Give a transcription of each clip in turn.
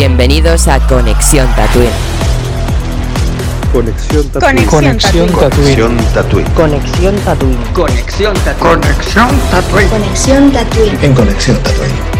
Bienvenidos a Conexión Tatooine. Conexión Tatooine. Conexión Tatooine. Conexión Tatooine. Conexión Tatooine. Conexión Tatooine. Conexión Tatooine. En Conexión Tatooine.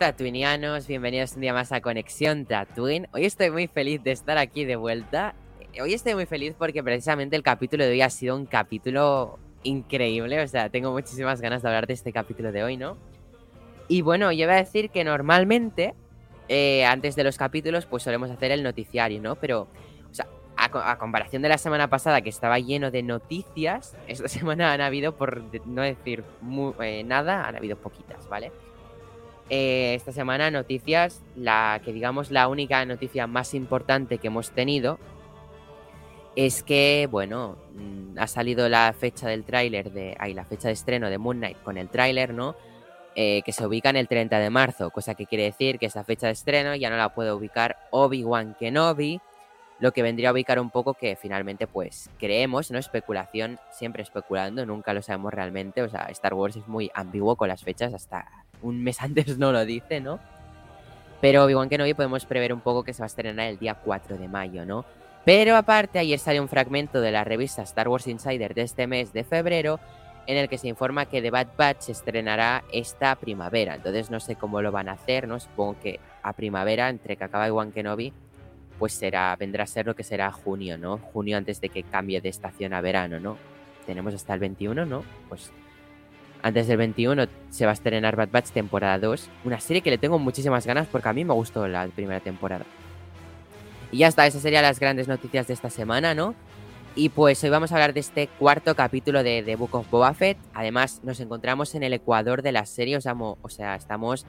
Tatuinianos, bienvenidos un día más a Conexión Tatooine. Hoy estoy muy feliz de estar aquí de vuelta. Hoy estoy muy feliz porque precisamente el capítulo de hoy ha sido un capítulo increíble. O sea, tengo muchísimas ganas de hablar de este capítulo de hoy, ¿no? Y bueno, yo iba a decir que normalmente, eh, antes de los capítulos, pues solemos hacer el noticiario, ¿no? Pero, o sea, a, co- a comparación de la semana pasada, que estaba lleno de noticias, esta semana han habido, por no decir eh, nada, han habido poquitas, ¿vale? Eh, esta semana noticias, la que digamos la única noticia más importante que hemos tenido es que, bueno, mm, ha salido la fecha del tráiler de, ay, la fecha de estreno de Moon Knight con el tráiler, ¿no? Eh, que se ubica en el 30 de marzo, cosa que quiere decir que esa fecha de estreno ya no la puede ubicar Obi-Wan Kenobi, lo que vendría a ubicar un poco que finalmente, pues, creemos, ¿no? Especulación, siempre especulando, nunca lo sabemos realmente, o sea, Star Wars es muy ambiguo con las fechas, hasta un mes antes no lo dice, ¿no? Pero Obi-Wan Kenobi podemos prever un poco que se va a estrenar el día 4 de mayo, ¿no? Pero aparte, ayer salió un fragmento de la revista Star Wars Insider de este mes de febrero en el que se informa que The Bad Batch se estrenará esta primavera. Entonces no sé cómo lo van a hacer, ¿no? Supongo que a primavera, entre que acaba Obi-Wan Kenobi, pues será, vendrá a ser lo que será junio, ¿no? Junio antes de que cambie de estación a verano, ¿no? Tenemos hasta el 21, ¿no? Pues antes del 21 se va a estrenar Bad Batch temporada 2. Una serie que le tengo muchísimas ganas porque a mí me gustó la primera temporada. Y ya está, esas serían las grandes noticias de esta semana, ¿no? Y pues hoy vamos a hablar de este cuarto capítulo de The Book of Boba Fett. Además, nos encontramos en el ecuador de la serie, o sea, o sea, estamos,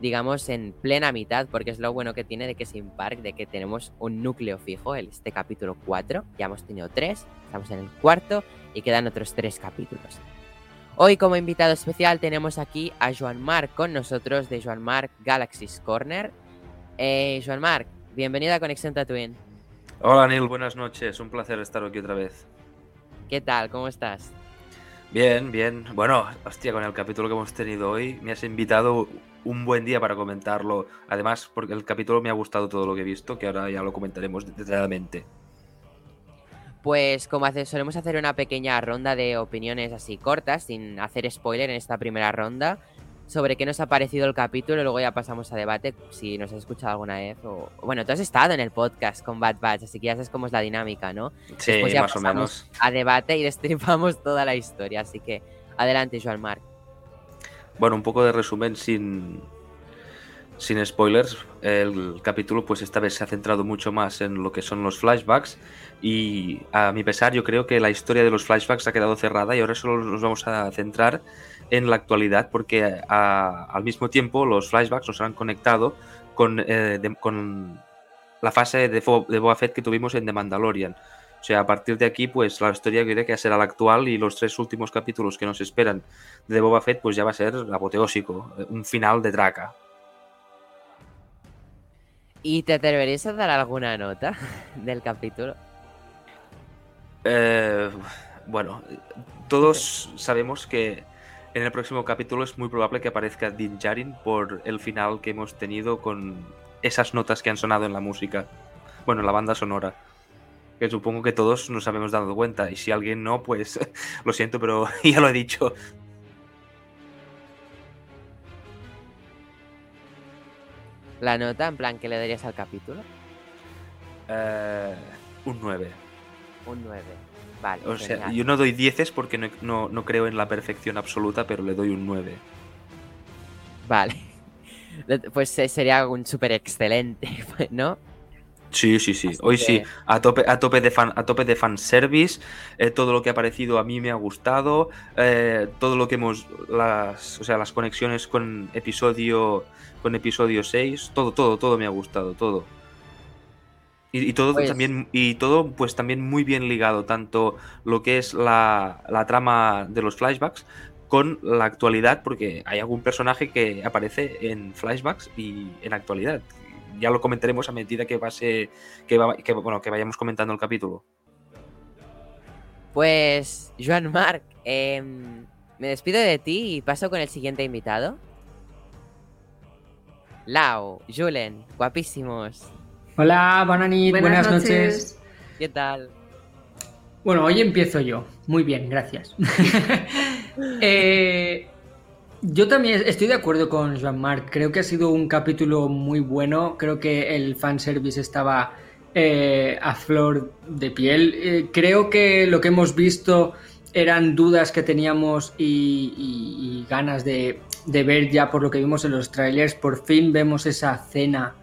digamos, en plena mitad, porque es lo bueno que tiene de que sin Park, de que tenemos un núcleo fijo, este capítulo 4. Ya hemos tenido tres, estamos en el cuarto y quedan otros tres capítulos. Hoy como invitado especial tenemos aquí a Joan Marc con nosotros de Joan Marc Galaxy's Corner. Eh, Joan Marc, bienvenido a Conexión Tatooine. Hola Neil, buenas noches. Un placer estar aquí otra vez. ¿Qué tal? ¿Cómo estás? Bien, bien. Bueno, hostia, con el capítulo que hemos tenido hoy me has invitado un buen día para comentarlo. Además, porque el capítulo me ha gustado todo lo que he visto, que ahora ya lo comentaremos detalladamente. Pues como hace, solemos hacer una pequeña ronda de opiniones así cortas, sin hacer spoiler en esta primera ronda, sobre qué nos ha parecido el capítulo, luego ya pasamos a debate, si nos has escuchado alguna vez, o... Bueno, tú has estado en el podcast con Bad Batch, así que ya sabes cómo es la dinámica, ¿no? Sí, Después ya más o pasamos menos. A debate y destripamos toda la historia, así que adelante, Joan Marc. Bueno, un poco de resumen sin, sin spoilers. El capítulo, pues esta vez se ha centrado mucho más en lo que son los flashbacks. Y a mi pesar, yo creo que la historia de los flashbacks ha quedado cerrada y ahora solo nos vamos a centrar en la actualidad porque a- al mismo tiempo los flashbacks nos han conectado con, eh, con la fase de, Fo- Fett que tuvimos en The Mandalorian. O sea, a partir de aquí, pues la historia que que será la actual y los tres últimos capítulos que nos esperan de Boba Fett, pues ya va a ser apoteósico, eh, un final de traca. ¿Y te atreverías a dar alguna nota del capítulo? Eh, bueno, todos sabemos que en el próximo capítulo es muy probable que aparezca Din Djarin por el final que hemos tenido con esas notas que han sonado en la música. Bueno, en la banda sonora. Que supongo que todos nos habíamos dado cuenta. Y si alguien no, pues lo siento, pero ya lo he dicho. La nota, en plan, ¿qué le darías al capítulo? Eh, un 9. Un 9. Vale. O sea, yo no doy 10 porque no, no- no creo en la perfección absoluta, pero le doy un 9. Vale. Pues eh, sería un súper excelente, ¿no? Sí, sí, sí. Así Hoy que- sí, a tope, a tope de fan, a tope de fanservice. eh, todo lo que ha aparecido a mí me ha gustado. eh, todo lo que hemos. Las, o sea, las conexiones con episodio. Con episodio 6. Todo, todo, todo me ha gustado. Todo. Y, y todo Pues- también. Y todo, pues también muy bien ligado. Tanto lo que es la, la trama de los flashbacks. Con la actualidad, porque hay algún personaje que aparece en flashbacks y en actualidad. Ya lo comentaremos a medida que pase, que, va- que, bueno, que vayamos comentando el capítulo. Pues, Joan Marc, em, me despido de ti y paso con el siguiente invitado. Lau, Julen, guapísimos. Hola, buenas, nit, buenas, noches. ¿Qué tal? Bueno, hoy empiezo yo. Muy bien, gracias. Eh, yo también estoy de acuerdo con Jean-Marc. Creo que ha sido un capítulo muy bueno. Creo que el fanservice estaba eh, a flor de piel. Eh, creo que lo que hemos visto eran dudas que teníamos y, y- y ganas de, de ver ya por lo que vimos en los trailers. Por fin vemos esa cena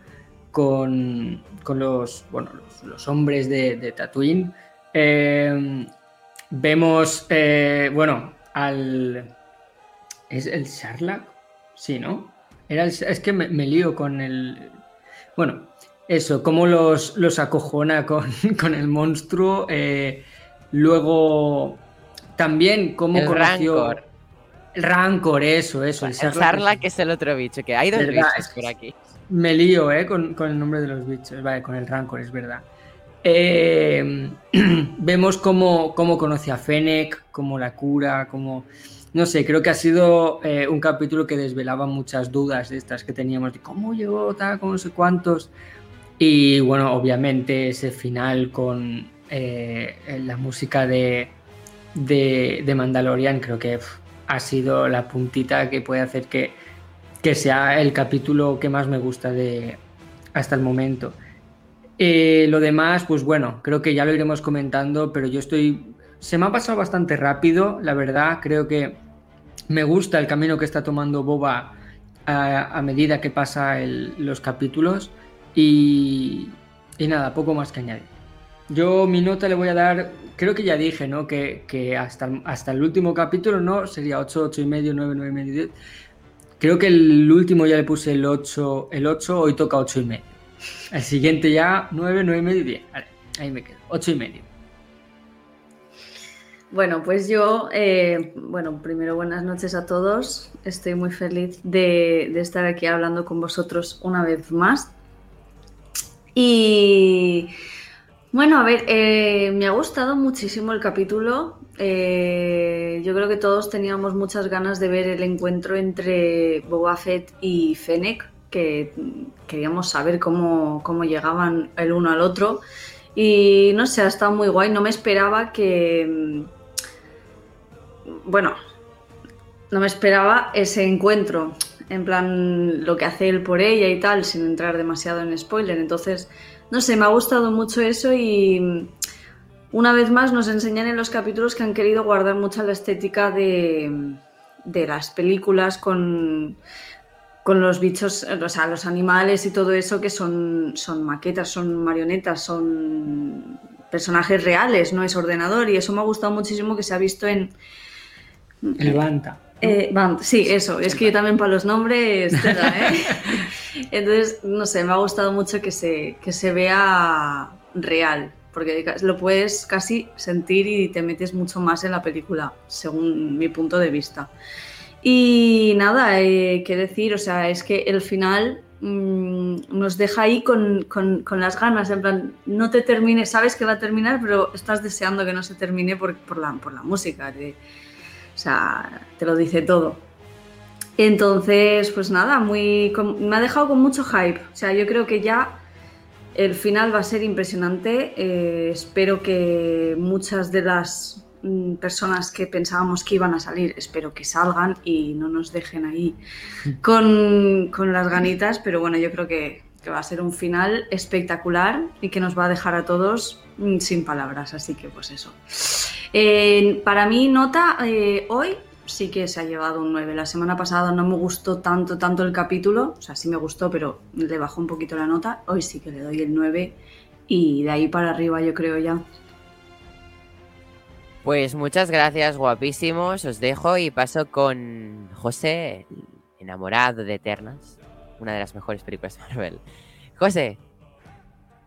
con, con los, bueno, los, los hombres de, de Tatooine. Eh, vemos, eh, bueno, al... ¿Es el Sarlacc? Sí, ¿no? Era el- es que me, me lío con el... Bueno, eso, cómo los, los acojona con, con el monstruo. eh, luego, también cómo El conoció... Rancor. El Rancor, eso, eso. El Sarlacc es el otro bicho, que hay dos ¿Verdad? bichos por aquí. Me lío, ¿eh? Con, con el nombre de los bichos. Vale, con el Rancor, es verdad. Eh, vemos cómo, cómo conoce a Fennec, cómo la cura, cómo... No sé, creo que ha sido eh, un capítulo que desvelaba muchas dudas de estas que teníamos de cómo llegó, tal, con no sé cuántos. Y bueno, obviamente ese final con eh, la música de, de, de Mandalorian creo que ha sido la puntita que puede hacer que, que sea el capítulo que más me gusta de hasta el momento. Eh, lo demás, pues bueno, creo que ya lo iremos comentando, pero yo estoy... Se me ha pasado bastante rápido, la verdad, creo que me gusta el camino que está tomando Boba a, medida que pasa los capítulos y nada, poco más que añadir. Yo mi nota le voy a dar, creo que ya dije, ¿no? Que, que hasta, hasta el último capítulo, ¿no? Sería 8, 8 y medio, 9, 9 y medio, 10. Creo que el último ya le puse el 8, el 8 hoy toca 8 y medio. El siguiente ya 9, 9 y medio y 10. Vale, ahí me quedo. 8 y medio. Bueno, pues yo, eh, bueno, primero buenas noches a todos. Estoy muy feliz de, de estar aquí hablando con vosotros una vez más. Y bueno, a ver, eh, me ha gustado muchísimo el capítulo. Eh, yo creo que todos teníamos muchas ganas de ver el encuentro entre Boba Fett y Fennec, que queríamos saber cómo, cómo llegaban el uno al otro. Y no sé, ha estado muy guay. No me esperaba que. Bueno, no me esperaba ese encuentro. En plan, lo que hace él por ella y tal, sin entrar demasiado en spoiler. Entonces, no sé, me ha gustado mucho eso y. Una vez más nos enseñan en los capítulos que han querido guardar mucho la estética de, de las películas con, con los bichos, o sea, los animales y todo eso que son, son maquetas, son marionetas, son personajes reales, no es ordenador. Y eso me ha gustado muchísimo que se ha visto en... El Banta. Eh, Band, sí, eso, es que yo también para los nombres, tela, ¿eh? Entonces, no sé, me ha gustado mucho que se, que se vea real, porque lo puedes casi sentir y te metes mucho más en la película, según mi punto de vista. Y nada, eh, qué decir, o sea, es que el final mmm, nos deja ahí con, con, con, las ganas, en plan, no te termine, sabes que va a terminar, pero estás deseando que no se termine por, por, la, por la música. De, o sea, te lo dice todo. Entonces, pues nada, muy, con, me ha dejado con mucho hype. O sea, yo creo que ya el final va a ser impresionante. Eh, espero que muchas de las mm, personas que pensábamos que iban a salir. Espero que salgan y no nos dejen ahí con, con las ganitas, pero bueno, yo creo que, que va a ser un final espectacular y que nos va a dejar a todos mm, sin palabras. Así que pues eso. Eh, para mí, nota eh, hoy sí que se ha llevado un 9. La semana pasada no me gustó tanto, tanto el capítulo. O sea, sí me gustó, pero le bajó un poquito la nota. Hoy sí que le doy el 9 y de ahí para arriba yo creo ya. Pues muchas gracias, guapísimos. Os dejo y paso con José, enamorado de Eternas, una de las mejores películas de Marvel. José,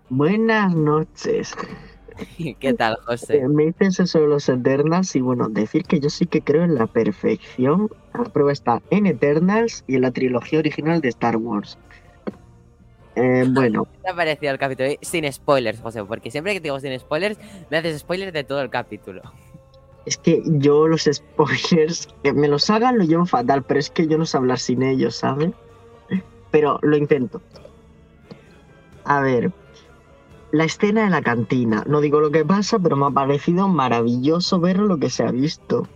Buenas noches. ¿qué tal, José? Eh, Me dices eso de los Eternals y bueno, decir que yo sí que creo en la perfección. La prueba está en Eternals y en la trilogía original de Star Wars. Eh, bueno, ¿Qué te ha parecido el capítulo? Sin spoilers, José, porque siempre que te digo sin spoilers, me haces spoilers de todo el capítulo. es que yo los spoilers, que me los hagan lo llevo fatal, pero es que yo no sé hablar sin ellos, ¿sabes? Pero lo intento. A ver, la escena de la cantina. No digo lo que pasa, pero me ha parecido maravilloso ver lo que se ha visto.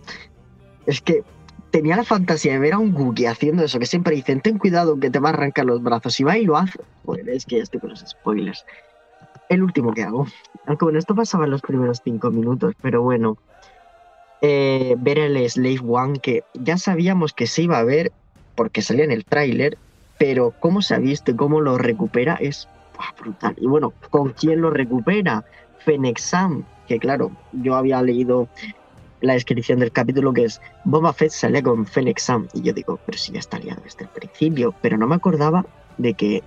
Es que tenía la fantasía de ver a un Gookie haciendo eso, que siempre dicen, ten cuidado que te va a arrancar los brazos. Y va y lo hace. Pues es que ya estoy con los spoilers. El último que hago. Aunque bueno, esto pasaba en los primeros cinco minutos, pero bueno. Eh, ver el Slave One, que ya sabíamos que se iba a ver porque salía en el tráiler, pero cómo se ha visto y cómo lo recupera es brutal. Y bueno, ¿con quién lo recupera? Fennec Sam, que claro, yo había leído la descripción del capítulo que es Boba Fett sale con Fennec Sam. Y yo digo, pero si ya está liado desde el principio. Pero no me acordaba de que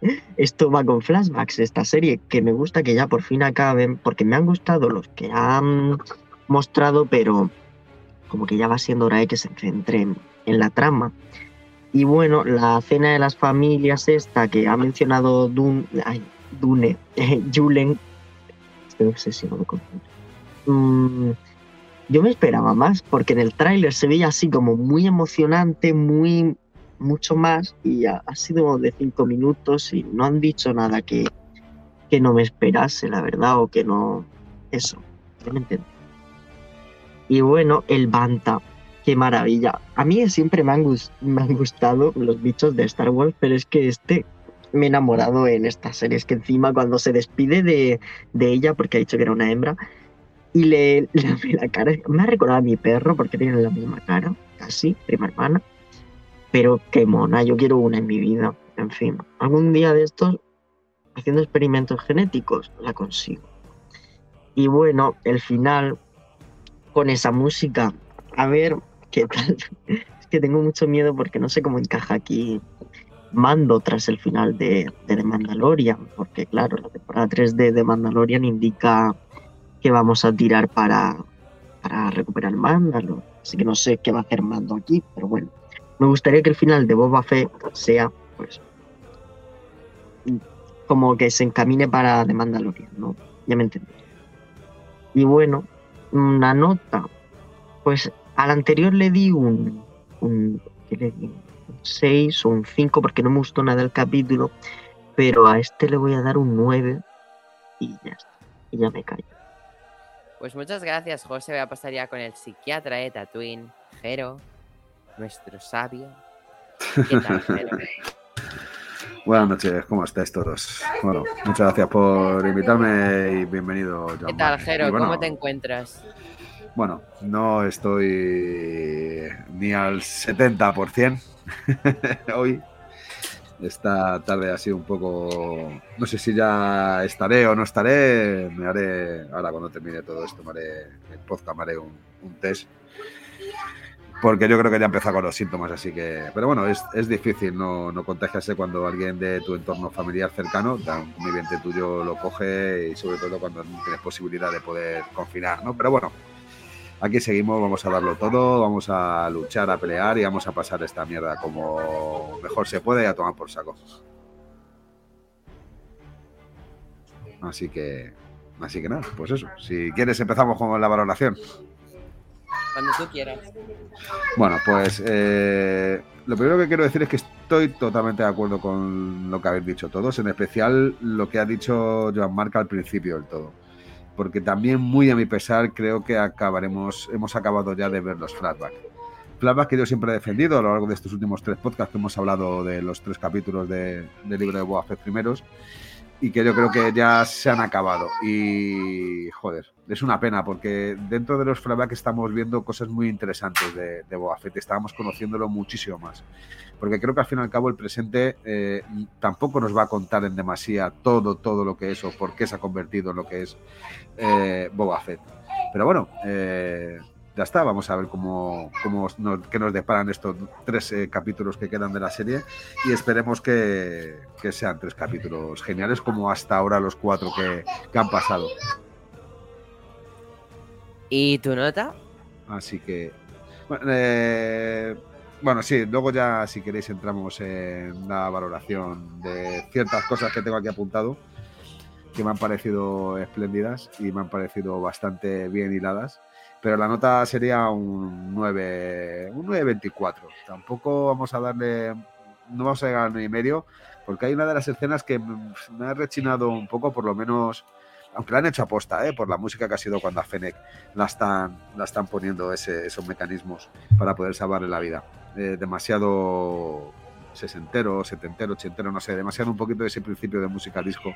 esto va con flashbacks, esta serie, que me gusta que ya por fin acaben, porque me han gustado los que han mostrado, pero como que ya va siendo hora de que se centren en la trama. Y bueno, la cena de las familias esta que ha mencionado Dun, ay, Dune, eh, Julen, estoy obsesionado con Mm, yo me esperaba más, porque en el tráiler se veía así como muy emocionante, muy mucho más, y ha, sido de cinco minutos y no han dicho nada que, que no me esperase, la verdad, o que no. Eso, ya me entiendes. Y bueno, el Banta, qué maravilla. A mí siempre me han, gustado los bichos de Star Wars, pero es que este me he enamorado en esta serie. Es que encima cuando se despide de, ella, porque ha dicho que era una hembra, y le lame la cara, me ha recordado a mi perro porque tienen la misma cara, casi, prima hermana. Pero qué mona, yo quiero una en mi vida. En fin, algún día de estos, haciendo experimentos genéticos, la consigo. Y bueno, el final, con esa música, a ver qué. Es que tengo mucho miedo porque no sé cómo encaja aquí Mando tras el final de, de The Mandalorian, porque claro, la temporada 3 de The Mandalorian indica que vamos a tirar para, para recuperar Mandalor. Así que no sé qué va a hacer Mando aquí, pero bueno. Me gustaría que el final de Boba Fett sea, pues, como que se encamine para The Mandalorian, ¿no? Ya me entendí. Y bueno, una nota. Pues al anterior le di un, un, un 6 o un 5 porque no me gustó nada el capítulo, pero a este le voy a dar un 9 y ya está. Y ya me callo. Pues muchas gracias, José. Voy a pasar ya con el psiquiatra de Tatooine, Jero, nuestro sabio. ¿Qué tal, Jero? Buenas noches, ¿cómo estáis todos? Bueno, muchas gracias por invitarme y bienvenido, Joan ¿Qué tal. Jero? Bueno, ¿Cómo te encuentras? Bueno, no estoy ni al 70% hoy. Esta tarde ha sido un poco... No sé si ya estaré o no estaré. Me haré, ahora cuando termine todo esto, me haré el podcast, me haré un, test. Porque yo creo que ya empezado con los síntomas, así que... Pero bueno, es, es difícil no, no contagiarse cuando alguien de tu entorno familiar cercano, tan bien tuyo, lo coge y sobre todo cuando tienes posibilidad de poder confinar, ¿no? Pero bueno, aquí seguimos, vamos a darlo todo, vamos a luchar, a pelear y vamos a pasar esta mierda como mejor se puede y a tomar por saco. Así que, así que nada, pues eso. Si quieres empezamos con la valoración. Cuando tú quieras. Bueno, pues eh, lo primero que quiero decir es que estoy totalmente de acuerdo con lo que habéis dicho todos, en especial lo que ha dicho Joan Marc al principio del todo. Porque también muy a mi pesar creo que acabaremos, hemos acabado ya de ver los flashbacks. Flashbacks que yo siempre he defendido a lo largo de estos últimos tres podcasts que hemos hablado de los tres capítulos de- del libro de Boba Fett primeros y que yo creo que ya se han acabado. Y joder, es una pena porque dentro de los flashbacks estamos viendo cosas muy interesantes de, de Boba Fett, estábamos conociéndolo muchísimo más. Porque creo que al fin y al cabo el presente eh, tampoco nos va a contar en demasía todo, todo lo que es o por qué se ha convertido en lo que es eh, Boba Fett. Pero bueno, eh, ya está, vamos a ver cómo, cómo nos, qué nos deparan estos tres eh, capítulos que quedan de la serie y esperemos que, que sean tres capítulos geniales como hasta ahora los cuatro que, que han pasado. ¿Y tu nota? Así que, bueno, eh, bueno, sí, luego ya si queréis entramos en la valoración de ciertas cosas que tengo aquí apuntado que me han parecido espléndidas y me han parecido bastante bien hiladas. Pero la nota sería un 9, un 9.24. Tampoco vamos a darle, no vamos a llegar al 9 y medio, porque hay una de las escenas que me ha rechinado un poco, por lo menos, aunque la han hecho aposta, ¿eh? por la música que ha sido cuando a Fennec la están, la están poniendo ese- esos mecanismos para poder salvarle la vida. Eh, demasiado sesentero, setentero, ochentero, no sé, demasiado un poquito de ese principio de música disco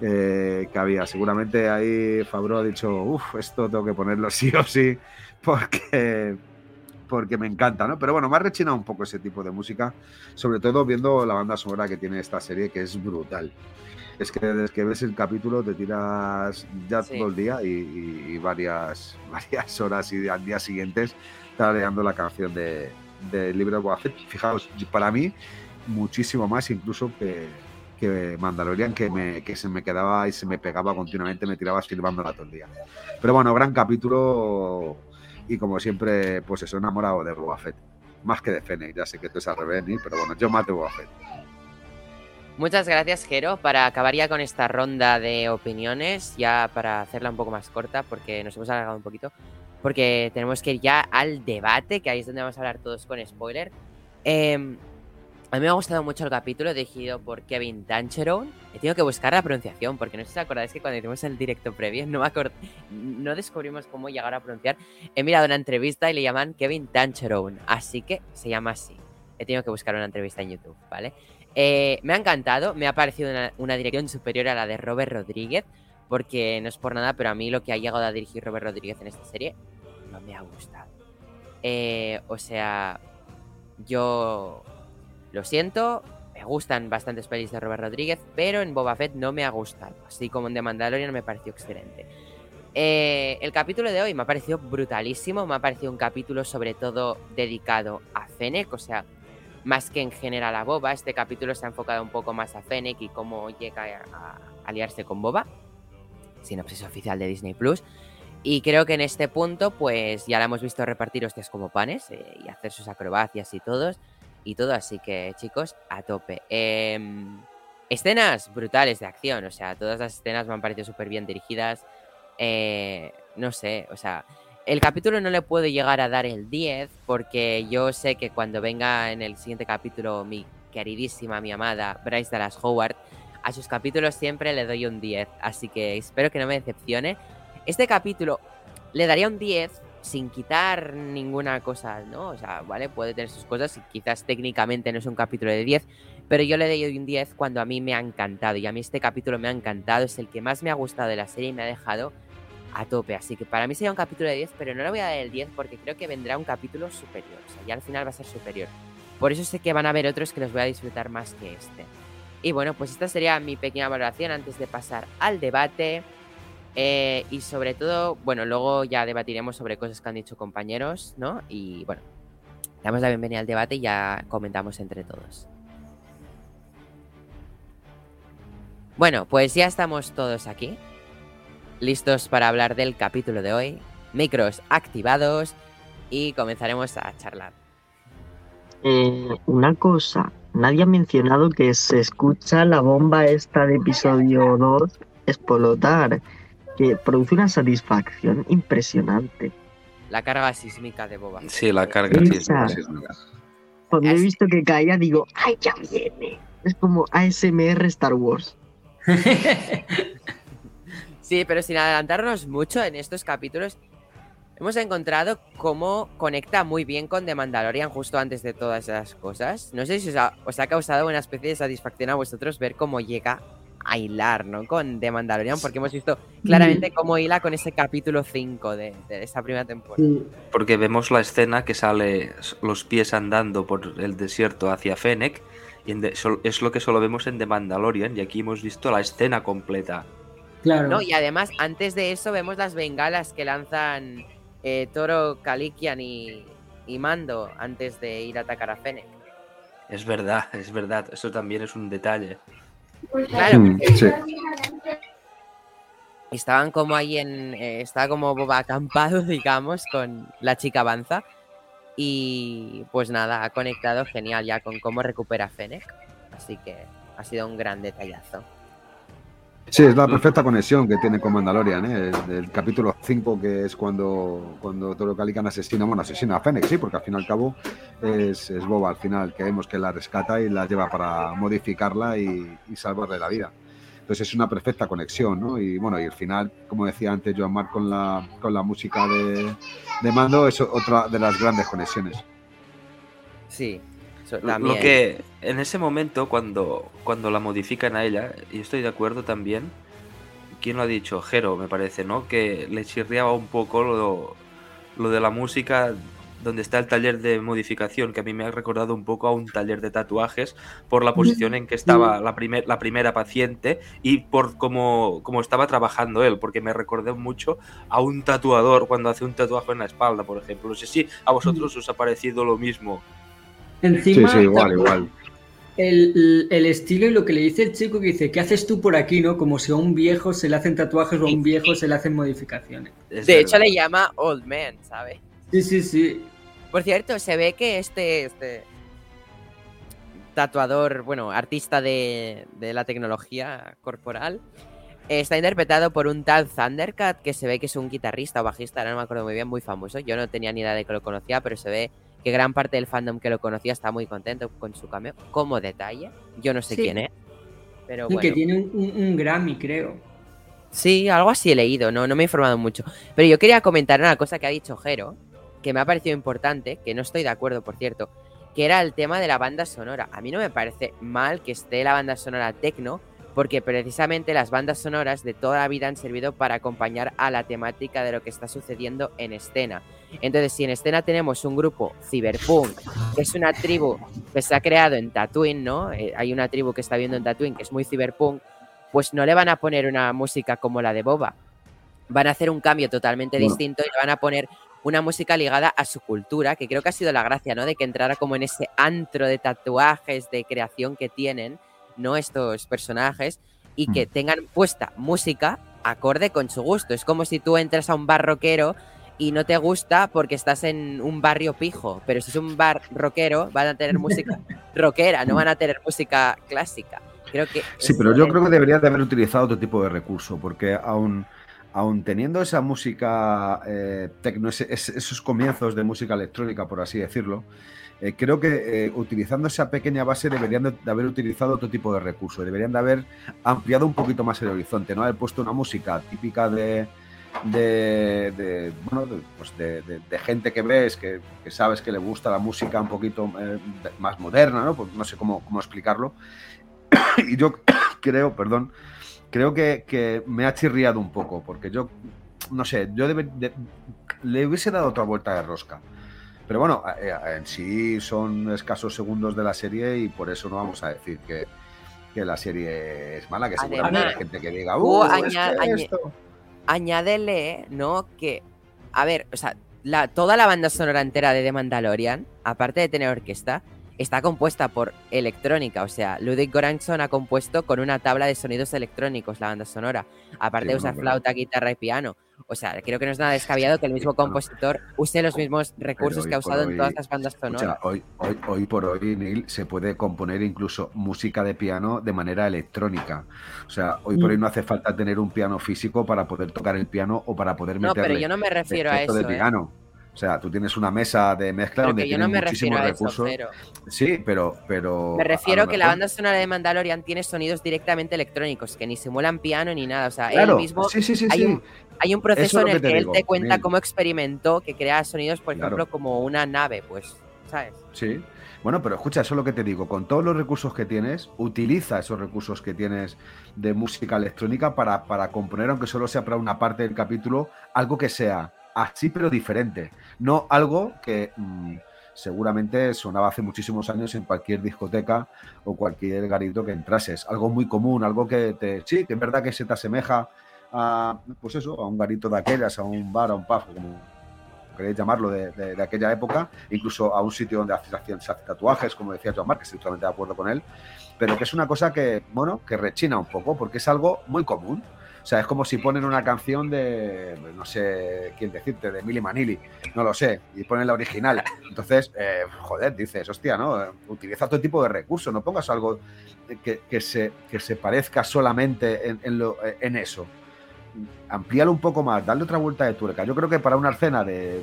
eh, que había. Seguramente ahí Fabro ha dicho, uff, esto tengo que ponerlo sí o sí, porque, porque me encanta, ¿no? Pero bueno, me ha rechinado un poco ese tipo de música, sobre todo viendo la banda sonora que tiene esta serie, que es brutal. Es que desde que ves el capítulo te tiras ya Sí. todo el día y, y- y varias, varias horas y al día siguientes tarareando la canción de, del libro de Boba. Fijaos, para mí, muchísimo más incluso que, que Mandalorian, que, me, se me quedaba y se me pegaba continuamente, me tiraba silbándola todo el día. Pero bueno, gran capítulo y como siempre, pues eso, enamorado de Boba Fett. Más que de Fennec, ya sé que tú es al revés, pero bueno, yo mato Boba Fett. Muchas gracias, Jero. Para acabar ya con esta ronda de opiniones, ya para hacerla un poco más corta, porque nos hemos alargado un poquito, porque tenemos que ir ya al debate, que ahí es donde vamos a hablar todos con spoiler. Eh, a mí me ha gustado mucho el capítulo dirigido por Kevin Tancheron. He tenido que buscar la pronunciación, porque no sé si os acordáis que cuando hicimos el directo previo no, no descubrimos cómo llegar a pronunciar. He mirado una entrevista y le llaman Kevin Tancheron, así que se llama así. He tenido que buscar una entrevista en YouTube, ¿vale? Eh, me ha encantado, me ha parecido una, una dirección superior a la de Robert Rodríguez, porque no es por nada, pero a mí lo que ha llegado a dirigir Robert Rodríguez en esta serie no me ha gustado. Eh, o sea, yo lo siento, me gustan bastantes pelis de Robert Rodríguez, pero en Boba Fett no me ha gustado, así como en The Mandalorian me pareció excelente. Eh, el capítulo de hoy me ha parecido brutalísimo, me ha parecido un capítulo sobre todo dedicado a Fennec, o sea, más que en general a Boba, este capítulo se ha enfocado un poco más a Fennec y cómo llega a, aliarse con Boba, sinopsis oficial de Disney Plus. Y creo que en este punto, pues ya la hemos visto repartir hostias como panes eh, y hacer sus acrobacias y todos y todo, así que chicos, a tope. Em, escenas brutales de acción, o sea, todas las escenas me han parecido súper bien dirigidas. Eh, no sé, o sea, el capítulo no le puedo llegar a dar el 10 porque yo sé que cuando venga en el siguiente capítulo mi queridísima, mi amada Bryce Dallas Howard, a sus capítulos siempre le doy un 10, así que espero que no me decepcione. Este capítulo le daría un 10 sin quitar ninguna cosa, ¿no? O sea, vale, puede tener sus cosas y quizás técnicamente no es un capítulo de 10, pero yo le doy un 10 cuando a mí me ha encantado y a mí este capítulo me ha encantado, es el que más me ha gustado de la serie y me ha dejado a tope, así que para mí sería un capítulo de 10, pero no le voy a dar el 10 porque creo que vendrá un capítulo superior, o sea, ya al final va a ser superior. Por eso sé que van a haber otros que los voy a disfrutar más que este. Y bueno, pues esta sería mi pequeña valoración antes de pasar al debate. Eh, y sobre todo, bueno, luego ya debatiremos sobre cosas que han dicho compañeros, ¿no? Y bueno, damos la bienvenida al debate y ya comentamos entre todos. Bueno, pues ya estamos todos aquí, listos para hablar del capítulo de hoy, micros activados y comenzaremos a charlar. Eh, una cosa, nadie ha mencionado que se escucha la bomba esta de episodio 2 explotar, que produce una satisfacción impresionante. La carga sísmica de Boba. Sí, la carga, sí. Esa. Sí, es verdad. Cuando he visto que caía, digo, ¡ay, ya viene! Es como ASMR Star Wars. Sí, Sí, pero sin adelantarnos mucho en estos capítulos, hemos encontrado cómo conecta muy bien con The Mandalorian justo antes de todas esas cosas. No sé si os ha, os ha causado una especie de satisfacción a vosotros ver cómo llega a hilar, ¿no? Con The Mandalorian, porque hemos visto claramente cómo hila con ese capítulo 5 de, de esta primera temporada. Sí. Porque vemos la escena que sale los pies andando por el desierto hacia Fennec. Y es lo que solo vemos en The Mandalorian. Y aquí hemos visto la escena completa. Claro. ¿no? Y además, antes de eso, vemos las bengalas que lanzan eh, Toro, Kalikian y, y Mando antes de ir a atacar a Fennec. Es verdad, es verdad. Eso también es un detalle. Claro, Mm, sí. estaban como ahí en. eh, estaba como Boba acampado, digamos, con la chica avanza. Y pues nada, ha conectado genial ya con cómo recupera Fennec. Así que ha sido un gran detallazo. Sí, es la perfecta conexión que tiene con Mandalorian, ¿eh? El, capítulo 5, que es cuando, cuando Toro Calican asesina, bueno, asesina a Fennec, sí, porque al fin y al cabo es, es Boba al final, que vemos que la rescata y la lleva para modificarla y, y salvarle la vida. Entonces es una perfecta conexión, ¿no? Y bueno, y el final, como decía antes Joan Marc con la, con la música de, de Mando, es otra de las grandes conexiones. Sí, eso Lo- también. Lo que en ese momento, cuando, cuando la modifican a ella, y estoy de acuerdo también, ¿quién lo ha dicho? Jero, me parece, ¿no? Que le chirriaba un poco lo, lo de la música donde está el taller de modificación, que a mí me ha recordado un poco a un taller de tatuajes por la posición en que estaba la, primer, la primera paciente y por cómo, cómo estaba trabajando él, porque me recordé mucho a un tatuador cuando hace un tatuaje en la espalda, por ejemplo. No sé si a vosotros os ha parecido lo mismo. Sí, Encima, sí, igual, igual. El, el estilo y lo que le dice el chico que dice, ¿qué haces tú por aquí? ¿no? Como si a un viejo se le hacen tatuajes o a un viejo se le hacen modificaciones. Es De hecho, verdad. le llama Old Man, ¿sabes? Sí, sí, sí. Por cierto, se ve que este, este tatuador, bueno, artista de, de la tecnología corporal, está interpretado por un tal Thundercat que se ve que es un guitarrista o bajista, no me acuerdo muy bien, muy famoso. Yo no tenía ni idea de que lo conocía, pero se ve que gran parte del fandom que lo conocía está muy contento con su cameo. Como detalle, yo no sé Sí. quién es, pero bueno. Que tiene un, un- un Grammy, creo. Sí, algo así he leído, no, no me he informado mucho. Pero yo quería comentar una cosa que ha dicho Jero, que me ha parecido importante, que no estoy de acuerdo, por cierto, que era el tema de la banda sonora. A mí no me parece mal que esté la banda sonora tecno, porque precisamente las bandas sonoras de toda la vida han servido para acompañar a la temática de lo que está sucediendo en escena. Entonces, si en escena tenemos un grupo cyberpunk, que es una tribu que se ha creado en Tatooine, ¿no? Eh, hay una tribu que está viendo en Tatooine que es muy cyberpunk, pues no le van a poner una música como la de Boba. Van a hacer un cambio totalmente Bueno. distinto y le van a poner una música ligada a su cultura, que creo que ha sido la gracia, ¿no? De que entrara como en ese antro de tatuajes, de creación que tienen, ¿no? Estos personajes, y que tengan puesta música acorde con su gusto. Es como si tú entras a un bar rockero y no te gusta porque estás en un barrio pijo, pero si es un bar rockero, van a tener música rockera, no van a tener música clásica. Creo que Sí, pero yo creo que debería de haber utilizado otro tipo de recurso, porque aún, aún teniendo esa música eh, tecno, ese- ese- esos comienzos de música electrónica, por así decirlo, eh, creo que eh, utilizando esa pequeña base deberían de, de haber utilizado otro tipo de recurso, deberían de haber ampliado un poquito más el horizonte, no haber puesto una música típica de, de, de, bueno, de, pues de, de- gente que ves, que, que sabes que le gusta la música un poquito eh, más moderna, ¿no? Pues no sé cómo, cómo explicarlo. y yo creo, perdón, creo que, que me ha chirriado un poco, porque yo, no sé, yo debe- de- le hubiese dado otra vuelta de rosca. Pero bueno, eh, en sí son escasos segundos de la serie y por eso no vamos a decir que, que la serie es mala, que seguramente Además, hay gente que diga, "Uh, es aña- que añe- esto". añádele, ¿no? Que, a ver, o sea, la, toda la banda sonora entera de The Mandalorian, aparte de tener orquesta, está compuesta por electrónica. O sea, Ludwig Göransson ha compuesto con una tabla de sonidos electrónicos la banda sonora. Aparte Sí, de usar bueno, pero- flauta, guitarra y piano. O sea, creo que no es nada descabellado que el mismo compositor use los mismos recursos que ha usado en todas las bandas sonoras. Escucha, hoy, hoy, hoy por hoy, Neil, se puede componer incluso música de piano de manera electrónica. O sea, hoy por Mm. hoy no hace falta tener un piano físico para poder tocar el piano o para poder No, meterle pero yo no me refiero a eso. de ¿eh? O sea, tú tienes una mesa de mezcla Pero donde que yo tienes no me muchísimos refiero a eso, recursos. Sí, pero, pero. Me a- a refiero lo que la banda sonora de Mandalorian tiene sonidos directamente electrónicos, que ni simulan piano ni nada. O sea, Claro, él mismo sí, sí, sí, hay un- hay un proceso Eso es en el que él te cuenta cómo experimentó que crea sonidos, por Claro. ejemplo, como una nave, pues, ¿sabes? Sí. Bueno, pero escucha, eso es lo que te digo. Con todos los recursos que tienes, utiliza esos recursos que tienes de música electrónica para, para componer, aunque solo sea para una parte del capítulo, algo que sea así pero diferente. No algo que mm, seguramente sonaba hace muchísimos años en cualquier discoteca o cualquier garito que entrases. Algo muy común, algo que te. Sí, que es verdad que se te asemeja a. Pues eso, a un garito de aquellas, a un bar, a un pub, como queréis llamarlo, de, aquella época, incluso a un sitio donde hacían- se hacen tatuajes, como decía Joan Marc, que estoy totalmente de acuerdo con él, pero que es una cosa que, bueno, que rechina un poco, porque es algo muy común. O sea, es como si ponen una canción de, no sé quién decirte, de Milli Manili, no lo sé, y ponen la original. Entonces, eh, joder, dices, hostia, ¿no? Utiliza todo tipo de recursos, no pongas algo que, que se, que se parezca solamente en, en en eso amplíalo un poco más, darle otra vuelta de tuerca. Yo creo que para una escena de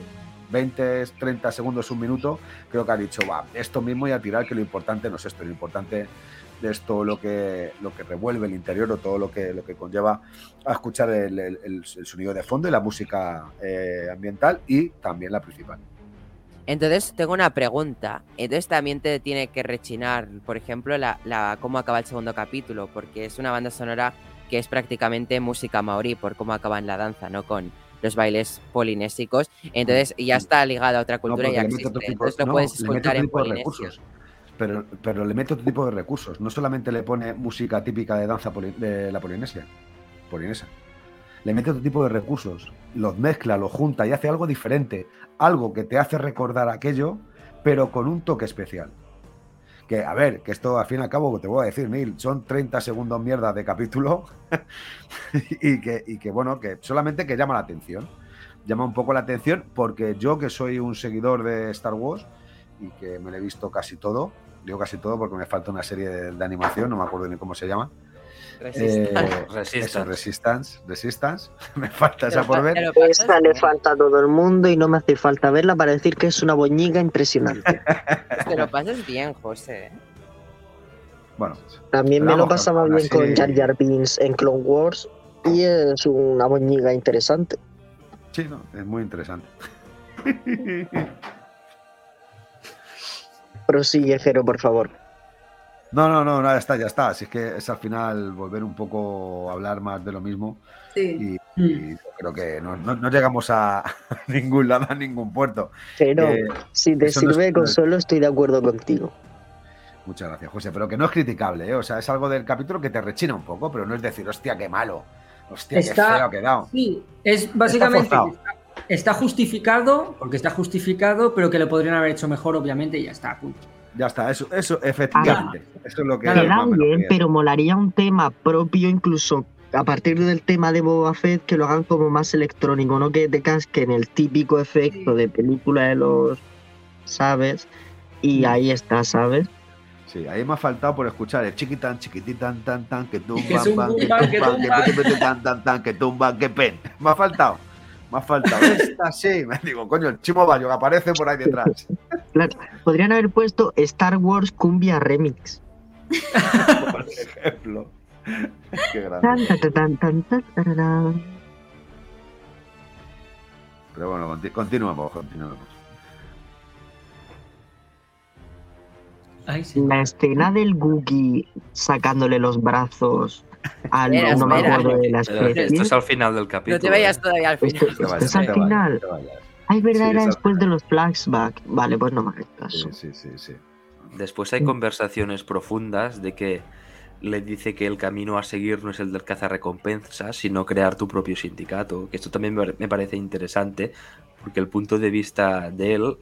20, 30 segundos, un minuto, creo que ha dicho, va, esto mismo y a tirar, que lo importante no es esto, lo importante es todo lo que, lo que revuelve el interior o todo lo que, lo que conlleva a escuchar el, el- sonido de fondo y la música eh, ambiental y también la principal. Entonces, tengo una pregunta. Entonces, también te tiene que rechinar, por ejemplo, la, la cómo acaba el segundo capítulo, porque es una banda sonora que es prácticamente música maorí, por cómo acaba en la danza, ¿no? Con los bailes polinésicos. Entonces, ya está ligado a otra cultura No, y ya existe. tipo- Entonces, lo no, puedes escuchar en de polinesio. recursos. Pero, pero le mete otro tipo de recursos. No solamente le pone música típica de danza de la Polinesia, polinesa. Le mete otro tipo de recursos. Los mezcla, los junta y hace algo diferente. Algo que te hace recordar aquello, pero con un toque especial. Que, a ver, que esto al fin y al cabo, te voy a decir, Neil, son 30 segundos mierda de capítulo y, que, y que, bueno, que solamente que llama la atención. Llama un poco la atención porque yo, que soy un seguidor de Star Wars y que me lo he visto casi todo, digo casi todo porque me falta una serie de, de animación, no me acuerdo ni cómo se llama. Resistance. Eh, Resistance. eso, Resistance, Resistance. me falta esa por ver. Esta le falta a todo el mundo y no me hace falta verla para decir que es una boñiga impresionante. Te lo pasas bien, José. ¿eh? Bueno, También me lo pasaba bien así- con Jar Jar Binks en Clone Wars y es una boñiga interesante. sí, no, es muy interesante. Prosigue, Jero, por favor. No, no, no, no, ya está, ya está. Así es que es al final volver un poco a hablar más de lo mismo Sí. y, y creo que no, no- no llegamos a ningún lado, a ningún puerto. Jero, Eh, si te eso no es- sirve de consuelo, estoy de acuerdo contigo. Muchas gracias, José. Pero que no es criticable, ¿eh? O sea, es algo del capítulo que te rechina un poco, pero no es decir, hostia, qué malo. Hostia, Está- qué feo ha quedado. Sí, es básicamente está, está justificado, porque está justificado, pero que lo podrían haber hecho mejor, obviamente, y ya está, punto. Ya está, eso, eso, efectivamente. Eso es lo que. Queda bien, pero molaría un tema propio, incluso a partir del tema de Boba Fett, que lo hagan como más electrónico, no que te casquen el típico efecto de película de los. ¿Sabes? Y ahí está, ¿sabes? Sí, ahí me ha faltado por escuchar el chiquitán, chiquititán, tan, tan, que Que tumban, que tumban, que tumban. pete, pete, tan, tan, tan, que tumban, que pen. Me ha faltado. Me ha faltado. Esta sí. Me digo, coño, el Chimo Bayo que aparece por ahí detrás. Claro, podrían haber puesto Star Wars Cumbia Remix. Por ejemplo. Qué grande. Tan, tan, tan. Pero bueno, conti- continuamos, continuamos. Ay, sí. La escena del Googie sacándole los brazos al Espera, no me espera. acuerdo de la Pero especie. esto es al final del capítulo. No te vayas ¿eh? todavía al final. Esto- vayas, es al final. Ay, verdad, Sí, era después de los flashbacks. Vale, pues no me hagas caso. Sí, sí, sí, sí. Después hay conversaciones profundas de que le dice que el camino a seguir no es el del cazarrecompensas, sino crear tu propio sindicato. Que esto también me me parece interesante, porque el punto de vista de él,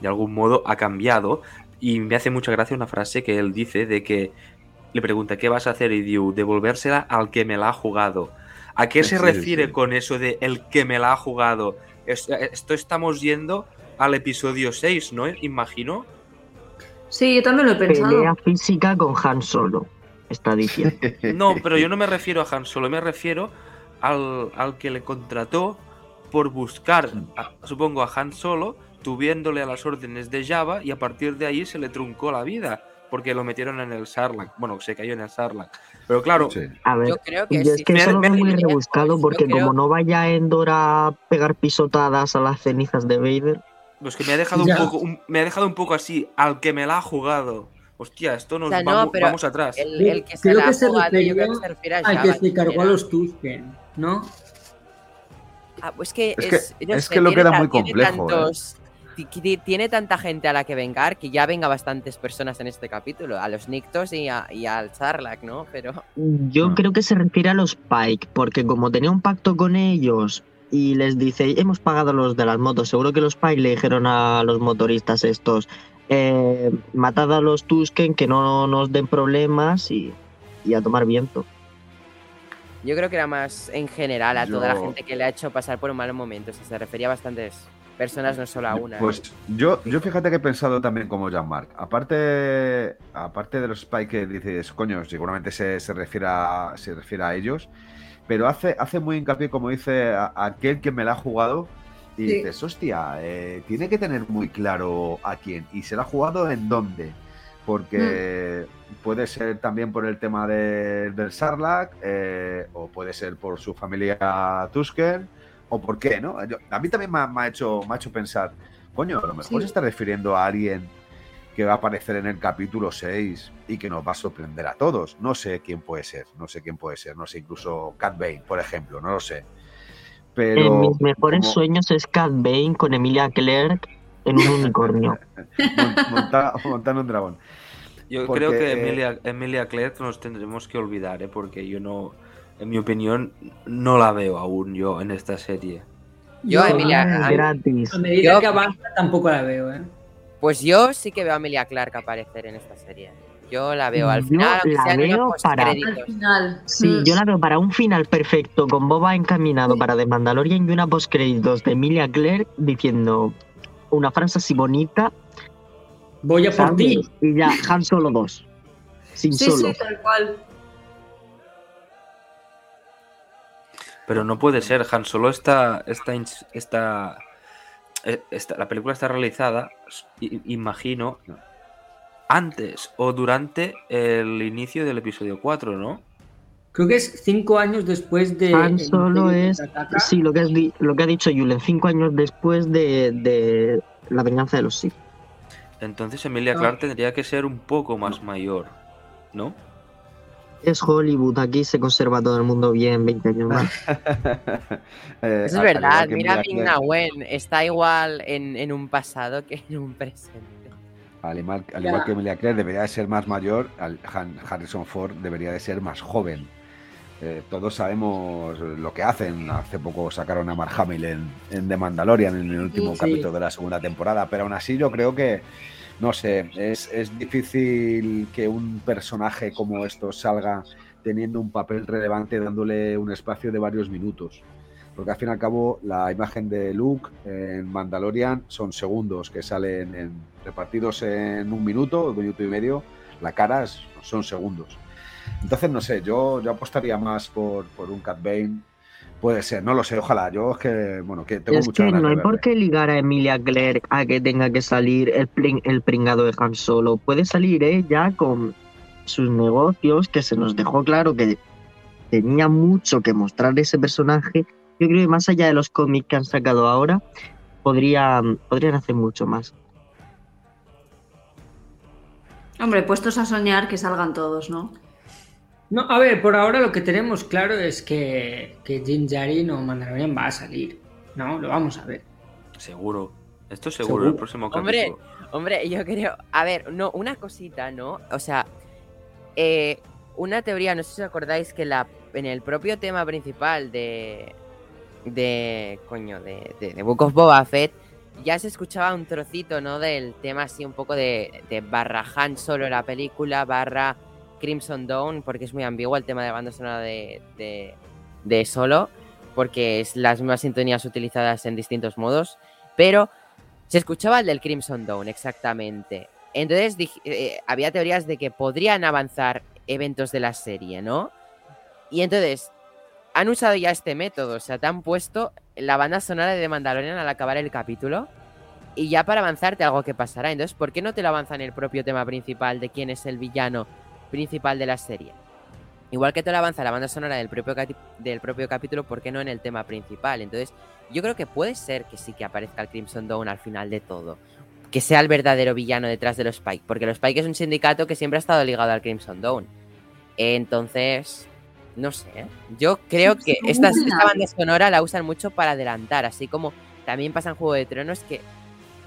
de algún modo, ha cambiado. Y me hace mucha gracia una frase que él dice de que le pregunta, ¿qué vas a hacer, Idiu? Devolvérsela al que me la ha jugado. ¿A qué se Sí, refiere sí. con eso de el que me la ha jugado? Esto, esto estamos yendo al episodio 6, ¿no? Imagino. Sí, yo también lo he Pelea pensado. física con Han Solo. Está diciendo. No, pero yo no me refiero a Han Solo, me refiero al, al que le contrató por buscar, a- supongo, a Han Solo, tuviéndole a las órdenes de Java y a partir de ahí se le truncó la vida porque lo metieron en el Sarlacc. Bueno, se cayó en el Sarlacc. Pero claro, Sí. A ver, Yo creo que yo es sí. que Me- eso lo me- veo muy rebuscado porque creo- como no vaya Endor a pegar pisotadas a las cenizas de Vader, pues que me ha dejado Ya. un poco, un- me ha dejado un poco así al que me la ha jugado. Hostia, esto nos O sea, no, vamos, pero vamos atrás. El, el que se Creo la que ha se jugado, yo creo que se refiere a al que se cargó a los Tusken, ¿no? Ah, pues que Es es, que- no es sé, que lo queda muy complejo, ¿eh? tantos- ti- Tiene tanta gente a la que vengar que ya venga bastantes personas en este capítulo. A los Nictos y, a- y al Sarlacc, ¿no? Pero yo creo que se refiere a los Pike, porque como tenía un pacto con ellos y les dice, hemos pagado los de las motos, seguro que los Pike le dijeron a los motoristas estos, eh, matad a los Tusken, que no nos den problemas y, y a tomar viento. yo creo que era más en general a toda la gente que le ha hecho pasar por un mal momento. O sea, se refería a bastantes personas, no solo a una. ¿eh? Pues yo, yo fíjate que he pensado también como Jean-Marc. Aparte, aparte de los Spike que dices, coño, seguramente se, se refiere, a, se refiere a ellos, pero hace, hace muy hincapié, como dice a- a aquel que me la ha jugado, y Sí. dices, hostia, eh, tiene que tener muy claro a quién, y se la ha jugado en dónde. Porque puede ser también por el tema de- del Sarlacc, eh, o puede ser por su familia Tusken, o por qué, ¿no? Yo- a mí también me ha, me ha hecho, me ha hecho pensar, coño, a lo mejor Sí. se está refiriendo a alguien que va a aparecer en el capítulo 6 y que nos va a sorprender a todos. No sé quién puede ser, no sé quién puede ser, no sé, incluso Cat Bane, por ejemplo, no lo sé. Pero en mis mejores como sueños es Cat Bane con Emilia Clarke en un unicornio. mon- monta- montando un dragón. Yo porque, creo que eh, Emilia, Emilia Clarke nos tendremos que olvidar, ¿eh? porque yo no, en mi opinión, no la veo aún yo en esta serie. Yo, Emilia, a- gratis. A medida Yo- que avanza tampoco la veo, ¿eh? Pues yo sí que veo a Emilia Clark aparecer en esta serie. Yo la veo al Yo final, aunque la veo para- Al final. Sí, Mm. yo la veo para un final perfecto, con Boba encaminado para The Mandalorian y una postcréditos de Emilia Clarke diciendo una frase así bonita. Voy a por ti. Y ya, Han Solo 2. Sin Sí, solo. sí, tal cual. Pero no puede ser, Han Solo está, está, eh, está- la película está realizada, imagino, antes o durante el inicio del episodio 4, ¿no? Creo que es cinco años después de. Han Solo es. Sí, lo que, has di- lo que ha dicho Julen, cinco años después de, de la venganza de los Sith. Entonces Emilia Ah. Clarke tendría que ser un poco más mayor, ¿no? Es Hollywood, aquí se conserva todo el mundo bien 20 años más. Eh, es verdad, mira a Emilia Ming Clarke- Wen, está igual en, en un pasado que en un presente. Al igual, al Ya. igual que Emilia Clarke debería de ser más mayor, al- Han- Harrison Ford debería de ser más joven. Eh, todos sabemos lo que hacen. Hace poco sacaron a Mark Hamill en, en The Mandalorian en el último Sí. capítulo de la segunda temporada, pero aún así yo creo que, no sé, es, es difícil que un personaje como esto salga teniendo un papel relevante, dándole un espacio de varios minutos. Porque al fin y al cabo la imagen de Luke en Mandalorian son segundos que salen en- repartidos en un minuto, un minuto y medio. La cara es- son segundos. Entonces, no sé, yo, yo apostaría más por, por un Cat Bane. Puede ser, no lo sé, ojalá. Yo es que, bueno, que tengo es muchas que ganas no de hay por qué ligar a Emilia Clarke a que tenga que salir el, pring- el pringado de Han Solo. Puede salir ella con sus negocios, que se nos dejó claro que tenía mucho que mostrar ese personaje. Yo creo que más allá de los cómics que han sacado ahora, podrían, podrían hacer mucho más. Hombre, puestos a soñar que salgan todos, ¿no? No, a ver, por ahora lo que tenemos claro es que, que Jin Jarin o Mandalorian va a salir. No, lo vamos a ver. Seguro. Esto seguro, Seguro. el próximo Hombre. capítulo. Hombre, yo creo. A ver, no, una cosita, ¿no? O sea, eh, una teoría, no sé si os acordáis que la, en el propio tema principal de. de. coño, de, de, de Book of Boba Fett, ya se escuchaba un trocito, ¿no? Del tema así un poco de, de barra Han solo la película, barra Crimson Dawn, porque es muy ambiguo el tema de banda sonora de, de, solo, porque es las mismas sintonías utilizadas en distintos modos, pero se escuchaba el del Crimson Dawn, exactamente. Entonces eh, había teorías de que podrían avanzar eventos de la serie, ¿no? Y entonces han usado ya este método, o sea, te han puesto la banda sonora de The Mandalorian al acabar el capítulo. Y ya para avanzarte algo que pasará. Entonces, ¿por qué no te lo avanzan el propio tema principal de quién es el villano principal de la serie? Igual que te lo avanza la banda sonora del propio, del propio capítulo, ¿por qué no en el tema principal? Entonces, yo creo que puede ser que sí que aparezca el Crimson Dawn al final de todo. Que sea el verdadero villano detrás de los Spike. Porque los Spike es un sindicato que siempre ha estado ligado al Crimson Dawn. Entonces, no sé. ¿eh? Yo creo que esta, esta banda sonora la usan mucho para adelantar. Así como también pasa en Juego de Tronos que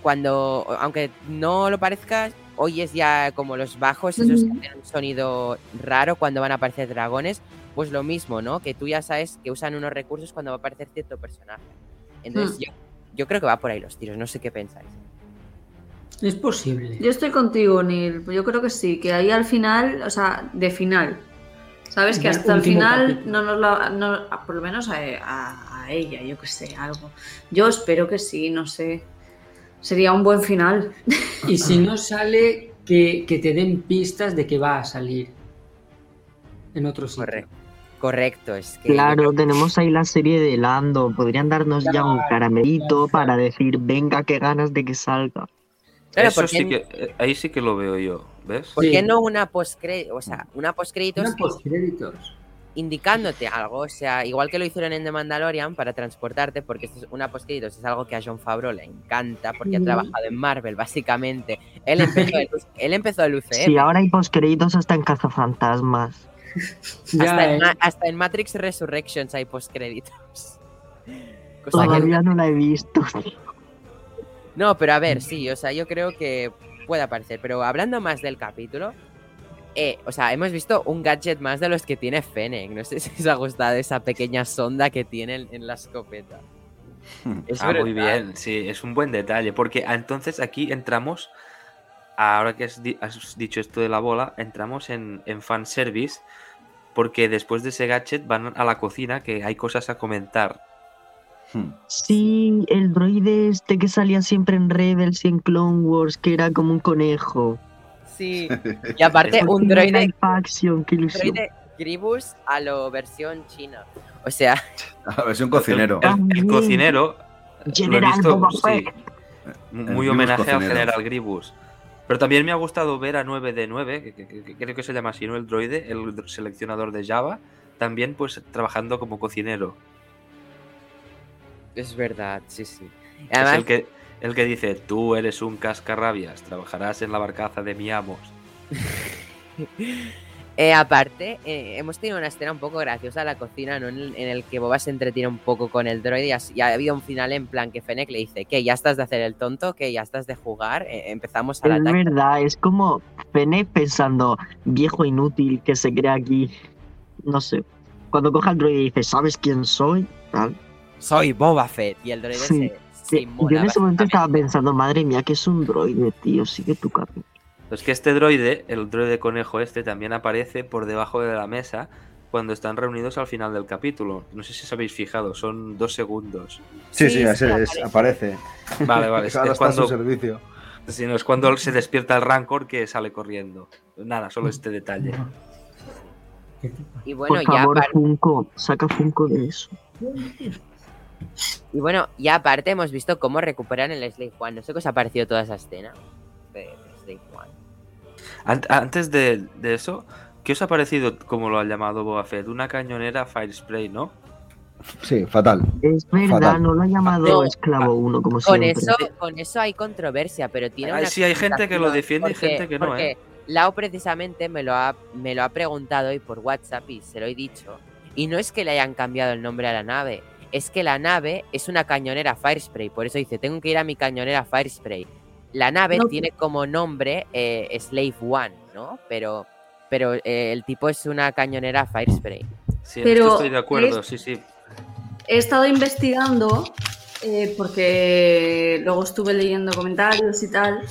cuando, aunque no lo parezca, oyes ya como los bajos, esos que hacen un sonido raro cuando van a aparecer dragones, pues lo mismo, ¿no? Que tú ya sabes que usan unos recursos cuando va a aparecer cierto personaje. Entonces, Hmm. yo, yo creo que va por ahí los tiros, no sé qué pensáis. Es posible. Yo estoy contigo, Neil. Yo creo que sí, que ahí al final, o sea, de final. Sabes que hasta el final capítulo. no nos la. no- por lo menos a, a- a ella, yo que sé, algo. Yo espero que sí, no sé. Sería un buen final. Y si no sale, que, que te den pistas de que va a salir en otro sitio. Correcto. Correcto, es que. Claro, tenemos ahí la serie de Lando. Podrían darnos ya un caramelito claro. para decir, venga, qué ganas de que salga. Claro, Eso ¿por qué sí que, eh, ahí sí que lo veo yo, ¿ves? ¿Por Sí. qué no una postcréditos? O sea, una postcréditos Una postcréditos. Indicándote algo. O sea, igual que lo hicieron en The Mandalorian para transportarte, porque esto es una postcréditos es algo que a John Favreau le encanta, porque ha trabajado en Marvel, básicamente. Él empezó el, él empezó el UCM. Sí, ahora hay postcréditos hasta en Cazafantasmas. Ya, hasta, eh. en, Ma- hasta en Matrix Resurrections hay postcréditos. Cosa que Todavía no la he visto. No, pero a ver, sí, o sea, yo creo que puede aparecer. Pero hablando más del capítulo, eh, o sea, hemos visto un gadget más de los que tiene Fennec. No sé si os ha gustado esa pequeña sonda que tiene en, en la escopeta. Es Ah, muy bien, sí, es un buen detalle, porque entonces aquí entramos, ahora que has, di- has dicho esto de la bola, entramos en, en fanservice, porque después de ese gadget van a la cocina, que hay cosas a comentar. Hmm. Sí, el droide este que salía siempre en Rebels y en Clone Wars, que era como un conejo. Sí. Y aparte, un droide, qué ilusión. droide Gribus a lo versión china. O sea, A ver, es un cocinero. El, cocinero, lo he General visto, Boba sí, Fett. muy homenaje al general Gribus. Pero también me ha gustado ver a 9 de 9, que, que- que creo que se llama así, ¿no? El droide, el seleccionador de Java, también pues trabajando como cocinero. es verdad, sí, sí. Es Además, el que, el que dice, tú eres un cascarrabias, trabajarás en la barcaza de mi amos. Eh, aparte, eh, hemos tenido una escena un poco graciosa en la cocina, ¿no? En el, en el que Boba se entretiene un poco con el droide y, y ha habido un final en plan que Fennec le dice que ya estás de hacer el tonto, que ya estás de jugar, eh, empezamos al Es ataque. verdad, es como Fennec pensando, viejo inútil que se crea aquí. No sé. Cuando coja el droide y dice, ¿sabes quién soy? Tal. Soy Boba Fett y el droide Sí, Sí, yo en ese momento estaba pensando, madre mía, que es un droide, tío, sigue tu camino. Es que este droide, el droide conejo este, también aparece por debajo de la mesa cuando están reunidos al final del capítulo. No sé si os habéis fijado, son dos segundos. Sí, Sí, es- aparece. Vale, vale, es, cuando, servicio. si no, es cuando se despierta el rancor que sale corriendo. Nada, solo este detalle. Y bueno, Por ya favor, Funko, saca Funko de eso. Y bueno, ya aparte hemos visto cómo recuperan el Slave One. No sé qué os ha parecido toda esa escena de, Slave One. Ant- Antes de, de eso, ¿qué os ha parecido, como lo ha llamado Boba Fett? Una cañonera Fire Spray, ¿no? Sí, fatal. Es verdad, Fatal. no lo ha llamado No, Esclavo 1 como Con siempre. eso, con eso hay controversia, pero tiene Ay, una sí, hay gente que lo defiende y gente que no, porque ¿eh? Lau precisamente me lo, ha, me lo ha preguntado hoy por WhatsApp y se lo he dicho. Y no es que le hayan cambiado el nombre a la nave, es que la nave es una cañonera Firespray. Por eso dice, tengo que ir a mi cañonera Firespray. La nave No. tiene como nombre eh, Slave One, ¿no? Pero, pero eh, el tipo es una cañonera Firespray. Sí, en Pero esto estoy de acuerdo, es- sí, sí. He estado investigando eh, porque luego estuve leyendo comentarios y tal,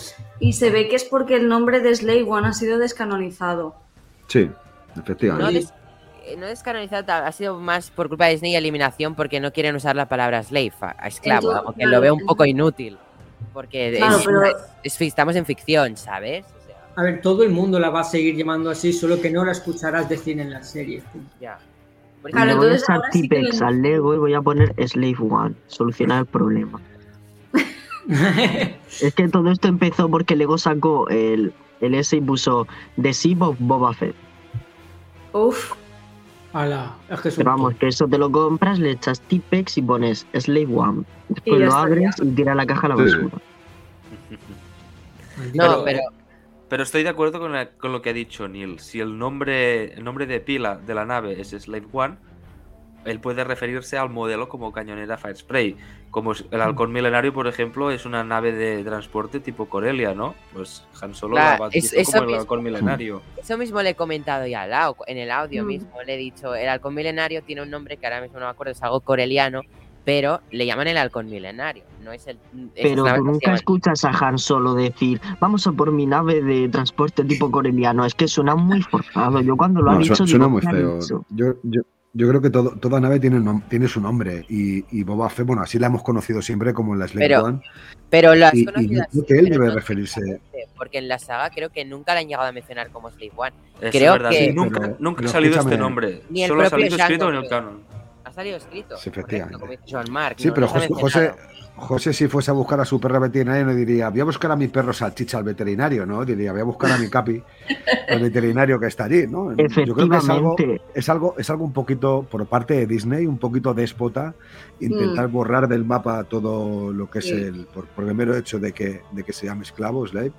y se ve que es porque el nombre de Slave One ha sido descanonizado. Sí, No, efectivamente. des- no descanonizado, ta- ha sido más por culpa de Disney y eliminación porque no quieren usar la palabra slave, a, a esclavo, Entonces, aunque claro, lo veo un poco inútil. Porque Claro, es- pero- es- estamos en ficción, ¿sabes? O sea, A ver, todo el mundo la va a seguir llamando así, solo que no la escucharás decir en las series. ya. Claro, le voy a entonces sí que Tipex lo al Lego y voy a poner Slave One. Solucionar el problema. Es que todo esto empezó porque Lego sacó el, el S y puso The Ship of Boba Fett. Uf, Ala, es que es un Pero vamos, que eso te lo compras, le echas Tipex y pones Slave One. Después lo abres y tira la caja a la basura. No, pero Pero estoy de acuerdo con, la- con lo que ha dicho Neil. Si el nombre, el nombre de pila de la nave es Slave One, él puede referirse al modelo como cañonera Fire Spray. Como el halcón milenario, por ejemplo, es una nave de transporte tipo Corelia, ¿no? Pues Han Solo Claro, la bautizó es- como el mismo. halcón milenario. eso mismo le he comentado ya en el audio Mm. mismo. Le he dicho, el halcón milenario tiene un nombre que ahora mismo no me acuerdo, es algo coreliano, pero le llaman el halcón milenario. No es el. esas Pero tú nunca llaman- escuchas a Han Solo decir, vamos a por mi nave de transporte tipo coreliano. Es que suena muy forzado. Yo cuando lo ha No, dicho, su- digo, suena muy ¿qué ha feo. dicho? Yo, yo, yo creo que todo, toda nave tiene, nom- tiene su nombre y, y Boba Fett, bueno, así la hemos conocido siempre como la Slave Pero- One. Pero lo has Y- y conocido yo así, creo que él debe no referirse- Porque en la saga creo que nunca la han llegado a mencionar como Slave One. Creo verdad, que- sí, nunca, Pero- nunca ha salido este nombre. Ni el Solo ha propio salido escrito en el canon. Ha salido escrito. Sí, efectivamente. correcto, como dice John Mark. Sí, no- pero José, José. José, si fuese a buscar a su perro veterinario, no diría, voy a buscar a mi perro salchicha al veterinario, ¿no? Diría, voy a buscar a mi capi, al veterinario que está allí, ¿no? Yo creo que es algo, Efectivamente. es algo, es algo un poquito, por parte de Disney, un poquito déspota, intentar borrar del mapa todo lo que es Sí. el, por, por el mero hecho de que, de que se llame esclavo, slave.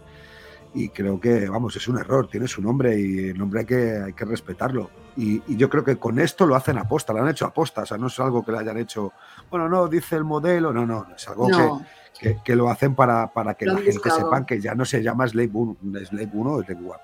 Y creo que, vamos, es un error, tiene su nombre y el nombre hay que, hay que respetarlo. Y, y yo creo que con esto lo hacen aposta, lo han hecho aposta, o sea, no es algo que lo hayan hecho, bueno, no, dice el modelo, no, no, es algo que, no. que, que lo hacen para, para que Lo la gente buscado. sepa que ya no se llama Slave 1, Slave 1 o Slave 1.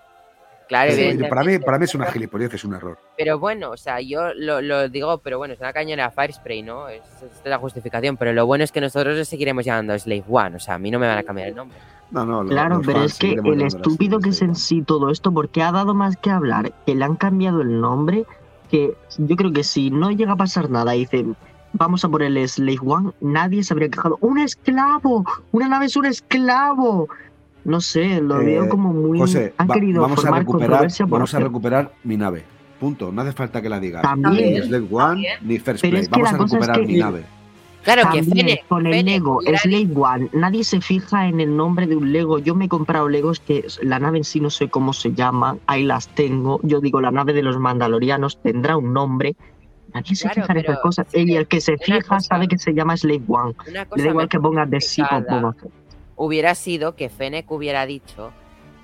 Claro, evidentemente. para, mí, para mí es una gilipollez, es un error. Pero bueno, o sea, yo lo, lo digo, pero bueno, es una cañera Fire Spray, ¿no? Es, es la justificación. Pero lo bueno es que nosotros le seguiremos llamando Slave One. O sea, a mí no me van a cambiar el nombre. No, no, lo- Claro, los pero es que el estúpido que es en sí todo esto, porque ha dado más que hablar, que le han cambiado el nombre, que yo creo que si no llega a pasar nada y dicen, vamos a ponerle Slave One, nadie se habría quejado. ¡Un esclavo! ¡Una nave es un esclavo! No sé, lo Eh, veo como muy... José, han va- querido vamos, a recuperar, vamos a recuperar mi nave. Punto. No hace falta que la digas. También. Ni Slave One También. ni First Pero Play. es que Vamos a es recuperar que- mi nave. Claro que Fene, con el Fene Lego Slave One, nadie se fija en el nombre de un Lego. Yo me he comprado Legos que la nave en sí no sé cómo se llama, ahí las tengo. Yo digo, la nave de los mandalorianos tendrá un nombre. Nadie se Claro, fija en esas cosas. sí, Y el que se fija cosa- sabe que se llama Slave One. Le da igual que ponga The Ship of explicada Boba Fett. hubiera sido que Fennec hubiera dicho.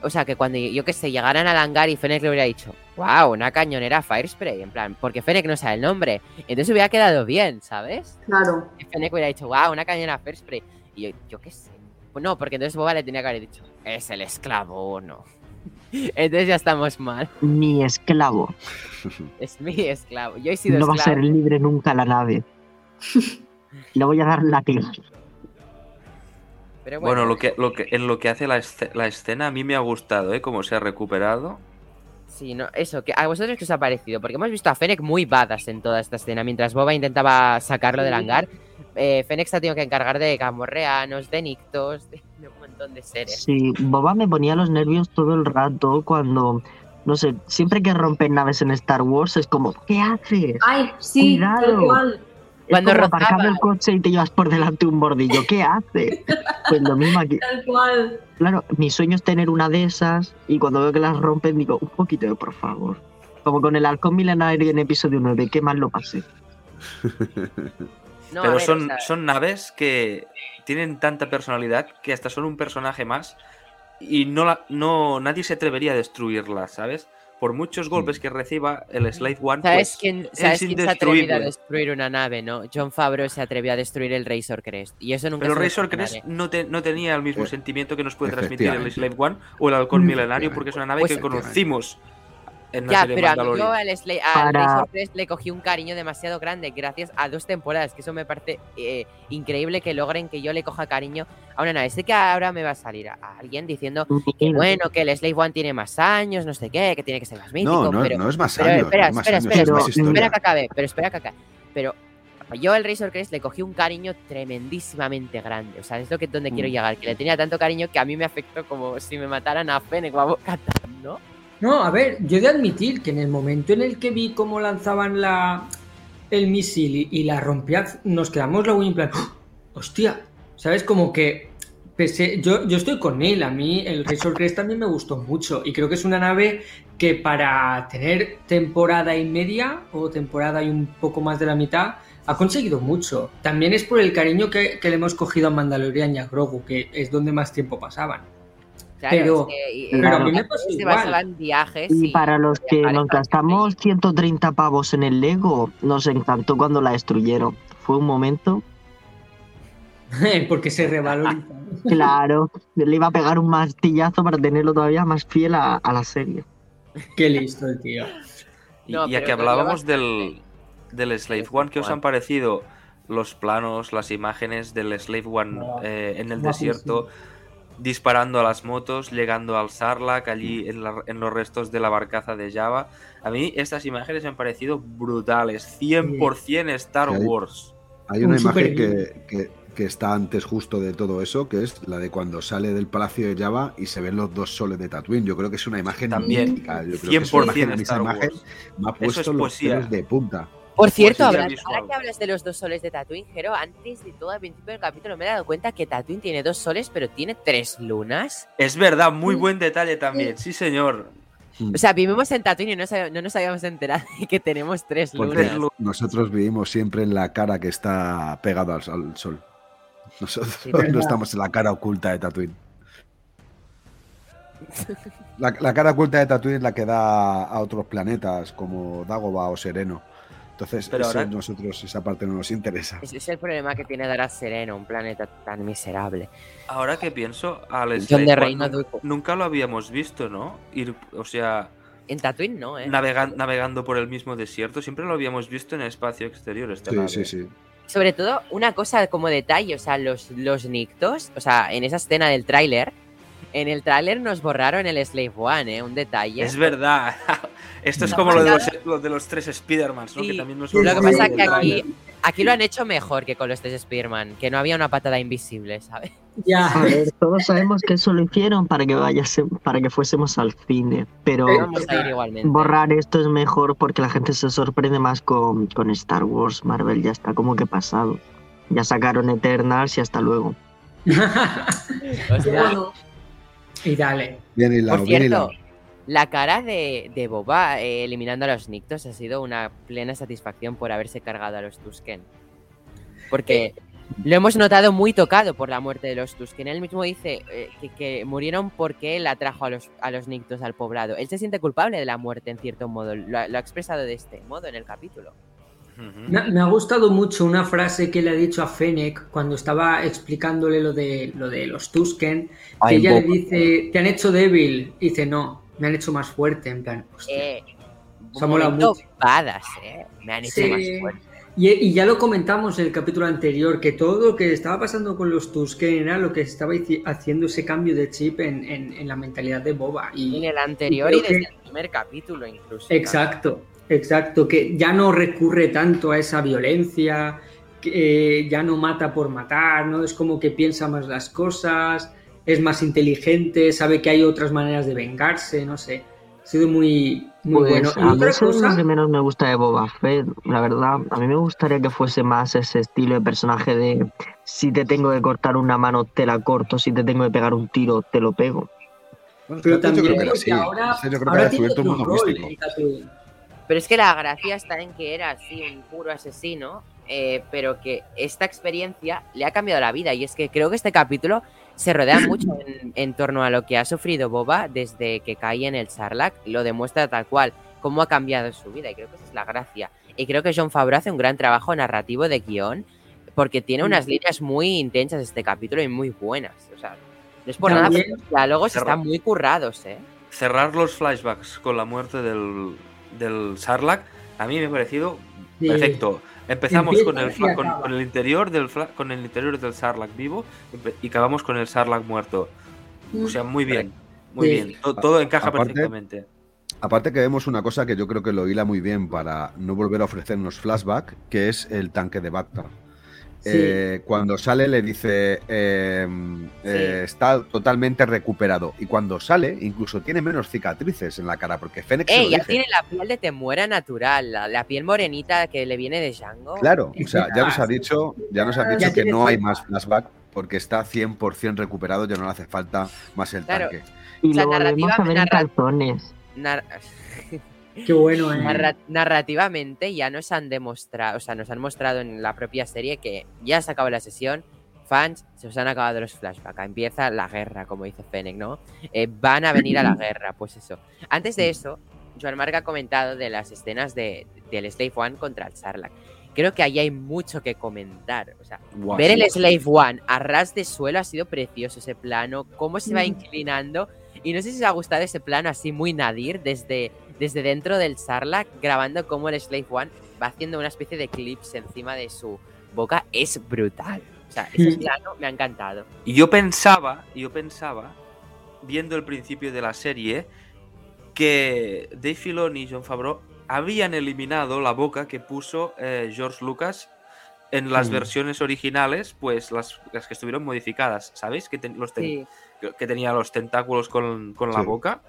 O sea, que cuando yo que sé, llegaran al hangar y Fennec le hubiera dicho, wow, una cañonera Fire Spray. En plan, porque Fennec no sabe el nombre. Entonces hubiera quedado bien, ¿sabes? Claro. Y Fennec hubiera dicho, wow, una cañonera Fire Spray. Y yo, yo qué sé. Pues no, porque entonces Boba le tenía que haber dicho, es el esclavo o no. Entonces ya estamos mal. Mi esclavo. Es mi esclavo. Yo he sido No va a ser libre nunca la nave. Le voy a dar látigo. Pero Bueno, lo que, lo que, en lo que hace la, esce- la escena a mí me ha gustado, ¿eh? Cómo se ha recuperado. Sí, no, eso, que ¿a vosotros qué os ha parecido? Porque hemos visto a Fennec muy badass en toda esta escena. Mientras Boba intentaba sacarlo del hangar, eh, Fennec se ha tenido que encargar de camorreanos, de nictos, de, de un montón de seres. Sí, Boba me ponía los nervios todo el rato cuando, no sé, siempre que rompen naves en Star Wars es como, ¿qué haces? Ay, sí, Cuidado. tal cual. Es Cuando como rozaba. aparcando el coche y te llevas por delante un bordillo, ¿qué haces? Pues lo mismo aquí. Tal cual. Claro, mi sueño es tener una de esas y cuando veo que las rompen digo, un poquito, por favor. Como con el halcón milenario en episodio 9, qué mal lo pasé. No, Pero ver, son, o sea, son naves que tienen tanta personalidad que hasta son un personaje más y no, la, no nadie se atrevería a destruirlas, ¿sabes? Por muchos golpes que reciba el Slave One, ¿Sabes pues, quién, es ¿sabes quién se ha atrevido a destruir una nave, no? John Favreau se atrevió a destruir el Razor Crest. Y eso nunca Pero se lo Razor. Crest no, te- no tenía el mismo Eh, sentimiento que nos puede transmitir el. Slave One o el Halcón Mm. Milenario, porque es una nave Pues- que conocimos en la Ya, serie pero a mí yo al, Sla- al Para- Razor Crest le cogí un cariño demasiado grande gracias a dos temporadas, que eso me parece eh, increíble que logren que yo le coja cariño a una nave. Sé que ahora me va a salir a, a alguien diciendo que bueno, que el Slave One tiene más años, no sé qué, que tiene que ser más mítico, No, no, pero, no es más pero años. espera, no es más espera, años, espera, es más espera, que acabe, pero espera que acabe. Pero yo al Razor Crest le cogí un cariño tremendísimamente grande. O sea, es lo que donde quiero Mm. llegar, que le tenía tanto cariño que a mí me afectó como si me mataran a Fennec o a ¿no? No, a ver, yo he de admitir que en el momento en el que vi cómo lanzaban la, el misil y, la rompía, nos quedamos luego en plan, ¡Oh! hostia, ¿sabes? Como que pese- yo, yo estoy con él, a mí el Razor Crest también me gustó mucho y creo que es una nave que para tener temporada y media o temporada y un poco más de la mitad ha conseguido mucho. También es por el cariño que, que le hemos cogido a Mandalorian y a Grogu, que es donde más tiempo pasaban. Claro, Pero- es que, y- pero a mí me se igual. basaba en viajes. Y para los que viajar nos gastamos 130 pavos en el Lego, nos encantó cuando la destruyeron. Fue un momento, porque se revaloriza. claro, le iba a pegar un martillazo para tenerlo todavía más fiel a, a la serie. Qué listo el tío. Y ya que hablábamos del, del Slave One, ¿qué os han parecido los planos, las imágenes del Slave One No, eh, en el desierto, disparando a las motos, llegando al Sarlacc, allí en, la- en los restos de la barcaza de Java? A mí estas imágenes me han parecido brutales, 100% Star hay- Wars. Hay una Un imagen que, que- que está antes justo de todo eso, que es la de cuando sale del Palacio de Java y se ven los dos soles de Tatooine. Yo creo que es una imagen También, mítica. Yo creo que es una 100% imagen, me ha Eso puesto es los poesía. pelos de punta. Por cierto, habla- visual. ahora que hablas de los dos soles de Tatooine, Jero, antes de todo, al principio del capítulo me he dado cuenta que Tatooine tiene dos soles, pero tiene tres lunas. Es verdad, muy buen detalle también, sí señor. O sea, vivimos en Tatooine y no, nos habíamos enterado de que tenemos tres lunas. lu- nosotros vivimos siempre en la cara que está pegada al, al sol. Nosotros Sí, no estamos en la cara oculta de Tatooine. La, la cara oculta de Tatooine es la que da a otros planetas como Dagobah o Sereno. Entonces, Pero ahora- nosotros esa parte no nos interesa. Ese es el problema que tiene Dara Sereno, un planeta tan miserable. Ahora que pienso, al John Slave de One Reino nunca, nunca lo habíamos visto, ¿no? Ir, o sea, En Tatooine no, ¿eh? navegan- navegando por el mismo desierto, siempre lo habíamos visto en el espacio exterior. Esta Sí, nave. sí, sí. Sobre todo, una cosa como detalle, o sea, los, los Nictos, o sea, en esa escena del tráiler, en el tráiler nos borraron el Slave One, ¿eh? Un detalle. Es verdad. Esto es No como lo de, los, lo de los tres Spider-Mans, ¿no? Sí. Que también nos Lo que pasa es que aquí, aquí lo han hecho mejor que con los tres Spearman, que no había una patada invisible, ¿sabes? A Ya. ver, todos sabemos que eso lo hicieron para que vayase, para que fuésemos al cine, pero Vamos a ir igualmente. borrar esto es mejor porque la gente se sorprende más con, con Star Wars, Marvel ya está como que pasado. Ya sacaron Eternals y hasta luego. O sea, Bueno, y dale. Bien hilado, por bien cierto, hilado. la cara de, de Boba eh, eliminando a los Nictos ha sido una plena satisfacción por haberse cargado a los Tusken. Porque lo hemos notado muy tocado por la muerte de los Tusken. Él mismo dice eh, que, que murieron porque él atrajo a los, a los Nictos al poblado. Él se siente culpable de la muerte, en cierto modo. Lo, lo ha expresado de este modo en el capítulo. Me, me ha gustado mucho una frase que le ha dicho a Fennec cuando estaba explicándole lo de, lo de los Tusken, que ella le dice, te han hecho débil. Y dice, no, me han hecho más fuerte. En plan, hostia. Eh, Se mucho. badass, eh. Me han hecho Sí. más fuerte. Y, y ya lo comentamos en el capítulo anterior, que todo lo que estaba pasando con los Tusken era lo que estaba haciendo ese cambio de chip en, en- en la mentalidad de Boba. En Y, el anterior creo y desde que- el primer capítulo incluso. exacto, exacto, que ya no recurre tanto a esa violencia, que eh, ya no mata por matar, ¿no? Es como que piensa más las cosas, es más inteligente, sabe que hay otras maneras de vengarse, no sé. Ha sido muy, muy Pues bueno. Y a mí otra eso es lo cosa, que menos me gusta de Boba Fett, la verdad. A mí me gustaría que fuese más ese estilo de personaje de si te tengo que cortar una mano, te la corto, si te tengo que pegar un tiro, te lo pego. Bueno, pero yo también creo que era así. ahora, yo creo que ahora ha tiene descubierto un otro mundo místico. Pero es que la gracia está en que era así un puro asesino, eh, pero que esta experiencia le ha cambiado la vida. Y es que creo que este capítulo se rodea mucho en, en torno a lo que ha sufrido Boba desde que cae en el Sarlacc. Lo demuestra tal cual, cómo ha cambiado su vida. Y creo que esa es la gracia. Y creo que John Favreau hace un gran trabajo narrativo de guion, porque tiene unas líneas muy intensas este capítulo y muy buenas. O sea, no es por nada, pero los diálogos están muy currados, ¿eh? Cerrar los flashbacks con la muerte del, del Sarlacc, a mí me ha parecido Sí. perfecto. Empezamos con el, con, con el interior del fla- con el interior del Sarlacc vivo y acabamos con el Sarlacc muerto. O sea, muy bien, muy Sí. bien. To- Todo, encaja Aparte- perfectamente. Aparte que vemos una cosa que yo creo que lo hila muy bien para no volver a ofrecernos flashback, que es el tanque de Bacta. Eh, cuando sale le dice eh, eh, está totalmente recuperado. Y cuando sale, incluso tiene menos cicatrices en la cara, porque Fennec se ¡Ey! lo Ya dice. tiene la piel de temuera natural, la, la piel morenita que le viene de Django. Claro, o sea, ya nos ha dicho, ya nos ha Ya dicho que no hay más flashback porque está 100% recuperado, ya no le hace falta más el Claro. tanque. Y O sea, lo volvemos a ver en narrativa- calzones. Nar- Qué bueno, ¿eh? narra- narrativamente ya nos han demostrado, o sea, nos han mostrado en la propia serie que ya se acabó la sesión, fans, se os han acabado los flashbacks, empieza la guerra, como dice Fennec, ¿no? Eh, van a venir a la guerra, pues eso. Antes de eso, Joan Marc ha comentado de las escenas de, del Slave One contra el Sarlacc. Creo que ahí hay mucho que comentar. O sea, ver sí. el Slave One a ras de suelo ha sido precioso ese plano, cómo se va Mm. inclinando. Y no sé si os ha gustado ese plano así muy nadir desde, desde dentro del Sarlacc, grabando cómo el Slave One va haciendo una especie de clips encima de su boca. Es brutal. O sea, ese plano me ha encantado. Y yo pensaba, yo pensaba, viendo el principio de la serie, que Dave Filoni y John Favreau habían eliminado la boca que puso eh, George Lucas en las versiones originales, pues las, las que estuvieron modificadas, ¿sabéis? Que, ten- los ten- que- que tenía los tentáculos con, con la boca.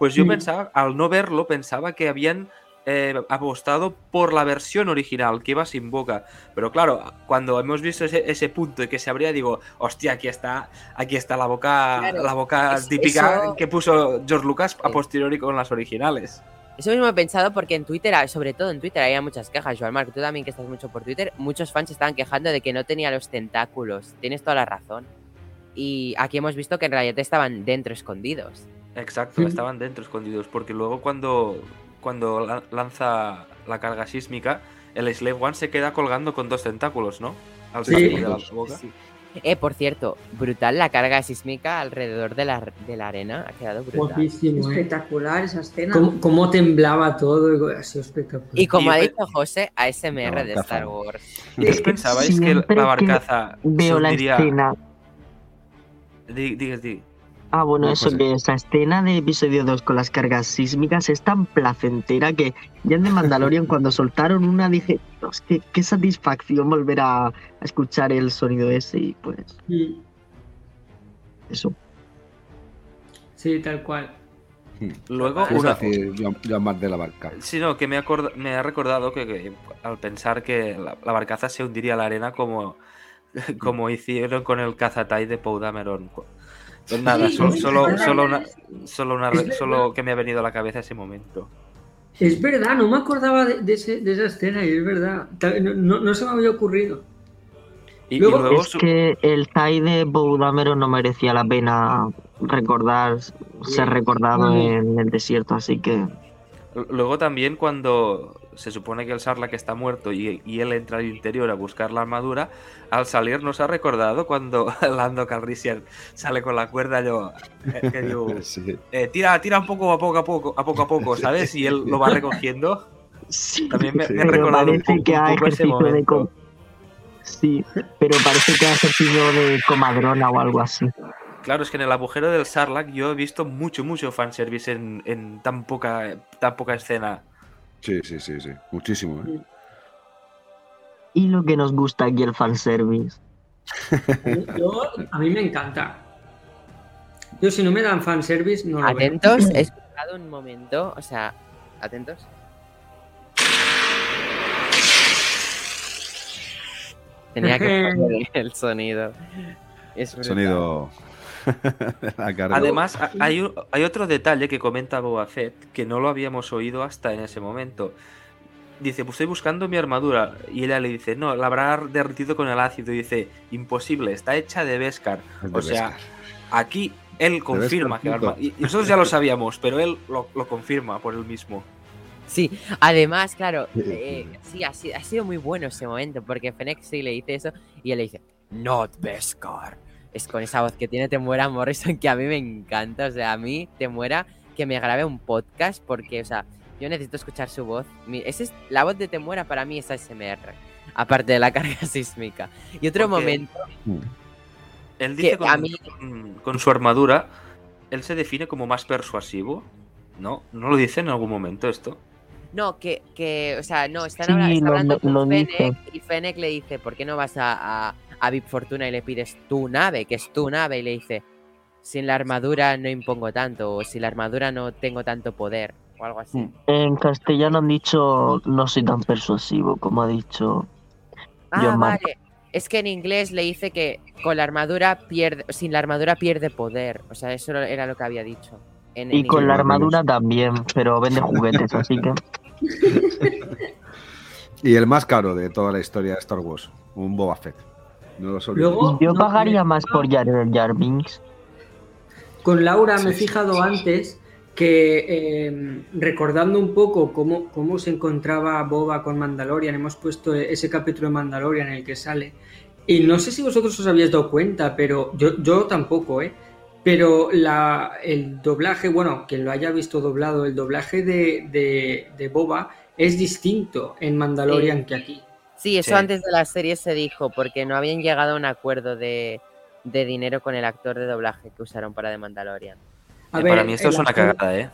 Pues yo Mm. pensaba, al no verlo, pensaba que habían eh, apostado por la versión original, que iba sin boca. Pero claro, cuando hemos visto ese, ese punto de que se abría, digo, hostia, aquí está, aquí está la boca, Claro, la boca es- típica eso- que puso George Lucas a posteriori con las originales. Eso mismo he pensado porque en Twitter, ah, sobre todo en Twitter, había muchas quejas. Joan Marc, tú también que estás mucho por Twitter, muchos fans estaban quejando de que no tenía los tentáculos. Tienes toda la razón. Y aquí hemos visto que en realidad estaban dentro escondidos. Exacto, estaban dentro escondidos, porque luego cuando, cuando la- lanza la carga sísmica, el Slave One se queda colgando con dos tentáculos, ¿no? Al Sí. salir de la boca. Sí. Eh, por cierto, brutal la carga sísmica alrededor de la, de la arena. Ha quedado brutal. Guapísimo, ¿eh? Espectacular esa escena. ¿Cómo, cómo temblaba todo? Ha sido espectacular. Y como Y ha dicho José, ASMR de barcaza. Star Wars. ¿Ustedes Es que pensabais que la que barcaza se Veo la escena. Digas. Ah, bueno, No, eso que esa escena de episodio 2 con las cargas sísmicas es tan placentera que ya en The Mandalorian cuando soltaron una dije, "Dios, qué, qué satisfacción volver a, a escuchar el sonido ese y pues Mm, eso. Sí, tal cual. Luego, Es una, Marc de la barca. Sí, no, que me, acorda- me ha recordado que, que al pensar que la, la barcaza se hundiría a la arena como, como hicieron con el cazatai de Poe Dameron. Pues nada, Sí, solo, solo, solo, una, solo, una, que me ha venido a la cabeza ese momento. Es verdad, no me acordaba de, de ese- de esa escena y es verdad. No, no- no se me había ocurrido. Y, y Luego- es su- que el TIE de Boudamero no merecía la pena recordar, ser recordado en el desierto, así que luego también cuando se supone que el Sarlacc está muerto y, y él entra al interior a buscar la armadura, al salir nos ha recordado cuando Lando Calrissian sale con la cuerda, yo eh, que digo, Sí. eh, tira, tira un poco a poco a poco, a poco a poco, ¿sabes? Y él lo va recogiendo. sí, También me, me ha pero recordado un parece poco, que un ha poco ese momento. com- sí, pero parece que ha ejercicio de comadrona o algo así. Claro, es que en el agujero del Sarlacc yo he visto mucho, mucho fanservice en, en tan poca, tan poca escena. Sí, sí, sí, sí. Muchísimo. ¿eh? Y lo que nos gusta aquí el fanservice. Yo, a mí me encanta. Yo si no me dan fanservice, no lo veo. Atentos, he escuchado un momento, o sea, atentos. Tenía que poner el sonido. Es. Sonido. Además, ha- hay, hay otro detalle que comenta Boba Fett que no lo habíamos oído hasta en ese momento. Dice, pues estoy buscando mi armadura. Y ella le dice, no, la habrá derretido con el ácido. Y dice, imposible, está hecha de Beskar. De O sea, Beskar. aquí él confirma que la punto. arma- Y nosotros ya lo sabíamos, pero él lo, lo confirma por él mismo. Sí, además, claro, Sí, eh, sí. sí, ha, sido, ha sido muy bueno ese momento, porque Fennec sí le dice eso y él le dice, Not Beskar. Es con esa voz que tiene Temuera Morrison que a mí me encanta, o sea, a mí Temuera que me grabe un podcast porque, o sea, yo necesito escuchar su voz. Mi- esa es, la voz de Temuera para mí es ASMR, aparte de la carga sísmica. Y otro Porque- momento, Él dice Que con, a mí- con- con su armadura, él se define como más persuasivo. ¿No? ¿No lo dice en algún momento esto? No, que, que, o sea, no, están Sí, habla- está lo- hablando lo- con lo Fennec dice. y Fennec le dice, ¿por qué no vas a, a, a Big Fortuna y le pides tu nave, que es tu nave? Y le dice, sin la armadura no impongo tanto, o sin la armadura no tengo tanto poder, o algo así. Mm. En castellano han dicho no soy tan persuasivo como ha dicho. Ah, John Mark. vale. Es que en inglés le dice que con la armadura pierde, sin la armadura pierde poder. O sea, eso era lo que había dicho. En, Y en con la armadura también, pero vende juguetes, así que. Y el más caro de toda la historia de Star Wars, un Boba Fett. No lo olvidéis. Luego- Yo no, pagaría me- más por Jar Jar Binks. Con Laura me he Sí. fijado antes que eh, recordando un poco cómo, cómo se encontraba Boba con Mandalorian, hemos puesto ese capítulo de Mandalorian en el que sale. Y no sé si vosotros os habíais dado cuenta, pero yo, yo tampoco, ¿eh? Pero la, el doblaje, bueno, quien lo haya visto doblado, el doblaje de, de- de Boba es distinto en Mandalorian que aquí. Sí, eso Sí. antes de la serie se dijo, porque no habían llegado a un acuerdo de, de dinero con el actor de doblaje que usaron para The Mandalorian. A Eh, ver, para mí esto es una actor- cagada, ¿eh?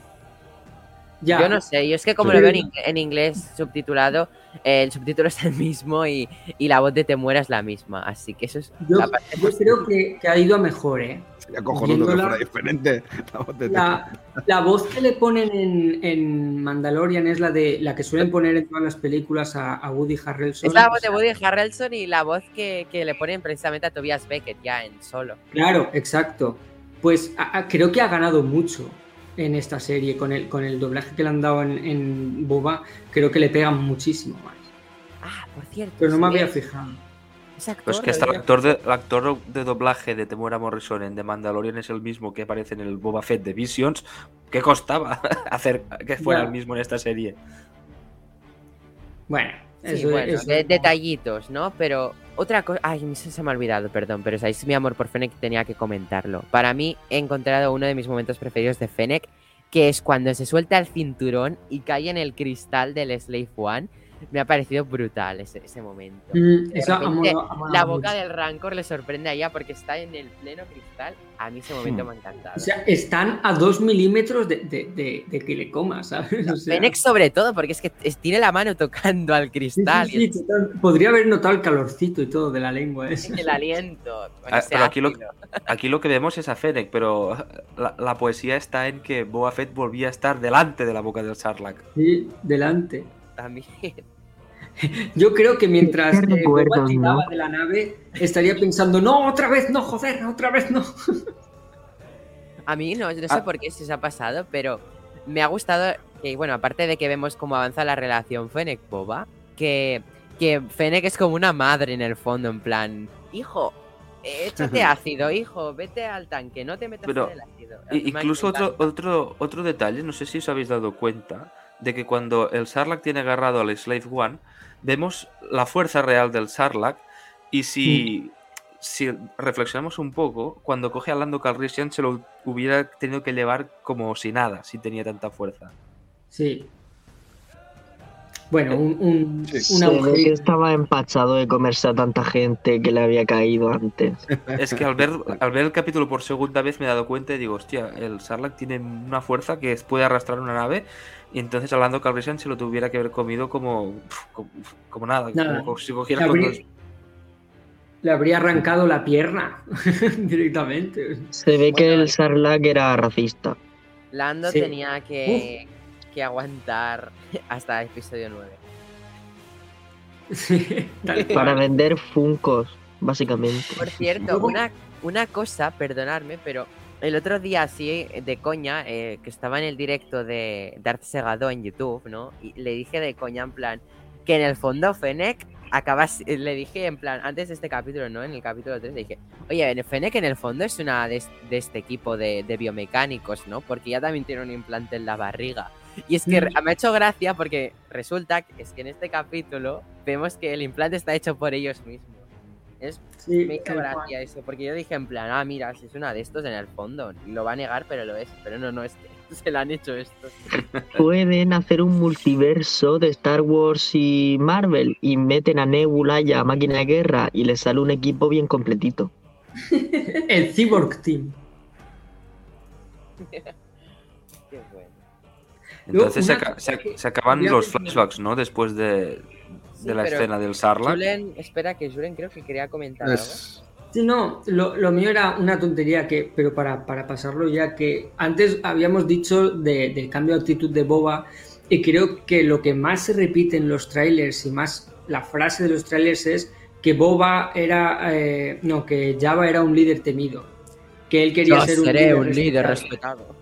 Ya, Yo no sé, yo es que como Sí. lo veo en, ing- en inglés subtitulado, eh, el subtítulo es el mismo y, y la voz de Te muera es la misma. Así que eso es yo, la parte yo creo que, que ha ido a mejor, ¿eh? Sería cojonudo que viéndola- fuera diferente. la voz La, la que le ponen en, en Mandalorian es la de la que suelen poner en todas las películas a, a Woody Harrelson. Es la voz O sea, de Woody Harrelson y la voz que, que le ponen precisamente a Tobias Beckett ya en solo. Claro, exacto. Pues a- a- creo que ha ganado mucho en esta serie con el, con el doblaje que le han dado en, en Boba. Creo que le pegan muchísimo más. Ah, por cierto. Pero no me había fijado. Actor, Pues que hasta el actor, de, el actor de doblaje de Temuera Morrison en The Mandalorian es el mismo que aparece en el Boba Fett de Visions. ¿Qué costaba hacer que fuera el mismo en esta serie? Bueno, Sí, eso, bueno, eso- de- detallitos, ¿no? Pero otra cosa. Ay, se, se me ha olvidado, perdón. Pero sabéis mi amor por Fennec tenía que comentarlo. Para mí, he encontrado uno de mis momentos preferidos de Fennec, que es cuando se suelta el cinturón y cae en el cristal del Slave One. Me ha parecido brutal ese, ese momento. Mm, repente, La boca mucho. del Rancor le sorprende a ella porque está en el pleno cristal. A mí ese momento Hmm. me ha encantado. O sea, están a dos milímetros de, de- de- de que le comas, ¿sabes? O sea, Fennec sobre todo, porque es que tiene la mano tocando al sí, cristal sí, sí. Podría haber notado el calorcito y todo de la lengua esa. el aliento. Ah, pero aquí lo-. Aquí lo que vemos es a Fennec, pero la, la poesía está en que Boba Fett volvía a estar delante de la boca del Sarlacc. Sí, delante. También. Yo creo que mientras eh, Boba recuerdos, tiraba ¿no? de la nave, estaría pensando, no, otra vez no, joder, otra vez no. A mí no, no sé Ah. por qué se os ha pasado, pero me ha gustado que, bueno, aparte de que vemos cómo avanza la relación Fennec-Boba, que, que Fennec es como una madre en el fondo, en plan, hijo, échate ácido, hijo, vete al tanque, no te metas Pero, en el ácido. Incluso otro, otro, otro detalle, no sé si os habéis dado cuenta, de que cuando el Sarlacc tiene agarrado al Slave One, vemos la fuerza real del Sarlacc y si, si reflexionamos un poco, cuando coge a Lando Calrissian se lo hubiera tenido que llevar como si nada, si tenía tanta fuerza. Sí. Bueno, un, un, Sí. que estaba empachado de comerse a tanta gente que le había caído antes. Es que al ver, al ver el capítulo por segunda vez me he dado cuenta y digo, hostia, el Sarlacc tiene una fuerza que puede arrastrar una nave y entonces a Lando Calrissian se lo tuviera que haber comido como, como, como nada, Nada. como si cogiera Le con habría, dos- le habría arrancado la pierna directamente. Se ve que el Sarlacc era racista. Lando Sí. tenía que, que aguantar hasta el episodio 9. Sí. Para vender Funcos, básicamente. Por cierto, una, una cosa, perdonadme, pero el otro día así de coña, eh, que estaba en el directo de Darth Segado en YouTube, ¿no? Y le dije de coña en plan que en el fondo Fennec acabas, eh, le dije en plan, antes de este capítulo, ¿no? En el capítulo 3 le dije, oye, en Fennec en el fondo es una de, es- de este equipo de, de biomecánicos, ¿no? Porque ya también tiene un implante en la barriga. Y es que re- me ha hecho gracia porque resulta que es que en este capítulo vemos que el implante está hecho por ellos mismos. Es Sí, me hizo gracia eso, porque yo dije en plan, ah, mira, si es una de estos en el fondo, lo va a negar, pero lo es. Pero no, no, es que se lo han hecho estos. Pueden hacer un multiverso de Star Wars y Marvel y meten a Nebula y a Máquina de Guerra y les sale un equipo bien completito. El Cyborg Team. Qué bueno. Entonces se, se- se acaban los flashbacks, ¿no? Después de, Sí, de la pero escena del Sarlacc. Julen, espera, que Julen creo que quería comentar algo. Es- Sí, no, lo, lo mío era una tontería que, pero para, para pasarlo ya que antes habíamos dicho de- del cambio de actitud de Boba y creo que lo que más se repite en los trailers y más la frase de los trailers es que Boba era, eh, no, que Java era un líder temido, que él quería Yo ser un seré líder, un líder respetado. respetado.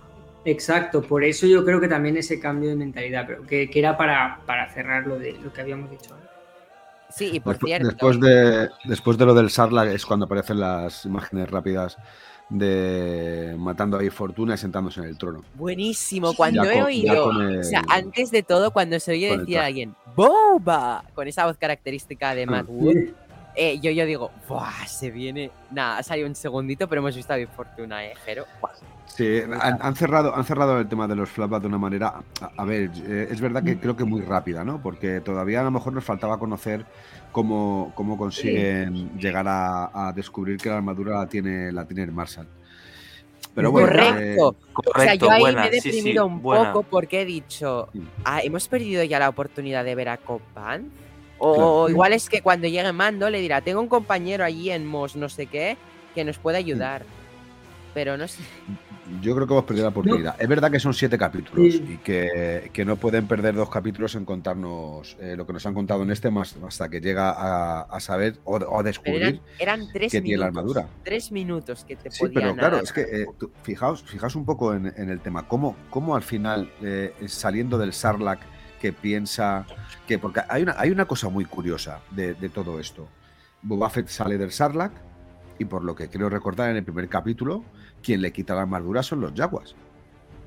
Exacto, por eso yo creo que también ese cambio de mentalidad, pero que, que era para, para cerrar lo de lo que habíamos dicho. antes. Sí, y por Despu- cierto, Después de, después de lo del Sarlacc es cuando aparecen las imágenes rápidas de matando a Fortuna y sentándose en el trono. buenísimo, cuando Ya he oído, el- o sea, antes de todo, cuando se oye con el decir a traje. alguien, ¡Boba! Con esa voz característica de. Matt Wood, eh, yo, yo digo, ¡buah! Se viene. Nada, ha salido un segundito, pero hemos visto a Big Fortuna, ¿eh? Jero? Sí, han, han cerrado, han cerrado el tema de los flashbacks de una manera, a, a ver, eh, es verdad Mm. que creo que muy rápida, ¿no? Porque todavía a lo mejor nos faltaba conocer cómo, cómo consiguen llegar a, a descubrir que la armadura la tiene, la tiene el Marshall. Pero bueno, Correcto. eh, o sea, Correcto, yo ahí buena, me he sí, sí, deprimido un buena. poco porque he dicho, Sí. ah, ¿hemos perdido ya la oportunidad de ver a Copan? O Claro. igual es que cuando llegue Mando le dirá, tengo un compañero allí en Mos no sé qué que nos puede ayudar. Pero no sé. yo creo que hemos perdido la oportunidad. Es verdad que son siete capítulos Sí. y que, que no pueden perder dos capítulos en contarnos eh, lo que nos han contado en este más hasta que llega a, a saber o, o Pero descubrir. eran, eran tres que minutos. tiene la armadura. Tres minutos que te Sí, podían pero claro, es que eh, tú- fijaos, fijaos un poco en, en el tema. ¿Cómo, cómo al final, eh, saliendo del Sarlacc, que piensa que. Porque hay una, hay una cosa muy curiosa de, de todo esto. Boba Fett sale del Sarlacc y por lo que creo recordar en el primer capítulo, quien le quita la armadura son los Jaguars.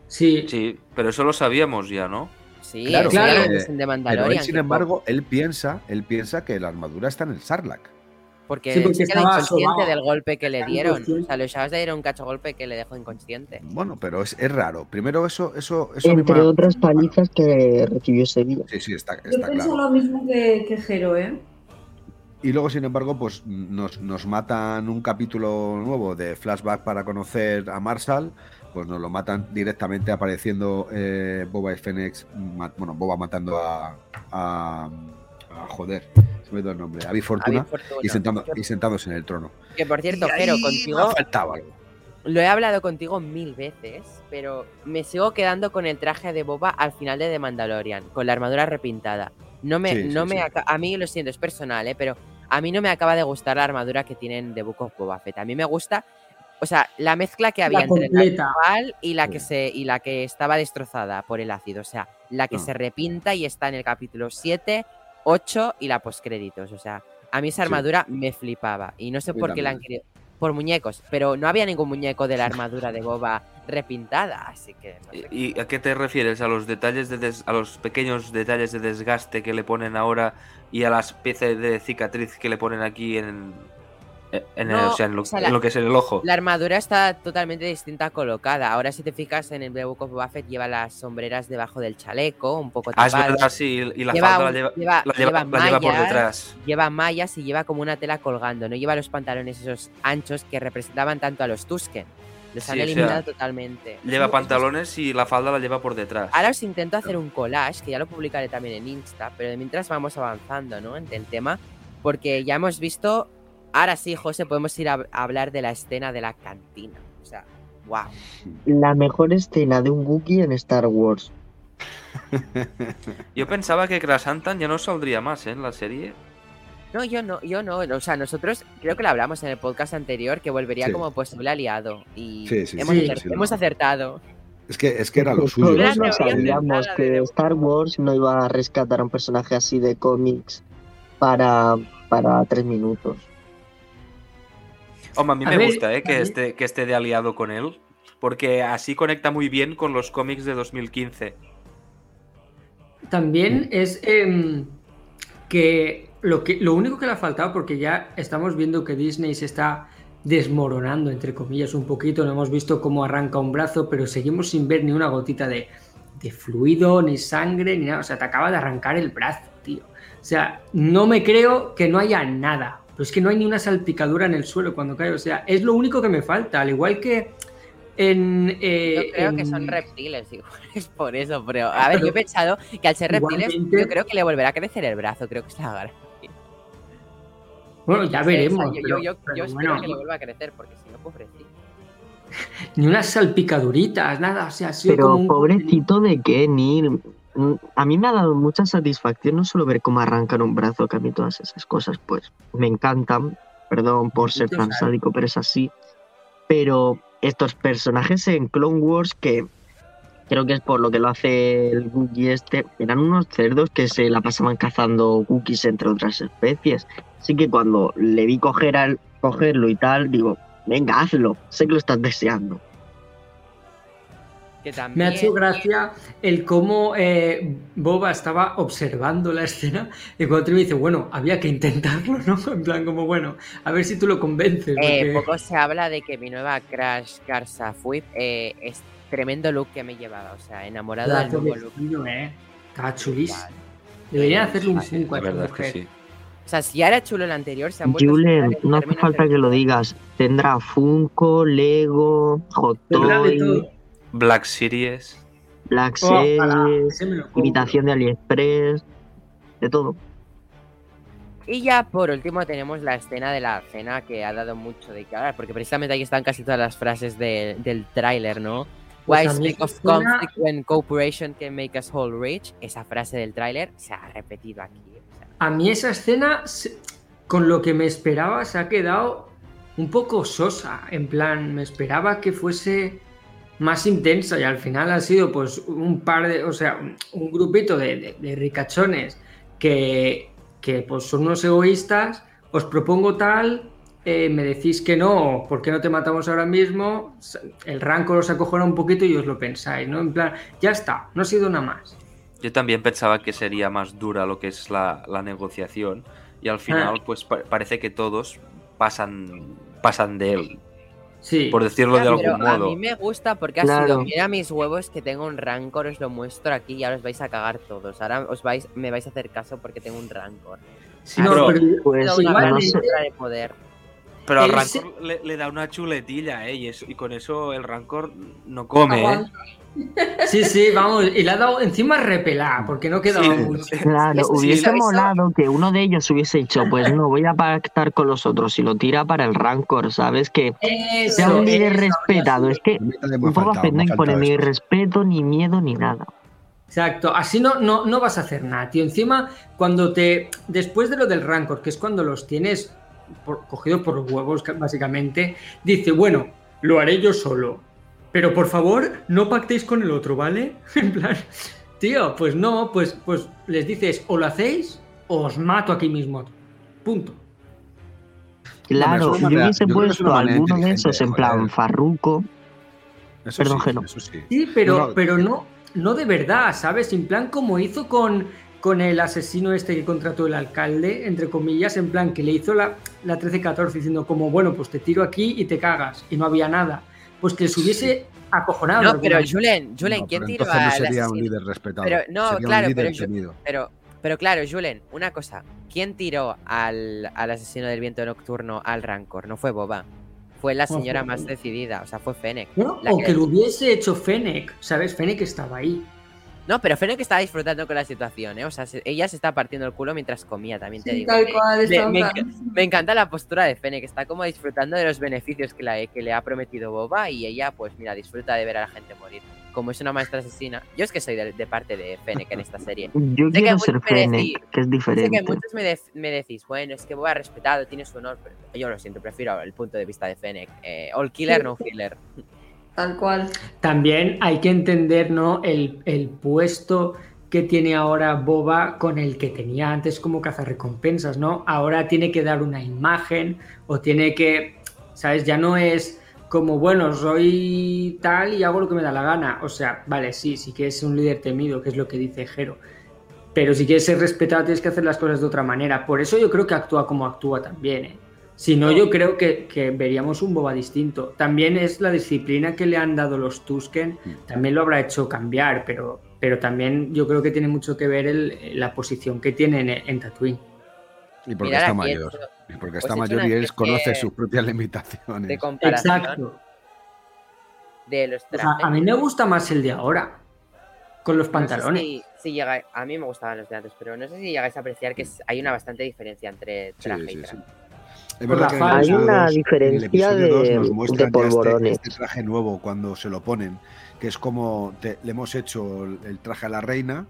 Sí, Sí, pero eso lo sabíamos ya, ¿no? Sí, Claro, Pero él, sin embargo, él piensa, él piensa que la armadura está en el Sarlacc. Porque, Sí, porque se queda estaba inconsciente sobado. del golpe que le dieron. O sea, los Shabas le dieron un cacho golpe que le dejó inconsciente. Bueno, pero es, es raro. Primero eso, eso, Entre otras palizas que recibió Sevilla. Sí, sí, está, Yo está pienso claro. lo mismo que, que Jero, ¿eh? Y luego, sin embargo, pues nos, nos matan un capítulo nuevo de flashback para conocer a Marshall. Pues nos lo matan directamente apareciendo eh, Boba y Fennec. ma- Bueno, Boba matando a. a, a- joder, se me ha ido el nombre. A Big A Fortuna. Fortuna. Y, sentando, Que- y sentándose en el trono. Que por cierto, ahí contigo faltado algo. lo he hablado contigo mil veces, pero me sigo quedando con el traje de Boba al final de The Mandalorian, con la armadura repintada. No me, Sí, sí, no me sí. a mí lo siento, es personal, ¿eh? pero a mí no me acaba de gustar la armadura que tienen de Book of Boba Fett. A mí me gusta, o sea, la mezcla que había La entre la completa. actual y la que Sí. se y la que estaba destrozada por el ácido, o sea, la que Ah. se repinta y está en el capítulo 7, 8 y la postcréditos, o sea, a mí esa Sí. armadura me flipaba y no sé por qué la han querido por muñecos, pero no había ningún muñeco de la armadura de Boba repintada, así que no sé. ¿Y a qué te refieres? ¿A los detalles de des- a los pequeños detalles de desgaste que le ponen ahora y a la especie de cicatriz que le ponen aquí en, en, el- No, o sea, en lo, o sea, en lo que es el ojo? La armadura está totalmente distinta colocada. Ahora si te fijas en el The Book of Boba Fett lleva las sombreras debajo del chaleco, un poco Ah, es tapadas. verdad, sí, y la Lleva falda la lleva, lleva- la lleva- lleva la lleva por detrás. Lleva mallas y lleva como una tela colgando, no lleva los pantalones esos anchos que representaban tanto a los Tusken. Los Sí, han o sea, eliminado totalmente. Lleva pantalones y la falda la lleva por detrás. Ahora os intento hacer un collage, que ya lo publicaré también en Insta, pero de mientras vamos avanzando, ¿no? En el tema, porque ya hemos visto, ahora sí, José, podemos ir a, a hablar de la escena de la cantina. O sea, wow. La mejor escena de un Wookiee en Star Wars. Yo pensaba que Krasantan ya no saldría más ¿eh? en la serie. No, yo no, yo no. O sea, nosotros creo que lo hablamos en el podcast anterior, que volvería Sí. como posible aliado. Y Sí, sí, hemos, sí, acer- sí, hemos no. acertado. Es que, es que era lo suyo. Teoría sabíamos que Star Wars no iba a rescatar a un personaje así de cómics para, para tres minutos. Hombre, a mí A me ver, gusta ¿eh? que, esté, que esté de aliado con él, porque así conecta muy bien con los cómics de 2015. También es em, que, lo que lo único que le ha faltado, porque ya estamos viendo que Disney se está desmoronando, entre comillas, un poquito. No hemos visto cómo arranca un brazo, pero seguimos sin ver ni una gotita de, de fluido, ni sangre, ni nada. O sea, te acaba de arrancar el brazo, tío. O sea, no me creo que no haya nada. Pero es que no hay ni una salpicadura en el suelo cuando cae. O sea, es lo único que me falta. Al igual que en. eh, Yo creo que son reptiles, igual es por eso, pero a ver, yo he pensado que al ser reptiles, Igualmente- yo creo que le volverá a crecer el brazo, creo que es la gracia. Bueno, ya O sea, veremos. yo, pero- yo, yo, pero yo espero bueno, que le vuelva a crecer, porque si no, pobrecito. ni unas salpicaduritas, nada. O sea, ha sido Pero como un- pobrecito de Kenny. mm, A mí me ha dado mucha satisfacción no solo ver cómo arrancan un brazo, que a mí todas esas cosas pues me encantan. Perdón por ser tan sádico, pero es así. Pero estos personajes en Clone Wars que creo que es por lo que lo hace el Wookiee este, eran unos cerdos que se la pasaban cazando Wookiees entre otras especies. Así que cuando le vi coger al, cogerlo y tal, digo, venga, hazlo, sé que lo estás deseando. Que también... Me ha hecho gracia el cómo eh, Boba estaba observando la escena y cuando me dice, bueno, había que intentarlo, ¿no? En plan, como, bueno, a ver si tú lo convences. Eh, poco se habla de que mi nueva Crash Garza Fuip eh, es tremendo look que me llevaba, o sea, enamorado del nuevo de look. vestido, ¿eh? Estaba chulísimo. Deberían hacerle un 5 a verdad es que mujer. sí. O sea, si ya era chulo el anterior, se han vuelto Julen, no hace falta que lo digas. Tendrá Funko, Lego, Hot Tendrá de Toy, todo. Black Series. Black Ojalá, Series, imitación de AliExpress, de todo. Y ya por último tenemos la escena de la cena que ha dado mucho de qué hablar, porque precisamente ahí están casi todas las frases de- del tráiler, ¿no? Pues Why mí speak of escena- conflict when cooperation can make us all rich? Esa frase del tráiler se ha repetido aquí. o sea, A mí esa escena, con lo que me esperaba, se ha quedado un poco sosa. En plan, me esperaba que fuese más intensa y al final ha sido pues un par de, o sea, un, grupito de, de- de ricachones que, que pues son unos egoístas, os propongo tal, eh, me decís que no, ¿por qué no te matamos ahora mismo? El rancor os acojona un poquito y os lo pensáis, ¿no? En plan, ya está, no ha sido nada más. Yo también pensaba que sería más dura lo que es la, la negociación. Y al final, pues pa- parece que todos pasan, pasan de él. Sí. Por decirlo de algún pero a modo. mí me gusta porque ha sido, mira mis huevos que tengo un rancor, os lo muestro aquí y ahora os vais a cagar todos. Ahora os vais, me vais a hacer caso porque tengo un rancor. Sí, No, pero, Pues igual no sé. de poder. pero al Rancor le, le da una chuletilla, ¿eh? Y, eso- y con eso el Rancor no come, ¿eh? Sí, sí, vamos, y le ha dado encima repelá, porque no quedaba Sí. mucho. Claro, sí, hubiese molado que uno de ellos hubiese dicho, pues no, voy a pactar con los otros y lo tira para el Rancor, ¿sabes? Que sea Eso, un líder eso, respetado. Es que no impone ni eso. respeto, ni miedo, ni nada. Exacto, así no, no, no vas a hacer nada, tío. Encima, cuando te. Después de lo del Rancor, que es cuando los tienes por- cogidos por los huevos, ca- básicamente, dice, bueno, lo haré yo solo. Pero por favor, no pactéis con el otro, ¿vale? En plan, tío, pues no, pues, pues les dices, o lo hacéis, o os mato aquí mismo. Punto. Claro, una yo hubiese puesto alguno de esos en plan. Eso Perdón, sí, Geno. eso sí. Sí, pero, No, no. pero no, no de verdad, ¿sabes? En plan, como hizo con, con el asesino este que contrató el alcalde, entre comillas, en plan, que le hizo la, la 13-14 diciendo como, bueno, pues te tiro aquí y te cagas, y no había nada. Pues que les hubiese acojonado. No, pero Julen, Julen, No, ¿quién pero tiró no al sería un asesino? líder respetado. Pero, no, sería claro, un líder pero. Pero, pero claro, Julen, una cosa. ¿Quién tiró al, al asesino del viento nocturno al Rancor? No fue Boba. Fue la No, señora fue- más decidida, o sea, fue Fennec. Bueno, La o que- que lo hubiese hecho Fennec, ¿sabes? Fennec estaba ahí. No, pero Fennec estaba disfrutando con la situación, ¿eh? O sea, se- ella se está partiendo el culo mientras comía, también te Sí, digo. tal Me- cual, me, me encanta la postura de Fennec, está como disfrutando de los beneficios que, la- que le ha prometido Boba y ella, pues mira, disfruta de ver a la gente morir. Como es una maestra asesina, yo es que soy de, de parte de Fennec en esta serie. Yo Sé que quiero muchos ser Fennec, decís- que es Sé diferente. que muchos me, dec- me decís, bueno, es que Boba respetado, tiene su honor, pero yo lo siento, prefiero el punto de vista de Fennec. Eh, all killer, no killer. Tal cual. También hay que entender, ¿no? El, el puesto que tiene ahora Boba con el que tenía antes como cazarrecompensas, ¿no? Ahora tiene que dar una imagen o tiene que, ¿sabes? Ya no es como, bueno, soy tal y hago lo que me da la gana. O sea, vale, sí, sí que es un líder temido, que es lo que dice Jero. Pero si quieres ser respetado tienes que hacer las cosas de otra manera. Por eso yo creo que actúa como actúa también, ¿eh? Si no, yo creo que, que veríamos un Boba distinto. También es la disciplina que le han dado los Tusken, también lo habrá hecho cambiar, pero, pero también yo creo que tiene mucho que ver el- la posición que tiene en, en Tatooine. Y porque Mirad está mayor. esto Y porque está hecho mayor y él conoce de- sus propias limitaciones. de comparación. Exacto. de los O sea, trajes. a mí me gusta más el de ahora. Con los No sé pantalones. si- si llega, a mí me gustaban los de antes, pero no sé si llegáis a apreciar que hay una bastante diferencia entre Sí, traje y sí, traje. sí. Es verdad que. Hay una dos- en el diferencia de- nos muestran este-. Este, traje nuevo cuando se lo ponen, que es como te- le hemos hecho el, traje a la reina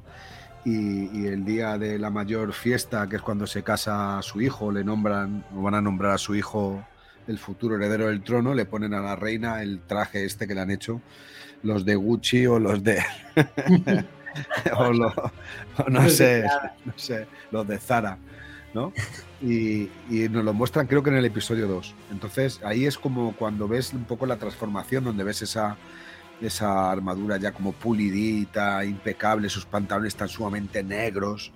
y, y el día de la mayor fiesta, que es cuando se casa su hijo, le nombran o van a nombrar a su hijo el futuro heredero del trono, le ponen a la reina el traje este que le han hecho los de Gucci o los de o, lo- o no sé, no sé, los de Zara, ¿no? Y, y nos lo muestran creo que en el episodio 2. Entonces ahí es como cuando ves un poco la transformación, donde ves esa, esa armadura ya como pulidita, impecable, sus pantalones tan sumamente negros,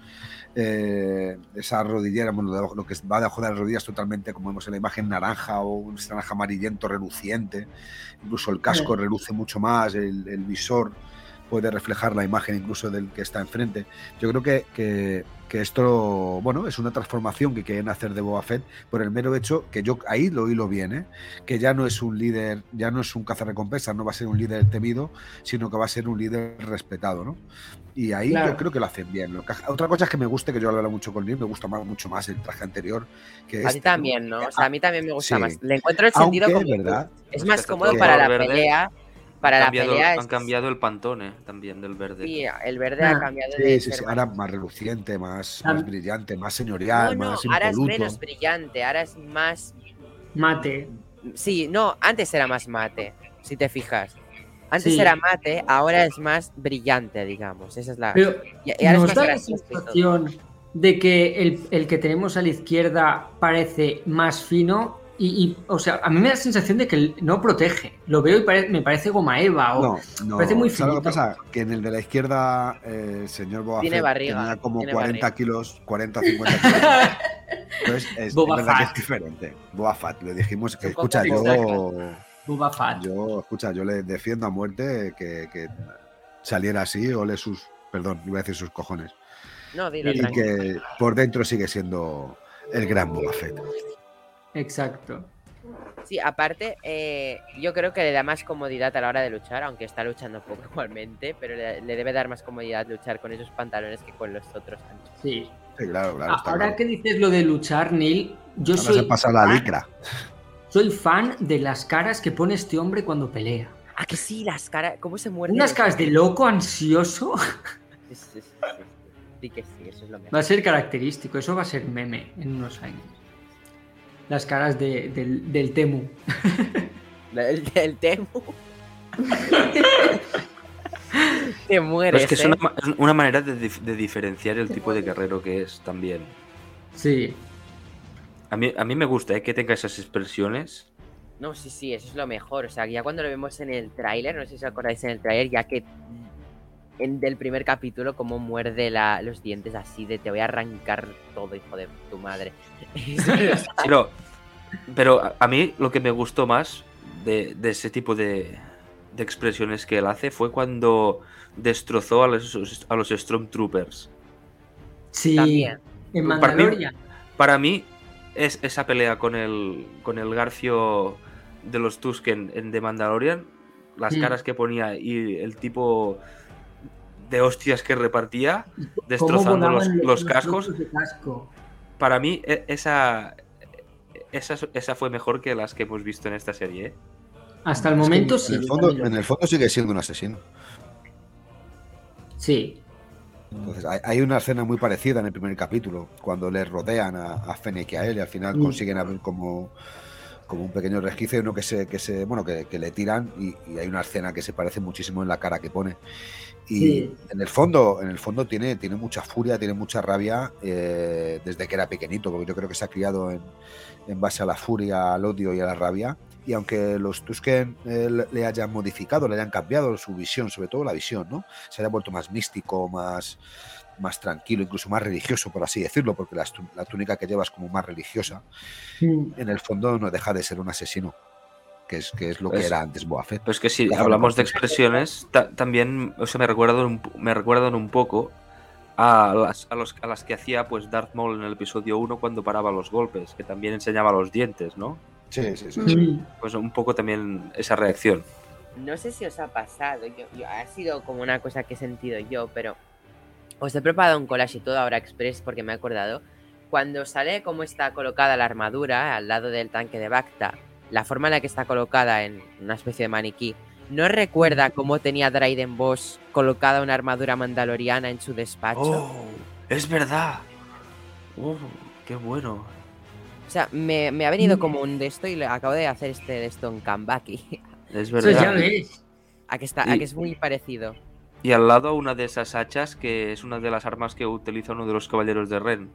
eh, esa rodillera, bueno, debajo- lo que va debajo de las rodillas totalmente, como vemos en la imagen, naranja o un naranja amarillento reluciente, incluso el casco reluce mucho más, el, el visor puede reflejar la imagen incluso del que está enfrente. Yo creo que, que, que esto, bueno, es una transformación que quieren hacer de Boba Fett por el mero hecho que yo ahí lo hilo bien, ¿eh? que ya no es un líder, ya no es un cazarrecompensas, no va a ser un líder temido, sino que va a ser un líder respetado, ¿no? Y ahí Claro. yo creo que lo hacen bien. Lo que- otra cosa es que me guste, que yo lo hablo mucho con Neil, me gusta más, mucho más el traje anterior que A este, también, ¿no? O sea, a mí también me gusta Sí. más. Le encuentro el sentido Aunque, como ¿verdad? es más que cómodo para la pelea. Para han la cambiado, pelea han es- cambiado el pantone también del verde. Sí, el verde Ah, ha cambiado de Sí, sí, ser sí, más- ahora más reluciente, más, Ah. más brillante, más No, señorial, no, más ahora es menos brillante, ahora es más Mate. Sí, no, antes era más mate, si te fijas. Antes Sí. era mate, ahora es más brillante, digamos. Esa es la. Pero y, y ahora es nos más da la sensación de que el, el que tenemos a la izquierda parece más fino y, y, o sea, a mí me da la sensación de que no protege. Lo veo y pare- me parece goma eva. O, No, no. parece muy ¿sabes lo que finito. pasa? Que en el de la izquierda, eh, el señor Boba Tiene Fett barriga, tenía como tiene 40 barriga. kilos, 40 50 kilos. Entonces, es, Boba es verdad que Fett. es diferente. Boba Fett, le dijimos que, escucha, yo. Boba Fett. yo, escucha, yo le defiendo a muerte que, que saliera así, ole sus, perdón, iba a decir sus cojones. No, dilo, Y Y tranquilo. que por dentro sigue siendo el gran Boba Fett. Exacto. Sí, aparte, eh, yo creo que le da más comodidad a la hora de luchar, aunque está luchando poco igualmente, pero le, le debe dar más comodidad luchar con esos pantalones que con los otros anchos. Sí. Sí, claro, claro. Ahora claro. que dices lo de luchar, Neil, yo Ahora se soy, pasa la fan- licra. soy fan de las caras que pone este hombre cuando pelea. Ah, que sí, las caras. ¿Cómo se muerden? Unas caras de loco, ansioso. Sí, sí, sí, sí. Sí que sí, eso es lo mejor. Va a ser característico, eso va a ser meme en unos años. Las caras de- del, del Temu. El, el Temu. Te Pero mueres. es que es ¿eh? una, es una manera de, de diferenciar el tipo de guerrero que es también. Sí. A mí, a mí me gusta ¿eh? que tenga esas expresiones. No, sí, sí, eso es lo mejor. O sea, ya cuando lo vemos en el tráiler, no sé si os acordáis en el tráiler, ya que en del primer capítulo, como muerde la- los dientes así de te voy a arrancar todo, hijo de tu madre. Pero, pero a- a mí lo que me gustó más de, de ese tipo de, de expresiones que él hace fue cuando destrozó a los, a los Stormtroopers. Sí. También. En Para mí- Mandalorian. Para mí, es esa pelea con el, con el Garfio de los Tusken en The Mandalorian, las Mm. caras que ponía y el tipo de hostias que repartía, ¿Cómo destrozando los, los cascos, trozos de casco? para mí e- esa, esa, esa fue mejor que las que hemos visto en esta serie. ¿eh? Hasta el Es que momento en, sí. el fondo, en el fondo sigue siendo un asesino. Sí. Entonces, hay, hay una escena muy parecida en el primer capítulo, cuando le rodean a, a Fennec y a él, y al final Mm. consiguen abrir como, como un pequeño resquicio, uno que se, que se, bueno, que, que le tiran, y, y hay una escena que se parece muchísimo en la cara que pone. Y Sí. en el fondo, en el fondo tiene, tiene mucha furia, tiene mucha rabia eh, desde que era pequeñito, porque yo creo que se ha criado en, en base a la furia, al odio y a la rabia. Y aunque los Tusken eh, le- hayan modificado, le hayan cambiado su visión, sobre todo la visión, ¿no? Se haya vuelto más místico, más, más tranquilo, incluso más religioso, por así decirlo, porque la, la túnica que lleva es como más religiosa. En el fondo no deja de ser un asesino, que es, que es lo que Pues- era antes Boa Fett. Pero es que si Déjame hablamos de expresiones, ta- también o sea, me, recuerdan un, me recuerdan un poco a las, a, los, a las que hacía pues Darth Maul en el episodio 1 cuando paraba los golpes, que también enseñaba los dientes, ¿no? Sí, sí, sí. Mm. Pues un poco también esa reacción. no sé si os ha pasado, yo, yo- ha sido como una cosa que he sentido yo, pero os he preparado un collage y todo ahora express porque me he acordado. Cuando sale cómo está colocada la armadura al lado del tanque de Bacta, la forma en la que está colocada en una especie de maniquí, ¿no recuerda cómo tenía Dryden Boss colocada una armadura mandaloriana en su despacho? ¡Oh! ¡Es verdad! ¡Oh! ¡Qué bueno! O sea, me, me ha venido como un de esto y le acabo de hacer este de esto en comeback y Es Eso ya verdad. ves. a que, está, a que es muy parecido. Y al lado una de esas hachas que es una de las armas que utiliza uno de los caballeros de Ren.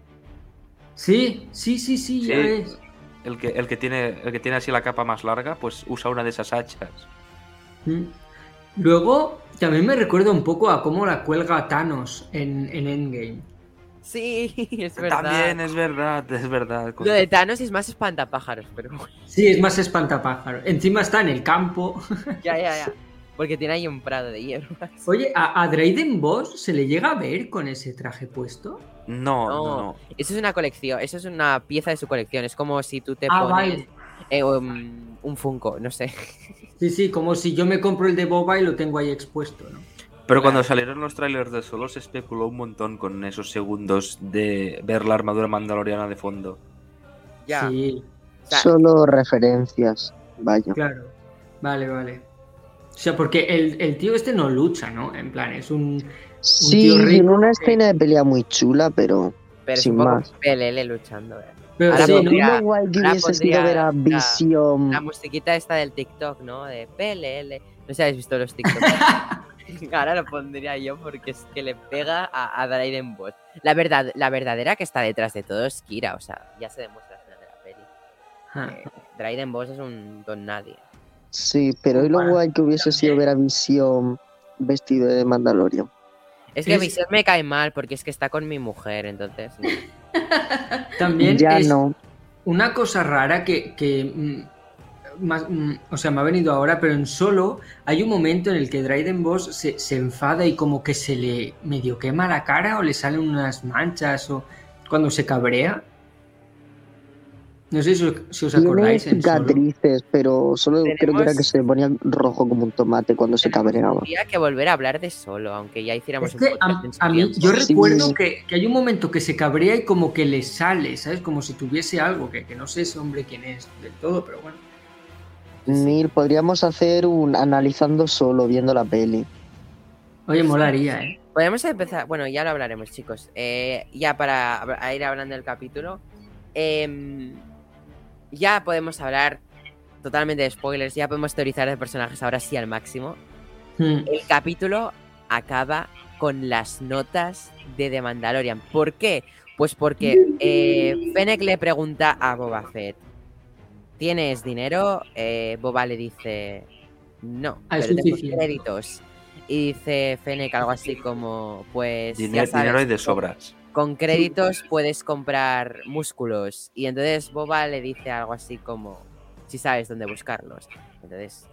Sí, sí, sí, sí, ya Sí. ves. El que, el que tiene, el que tiene así la capa más larga, pues usa una de esas hachas. Mm. Luego, también me recuerda un poco a cómo la cuelga Thanos en, en Endgame. Sí, es verdad. También es verdad, es verdad. Lo de Thanos es más espantapájaros, pero Sí, es más espantapájaro. Encima está en el campo. ya, ya, ya. Porque tiene ahí un prado de hierbas. Oye, ¿a, a Dryden Boss se le llega a ver con ese traje puesto? No, no, No, no. Eso es una colección, eso es una pieza de su colección. Es como si tú te Ah, pones vale. eh, un, un Funko, no sé. Sí, sí, como si yo me compro el de Boba y lo tengo ahí expuesto, ¿no? Pero cuando salieron los trailers de Solo se especuló un montón con esos segundos de ver la armadura mandaloriana de fondo. Ya. Sí, O sea, Solo referencias. Vaya. claro. Vale, vale. O sea, porque el, el tío este no lucha, ¿no? En plan, es un... Sí, tío rico en una escena de pelea muy chula, pero. pero es sin más. PLL luchando. eh. Pero Ahora sí, ¿no? pondría- Lo guay que ahora hubiese sido pondría ver a la- Visión. La musiquita esta del TikTok, ¿no? De PLL. No sé si habéis visto los TikTok. Ahora lo pondría yo porque es que le pega a, a Dryden Boss. La, verdad, la verdadera que está detrás de todo es Kira, o sea, ya se demuestra al final de la peli. Ah, Eh, Dryden Boss es un don nadie. Sí, pero y lo Bueno, guay que hubiese sido ver a Visión vestido de Mandalorian. Es que Visión me cae mal porque es que está con mi mujer, entonces. no. También Ya es no. una cosa rara que, que, mm, más, mm, o sea, me ha venido ahora, pero en solo hay un momento en el que Dryden Boss se, se enfada y como que se le medio quema la cara o le salen unas manchas o cuando se cabrea. No sé si, os- si os Tiene acordáis. En Solo. cicatrices, pero solo creo que era que se ponía rojo como un tomate cuando se cabreaba. Tendría que volver a hablar de solo, aunque ya hiciéramos Es un que a, a mí, yo Sí. recuerdo que, que hay un momento que se cabrea y como que le sale, ¿sabes? Como si tuviese algo, que, que no sé ese hombre quién es del todo, pero bueno. Neil, podríamos hacer un analizando solo viendo la peli. Oye, molaría, ¿eh? Podemos empezar, bueno, ya lo hablaremos, chicos. Eh, ya para ir hablando del capítulo, em, ya podemos hablar totalmente de spoilers, ya podemos teorizar de personajes ahora sí al máximo. Hmm. El capítulo acaba con las notas de The Mandalorian. ¿Por qué? Pues porque eh, Fennec le pregunta a Boba Fett, ¿tienes dinero? Eh, Boba le dice, no, Ah, pero tengo créditos. Y dice Fennec algo así como, pues... ya Dinero, sabes, dinero hay de sobras. Con créditos puedes comprar músculos. Y entonces Boba le dice algo así como, si sabes dónde buscarlos. Entonces,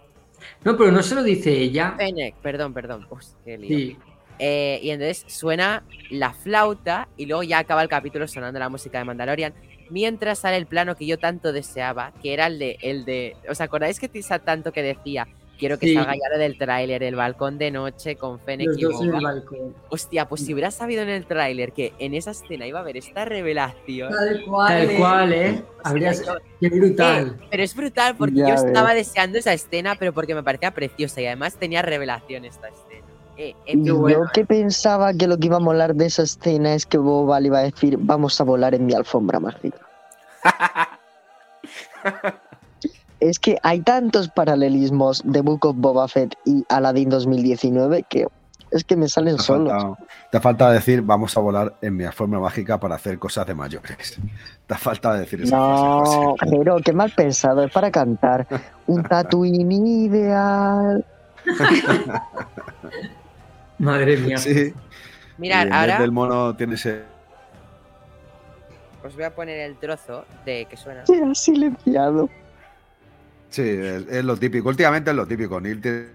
No, pero no se lo dice ella. Fennec, perdón, perdón. Uy, qué lío. Sí. Eh, y entonces suena la flauta y luego ya acaba el capítulo sonando la música de Mandalorian. Mientras sale el plano que yo tanto deseaba, que era el de, el de. ¿Os acordáis que Tisa tanto que decía? Quiero que Sí. salga ya lo del tráiler, el balcón de noche con Fennec Los y dos en Boba. el balcón. Hostia, pues si hubiera sabido en el tráiler que en esa escena iba a haber esta revelación. Tal cual. Tal eh. cual, ¿eh? hostia, Habría... yo- Qué brutal. Eh, pero es brutal porque Ya yo ves. estaba deseando esa escena, pero porque me parecía preciosa y además tenía revelación esta escena. Eh, bueno, yo que pensaba que lo que iba a molar de esa escena es que Boba le iba a decir vamos a volar en mi alfombra mágica. es que hay tantos paralelismos de Book of Boba Fett y Aladdin 2019 que es que me salen Te solos. faltado, te ha faltado decir, vamos a volar en mi forma mágica para hacer cosas de mayores. Te ha faltado decir esa No, frase, Jero, qué mal pensado, es para cantar. Un Tatooine ideal. Madre mía. Sí. Mirad, ahora del mono tiene ese. os voy a poner el trozo de que suena. Se ha silenciado. Sí, es, lo típico. Últimamente es lo típico. Neil tiene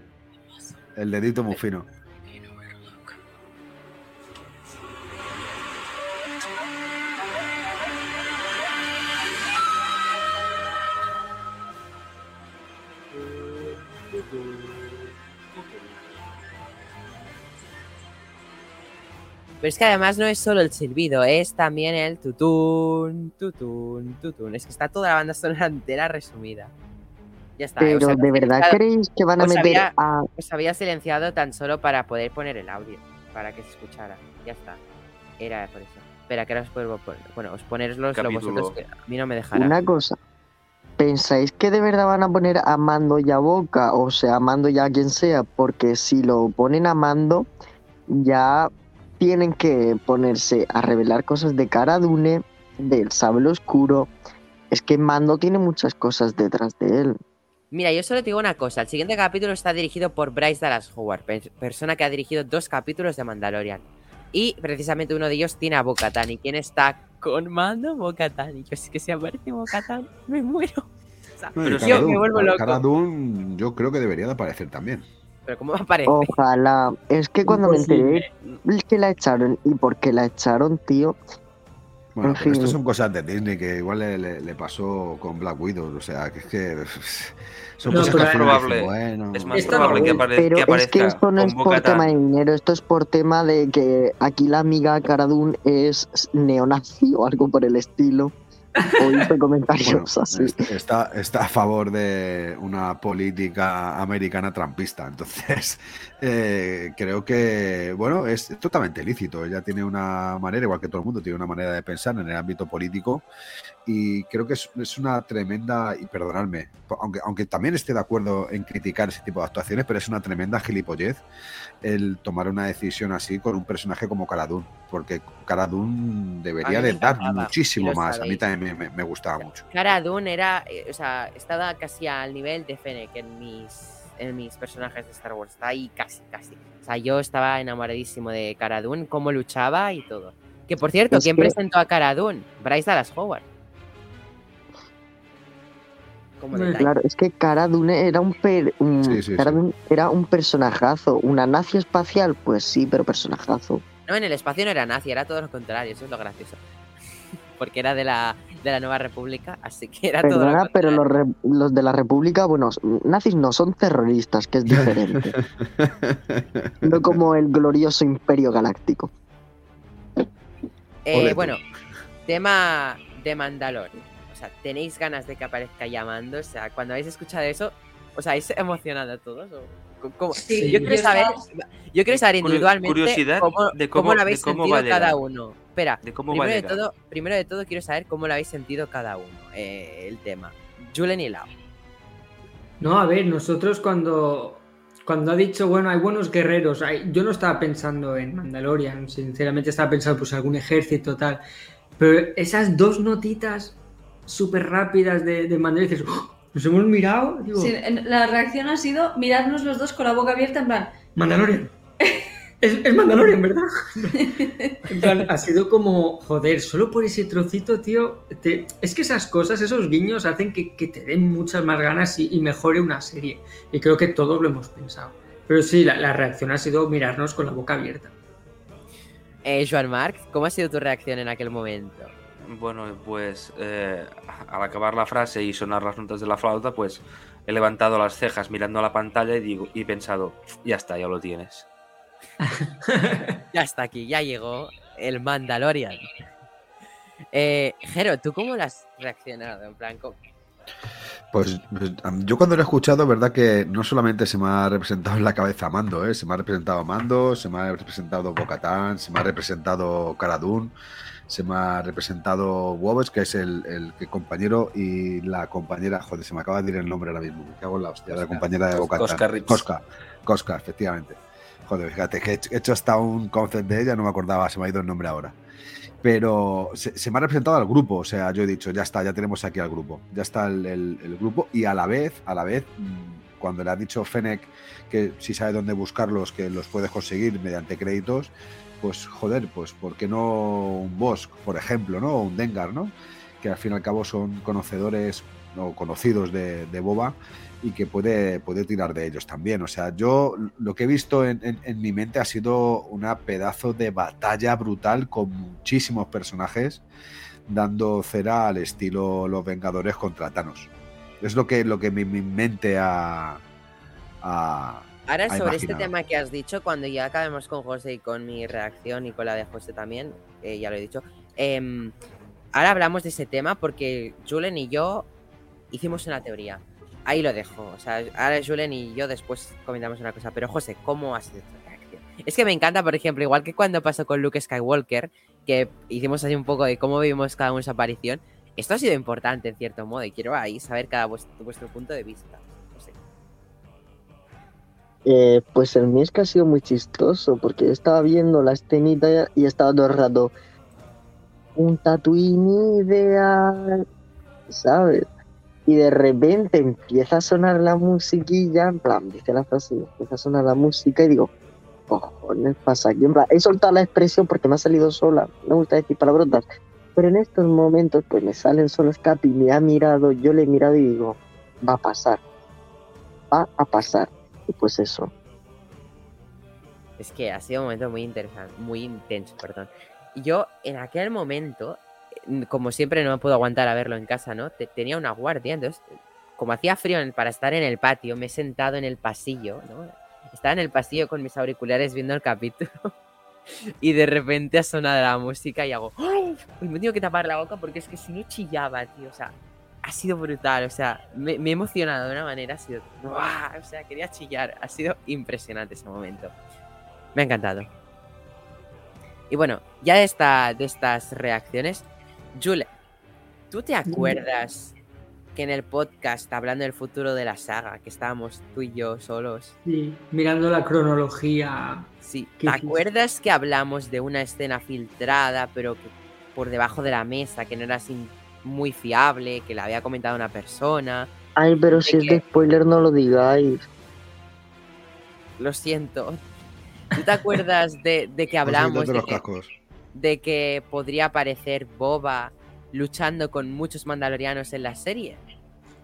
el dedito muy fino. Pero es que además no es solo el silbido, es también el tutún, tutún, tutún. Es que está toda la banda sonora entera resumida. Ya está. Pero ¿de verdad creéis que van a meter había- a... Os había silenciado tan solo para poder poner el audio, para que se escuchara. Ya está. Era por eso. Espera, que ahora os puedo poner. Bueno, os ponerlos lo Capítulo. vosotros que a mí no me dejará. Una cosa. ¿Pensáis que de verdad van a poner a Mando y a Boca? O sea, a Mando ya a quien sea. Porque si lo ponen a Mando, ya tienen que ponerse a revelar cosas de Cara Dune, del Sable Oscuro. Es que Mando tiene muchas cosas detrás de él. Mira, yo solo te digo una cosa. El siguiente capítulo está dirigido por Bryce Dallas Howard, per- persona que ha dirigido dos capítulos de Mandalorian. Y precisamente uno de ellos tiene a Bo-Katan. ¿Y quién está con mando? Bo-Katan. Y yo es que si aparece Bo-Katan, me muero. O sea, No, yo me vuelvo loco. Cara Dune, yo creo que debería de aparecer también. Pero ¿cómo aparece? Ojalá. Es que cuando me enteré Imposible. que la echaron y por qué la echaron, tío. Bueno, En pero esto son cosas de Disney que igual le, le- le pasó con Black Widow. O sea, que es que son No, cosas que es probable. bueno, Es más probable que, apare- Pero que es que aparezca esto no es por tema de dinero, esto es por tema de que aquí la amiga Caradun es neonazi o algo por el estilo. O hizo comentarios Bueno, así. est- está, está a favor de una política americana trampista. Entonces, eh, creo que, bueno, es totalmente lícito. Ella tiene una manera, igual que todo el mundo, tiene una manera de pensar en el ámbito político. Y creo que es, es una tremenda, y perdonadme, aunque, aunque también esté de acuerdo en criticar ese tipo de actuaciones, pero es una tremenda gilipollez el tomar una decisión así con un personaje como Cara Dune, porque Cara Dune debería de dar muchísimo más. A mí sabéis. también me, me- me gustaba mucho. Cara Dune era, eh, o sea, estaba casi al nivel de Fennec en mis, en mis personajes de Star Wars. Está ahí casi, casi. O sea, yo estaba enamoradísimo de Cara Dune, cómo luchaba y todo. Que por cierto, Es ¿quién que- presentó a Cara Dune? Bryce Dallas Howard. Como detalle. Claro, es que Cara Dune era un, per- un- Sí, sí, Cara sí. Dune era un personajazo. Una nazi espacial, pues sí, pero personajazo. No, en el espacio no era nazi, era todo lo contrario, eso es lo gracioso. Porque era de la, de la Nueva República, así que era todo lo Perdona, pero los, re- los de la República, bueno, nazis no, son terroristas, que es diferente. no como el glorioso Imperio Galáctico. Eh, bueno, tema de Mandalorian. O sea, ¿tenéis ganas de que aparezca llamando? O sea, cuando habéis escuchado eso, ¿os habéis emocionado a todos? ¿O cómo- cómo? Sí, yo quiero saber, yo quiero saber individualmente curiosidad cómo, de cómo cómo- lo habéis de cómo sentido va cada uno. Espera, De cómo primero de, todo, primero de todo quiero saber cómo lo habéis sentido cada uno, eh, el tema. Julen y Lau. No, a ver, nosotros cuando, cuando ha dicho, bueno, hay buenos guerreros, hay- yo no estaba pensando en Mandalorian, sinceramente estaba pensando pues algún ejército tal, pero esas dos notitas súper rápidas de, de Mandalorian, dices, ¡Oh! nos hemos mirado, digo, Sí, en- la reacción ha sido mirarnos los dos con la boca abierta en plan, Mandalorian. Es, es Mandalorian, ¿verdad? En plan, ha sido como, joder, solo por ese trocito, tío. te- es que esas cosas, esos guiños, hacen que, que te den muchas más ganas y, y mejore una serie. Y creo que todos lo hemos pensado. Pero sí, la, la reacción ha sido mirarnos con la boca abierta. Eh, Joan Marc, ¿cómo ha sido tu reacción en aquel momento? Bueno, pues eh, al acabar la frase y sonar las notas de la flauta, pues he levantado las cejas mirando a la pantalla y, digo, y he pensado, ya está, ya lo tienes. Ya está aquí, ya llegó el Mandalorian. Eh, Jero, ¿tú cómo lo has reaccionado? En plan, ¿cómo- Pues, yo cuando lo he escuchado, verdad que no solamente se me ha representado en la cabeza Mando, ¿eh? se me ha representado Mando, se me ha representado Bocatán, se me ha representado Cara Dune, se me ha representado Wobes, que es el, compañero y la compañera, joder, se me acaba de decir el nombre ahora mismo, me cago en la hostia, la compañera de Bocatán. Cosca. Cosca, Cosca, efectivamente. Joder, fíjate que he hecho- he hecho hasta un concept de ella, no me acordaba, se me ha ido el nombre ahora pero se, me ha representado al grupo, o sea, yo he dicho, ya está, ya tenemos aquí al grupo, ya está el, grupo y a la vez, a la vez, mm, cuando le ha dicho Fennec que si sabe dónde buscarlos, que los puedes conseguir mediante créditos, pues joder, pues ¿por qué no un Bosch, por ejemplo, ¿no? O un Dengar, ¿no? Que al fin y al cabo son conocedores o conocidos de Boba y que puede, puede tirar de ellos también. O sea, yo lo que he visto en, en- en mi mente ha sido una pedazo de batalla brutal con muchísimos personajes dando cera al estilo Los Vengadores contra Thanos. Es lo que, lo que mi, mi mente ha, ha, Ahora ha sobre este tema que has dicho, cuando ya acabemos con José y con mi reacción y con la de José también, eh, ya lo he dicho. em, ahora hablamos de ese tema porque Julen y yo hicimos una teoría. Ahí lo dejo. O sea, ahora Julen y yo después comentamos una cosa. Pero José, ¿cómo ha sido tu reacción? Es que me encanta, por ejemplo, igual que cuando pasó con Luke Skywalker, que hicimos así un poco de cómo vivimos cada uno su aparición. Esto ha sido importante en cierto modo y quiero ahí saber cada vuestro, vuestro punto de vista. No sé. Eh, pues el mío es que ha sido muy chistoso, porque estaba viendo la escenita y estaba todo el rato. Un Tatooine ideal, ¿sabes? Y de repente empieza a sonar la musiquilla, en plan, dice la frase, empieza a sonar la música y digo, cojones pasa aquí? En plan, he soltado la expresión porque me ha salido sola, no me gusta decir palabrotas, pero en estos momentos pues me salen solos Capi, me ha mirado, yo le he mirado y digo, va a pasar, va a pasar. Y pues eso. Es que ha sido un momento muy interesante, muy intenso, perdón. Y yo en aquel momento, como siempre no me puedo aguantar a verlo en casa, ¿no? Te- tenía una guardia, entonces, como hacía frío para estar en el patio, me he sentado en el pasillo, ¿no? Estaba en el pasillo con mis auriculares viendo el capítulo. Y de repente ha sonado la música y hago, ¡ay! Uy, me tengo que tapar la boca porque es que si no chillaba, tío. O sea, ha sido brutal. O sea, me, he emocionado de una manera, ha sido, ¡guau! O sea, quería chillar. Ha sido impresionante ese momento. Me ha encantado. Y bueno, ya de, esta, de estas reacciones, Jule, ¿tú te acuerdas que en el podcast hablando del futuro de la saga, que estábamos tú y yo solos, Sí, mirando la cronología. sí, ¿Qué ¿te hiciste? acuerdas que hablamos de una escena filtrada, pero que por debajo de la mesa, que no era así muy fiable, que la había comentado una persona? Ay, pero ¿De si es de spoiler no lo digáis. Lo siento. ¿Tú te acuerdas de, de que hablamos de los que, cascos. De que podría aparecer Boba luchando con muchos mandalorianos en la serie?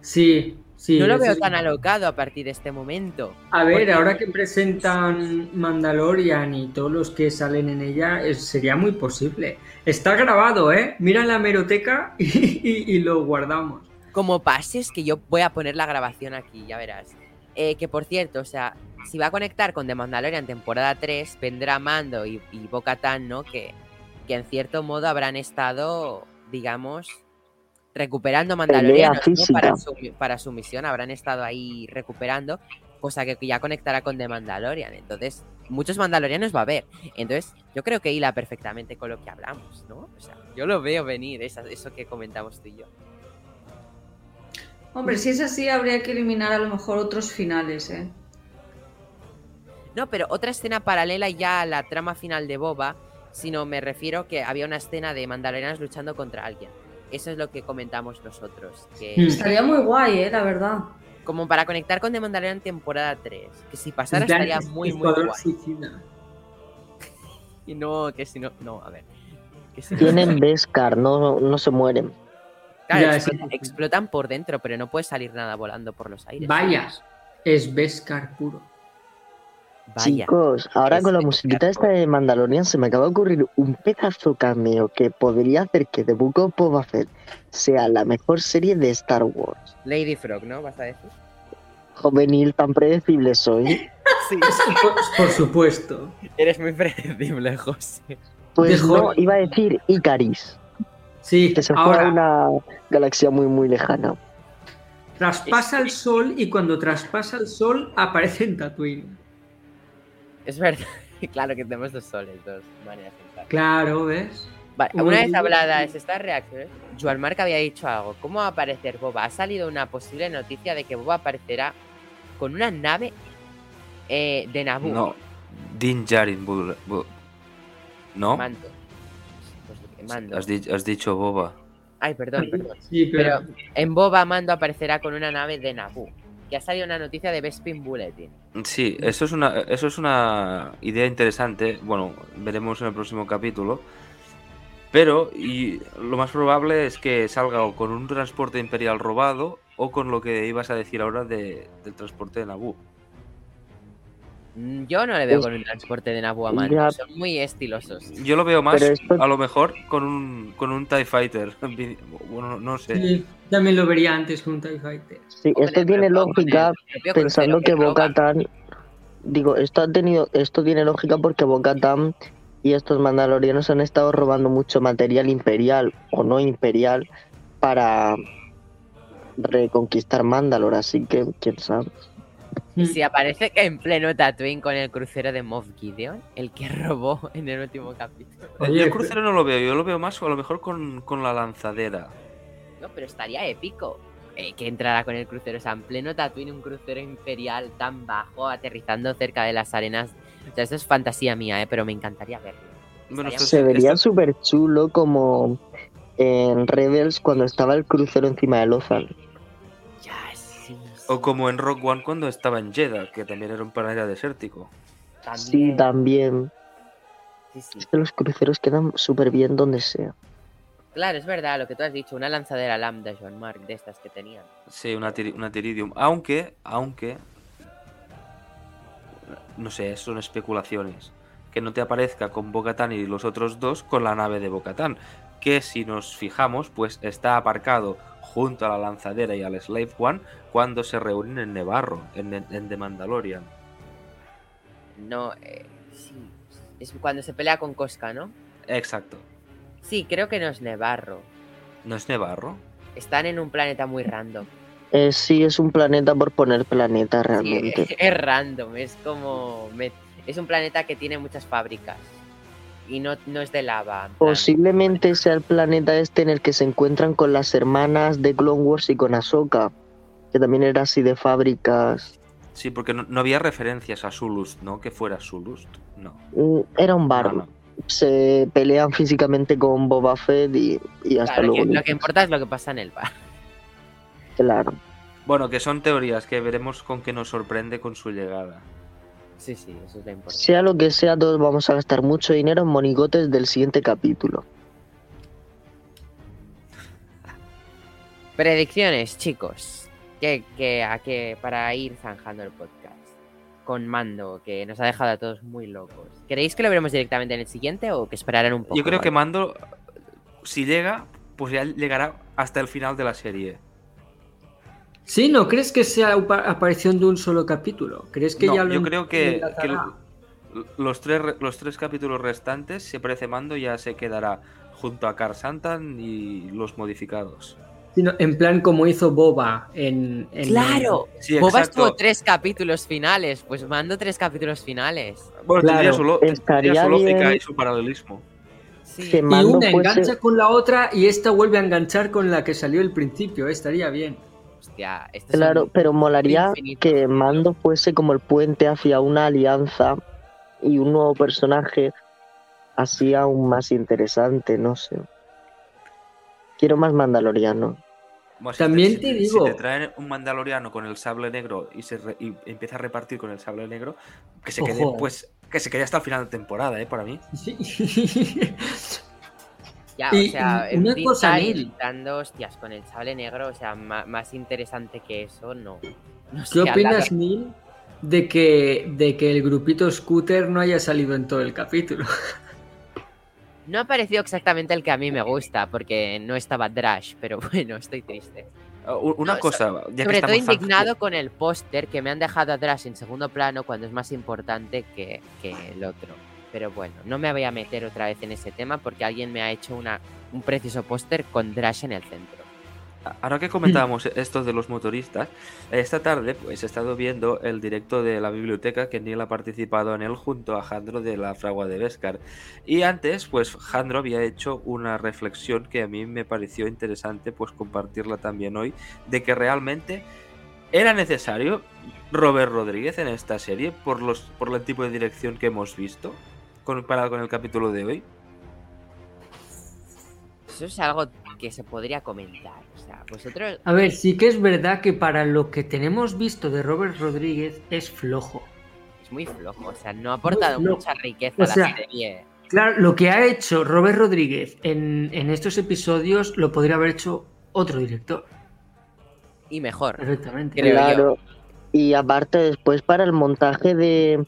Sí, sí. no lo veo sí. tan alocado a partir de este momento. A ver, Porque- ahora que presentan Mandalorian y todos los que salen en ella, es- sería muy posible. Está grabado, ¿eh? Mira en la meroteca y, y- y lo guardamos. Como pases, que yo voy a poner la grabación aquí, ya verás. Eh, que por cierto, o sea, si va a conectar con The Mandalorian temporada 3, vendrá Mando y, y Bo-Katan, ¿no? Que, que en cierto modo habrán estado, digamos, recuperando Mandalorianos para, su, para su misión, habrán estado ahí recuperando, cosa que ya conectará con The Mandalorian. Entonces, muchos Mandalorianos va a haber. Entonces, yo creo que hila perfectamente con lo que hablamos, ¿no? O sea, yo lo veo venir, esa- eso que comentamos tú y yo. Hombre, si es así, habría que eliminar a lo mejor otros finales, ¿eh? No, pero otra escena paralela ya a la trama final de Boba, sino me refiero que había una escena de Mandalorianos luchando contra alguien. Eso es lo que comentamos nosotros. Que Hmm. Estaría muy guay, ¿eh? La verdad. como para conectar con The Mandalorian temporada 3. Que si pasara estaría muy, muy guay. Suicida. Y no, que si no. No, a ver. Que si no- Tienen Beskar, no, no se mueren. Claro, Ya, explota- sí. explotan por dentro, pero no puede salir nada volando por los aires. Vaya, es Beskar puro. Vaya. Chicos, ahora es con la musiquita esta de Mandalorian se me acaba de ocurrir un pedazo cameo que podría hacer que The Book of Boba Fett sea la mejor serie de Star Wars. Lady Frog, ¿no? ¿Vas a decir? Juvenil, tan predecible soy. Sí, Por, por supuesto. eres muy predecible, José. Pues Dejó- no, iba a decir Icaris, Sí, que se fue a ahora una galaxia muy, muy lejana. traspasa el sol y cuando traspasa el sol aparece en Tatooine. Es verdad. Claro que tenemos dos soles, dos maneras de pensar. Claro, ¿ves? Vale, una vez habladas estas reacciones, Joan Marc había dicho algo. ¿Cómo va a aparecer Boba? Ha salido una posible noticia de que Boba aparecerá con una nave eh, de Naboo. No, Din Djarin. ¿No? Mando. Pues, mando. Has, di- has dicho Boba. Ay, perdón, perdón. Sí, pero, Pero en Boba Mando aparecerá con una nave de Naboo. Que ha salido una noticia de Bespin Bulletin. Sí, eso es una, eso es una idea interesante. Bueno, veremos en el próximo capítulo. Pero y lo más probable es que salga con un transporte imperial robado o con lo que ibas a decir ahora de- del transporte de Naboo. Mm, Yo no le veo con un transporte de Naboo a Mando. Ya. Son muy estilosos. Yo lo veo más, esto- a lo mejor, con un, con un TIE Fighter. Bueno, no sé. sí, también lo vería antes con un TIE Fighter. Sí, Hombre, esto tiene lógica el pensando crucero que roba. Bo-Katan digo, esto ha tenido, esto tiene lógica porque Bo-Katan y estos mandalorianos han estado robando mucho material imperial o no imperial para reconquistar Mandalor, así que quién sabe. Y si aparece que en pleno Tatooine con el crucero de Moff Gideon, el que robó en el último capítulo. Yo Oye, el crucero no lo veo, yo lo veo más o a lo mejor con, con la lanzadera. No, pero estaría épico. eh, que entrara con el crucero, o sea, en pleno Tatooine, un crucero imperial tan bajo, aterrizando cerca de las arenas. O sea, eso es fantasía mía, ¿eh? pero me encantaría verlo. Bueno, Estaría Se vería súper chulo como en Rebels cuando estaba el crucero encima de Lothal. O como en Rock One cuando estaba en Jeddah, que también era un planeta desértico. Sí, también. Sí, sí. Es que los cruceros quedan súper bien donde sea. Claro, es verdad lo que tú has dicho, una lanzadera lambda, John Mark, de estas que tenían. Sí, una, tiri- una Tiridium. Aunque, aunque. No sé, son especulaciones. Que no te aparezca con Bocatán y los otros dos con la nave de Bocatán. Que si nos fijamos, pues está aparcado junto a la lanzadera y al Slave One cuando se reúnen en Nevarro, en, en- en The Mandalorian. No, eh, sí. Es cuando se pelea con Cosca, ¿no? Exacto. Sí, creo que no es Nevarro. ¿No es Nevarro? Están en un planeta muy random. Eh, sí, es un planeta por poner planeta Sí, realmente. es random, es como... me- Es un planeta que tiene muchas fábricas. Y no, no es de lava. Posiblemente sea el planeta este en el que se encuentran con las hermanas de Clone Wars y con Ahsoka, que también era así de fábricas. Sí, porque no, no había referencias a Zulust, ¿no? Que fuera Zulust. No. Mm, Era un bar. No, no. Se pelean físicamente con Boba Fett y, y hasta Claro, luego. que- lo que importa es lo que pasa en el bar. Claro. Bueno, que son teorías que veremos con qué nos sorprende con su llegada. Sí, sí, eso es lo importante. Sea lo que sea, todos vamos a gastar mucho dinero en monigotes del siguiente capítulo. Predicciones, chicos. Que, que, a que para ir zanjando el podcast. Con Mando, que nos ha dejado a todos muy locos. ¿Creéis que lo veremos directamente en el siguiente o que esperarán un poco? Yo creo que? Mando, si llega, pues ya llegará hasta el final de la serie. Sí, ¿no crees que sea aparición de un solo capítulo? ¿Crees que No, ya lo yo creo que, los, tres, re- los tres capítulos restantes, si aparece Mando, ya se quedará junto a Car Santan y los modificados. Sino en plan como hizo Boba en... en- ¡Claro! Sí, Boba exacto. estuvo tres capítulos finales. Pues Mando tres capítulos finales. Bueno, Claro, tendría su, lo- tendría estaría su lógica bien. y su paralelismo. Sí. Que Y una fuese- engancha con la otra y esta vuelve a enganchar con la que salió al principio. ¿eh? Estaría bien. Hostia, esto es Claro, un- pero molaría infinito. que Mando fuese como el puente hacia una alianza y un nuevo personaje así aún más interesante, no sé. Quiero más Mandaloriano. Bueno, si También si te si digo- te traen un mandaloriano con el sable negro y, se re- y empieza a repartir con el sable negro, que se quede, pues, que se quede hasta el final de temporada, ¿eh? Para mí. Ya, Y o sea, una cosa, dando hostias con el sable negro, o sea, más, interesante que eso, no. no ¿Qué opinas, Neil, de que, de que el grupito Scooter no haya salido en todo el capítulo? No ha parecido exactamente el que a mí me gusta, porque no estaba Drash, pero bueno, estoy triste. Una No, cosa, ya que Sobre todo indignado con el póster que me han dejado a Drash en segundo plano cuando es más importante que, que el otro. Pero bueno, no me voy a meter otra vez en ese tema porque alguien me ha hecho una, un precioso póster con Drash en el centro. Ahora que comentábamos esto de los motoristas, esta tarde pues he estado viendo el directo de la biblioteca que Neil ha participado en él junto a Jandro de la Fragua de Vescar. Y antes, pues Jandro había hecho una reflexión que a mí me pareció interesante pues compartirla también hoy, de que realmente era necesario Robert Rodríguez en esta serie por los por el tipo de dirección que hemos visto comparado con el capítulo de hoy. Eso es algo que se podría comentar. O sea, vosotros A ver, sí que es verdad que para lo que tenemos visto de Robert Rodríguez es flojo. es muy flojo, o sea, no ha aportado mucha riqueza O a la sea, serie. Claro, lo que ha hecho Robert Rodríguez en, en estos episodios lo podría haber hecho otro director, Y mejor. perfectamente. Creo yo. claro. Y aparte después para el montaje de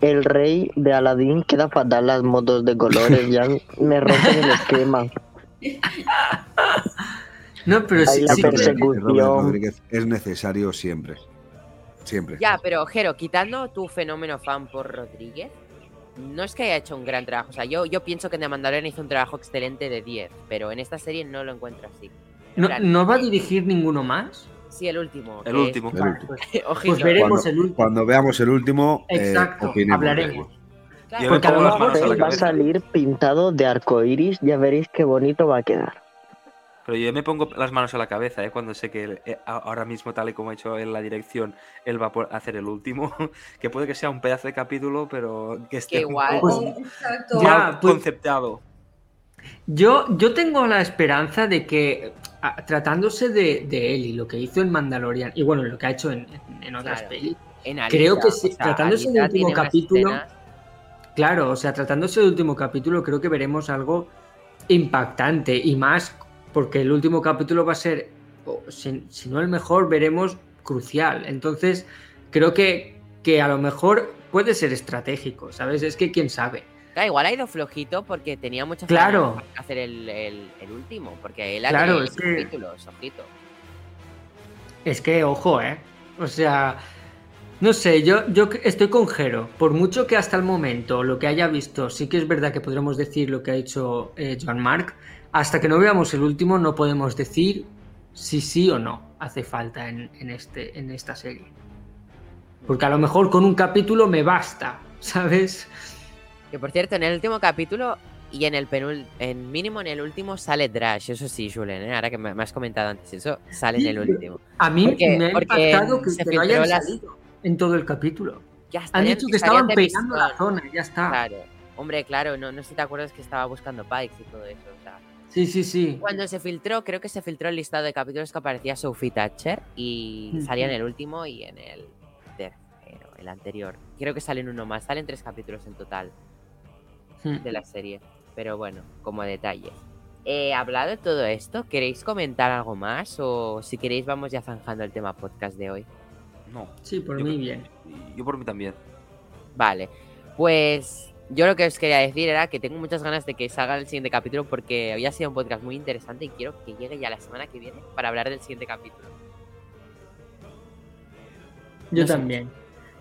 El Rey de Aladdin queda fatal las motos de colores, ya me rompen el esquema. No, pero sí, la persecución. Es necesario siempre. Siempre. Ya, pero Jero, quitando tu fenómeno fan por Rodríguez, no es que haya hecho un gran trabajo. O sea, yo, yo pienso que The Mandalorian hizo un trabajo excelente de 10, pero en esta serie no lo encuentro así. En ¿No, ¿no va a dirigir ninguno más? Sí, el último. El que último. El último. Pues veremos Cuando, el último. cuando veamos el último, eh, Exacto, hablaremos. Claro, Porque a lo a la va a salir pintado de arco iris, ya veréis qué bonito va a quedar. Pero yo me pongo las manos a la cabeza, ¿eh? Cuando sé que él, eh, ahora mismo, tal y como ha hecho en la dirección, él va a hacer el último. Que puede que sea un pedazo de capítulo, pero que esté igual- poco Exacto. Ya, pues- conceptado. Yo, yo tengo la esperanza de que, a- tratándose de, de él y lo que hizo en Mandalorian, y bueno, lo que ha hecho en, en- en otras Claro. pelis, en creo que o sea, tratándose Alita del último capítulo, escenas- claro, o sea, tratándose del último capítulo, creo que veremos algo impactante y más porque el último capítulo va a ser, si, si no el mejor, veremos crucial. Entonces, creo que, que a lo mejor puede ser estratégico, ¿sabes? Es que quién sabe. Claro, igual ha ido flojito porque tenía muchas Claro. ganas de hacer el, el- el último, porque él ha Claro, es que- títulos, ojito. Es que, ojo, ¿eh? O sea, no sé, yo, yo estoy con Jero. Por mucho que hasta el momento lo que haya visto, sí que es verdad que podremos decir lo que ha hecho eh, Joan Mark. Hasta que no veamos el último, no podemos decir si sí o no hace falta en, en este, en esta serie. Porque a lo mejor con un capítulo me basta, ¿sabes? Que por cierto, en el último capítulo y en el penul en mínimo en el último sale Drash, eso sí, Julen, ¿eh? ahora que me, has comentado antes eso, sale en el último. A mí Porque- me ha impactado que, se que no hayan las- salido en todo el capítulo. Ya Han estarían- dicho que estaban de peinando la zona, ya está. Claro, hombre, claro, no, no sé si te acuerdas que estaba buscando Pikes y todo eso. o sea, Sí, sí, sí. Cuando se filtró, creo que se filtró el listado de capítulos que aparecía Sophie Thatcher y salía en el último y en el tercero, el anterior. Creo que salen uno más, salen tres capítulos en total Hmm. de la serie. Pero bueno, como detalle. He hablado de todo esto, ¿queréis comentar algo más? O si queréis vamos ya zanjando el tema podcast de hoy. No. Sí, por Yo mí bien. Yo por mí también. Vale, pues yo lo que os quería decir era que tengo muchas ganas de que salga el siguiente capítulo porque había sido un podcast muy interesante y quiero que llegue ya la semana que viene para hablar del siguiente capítulo. Yo No sé.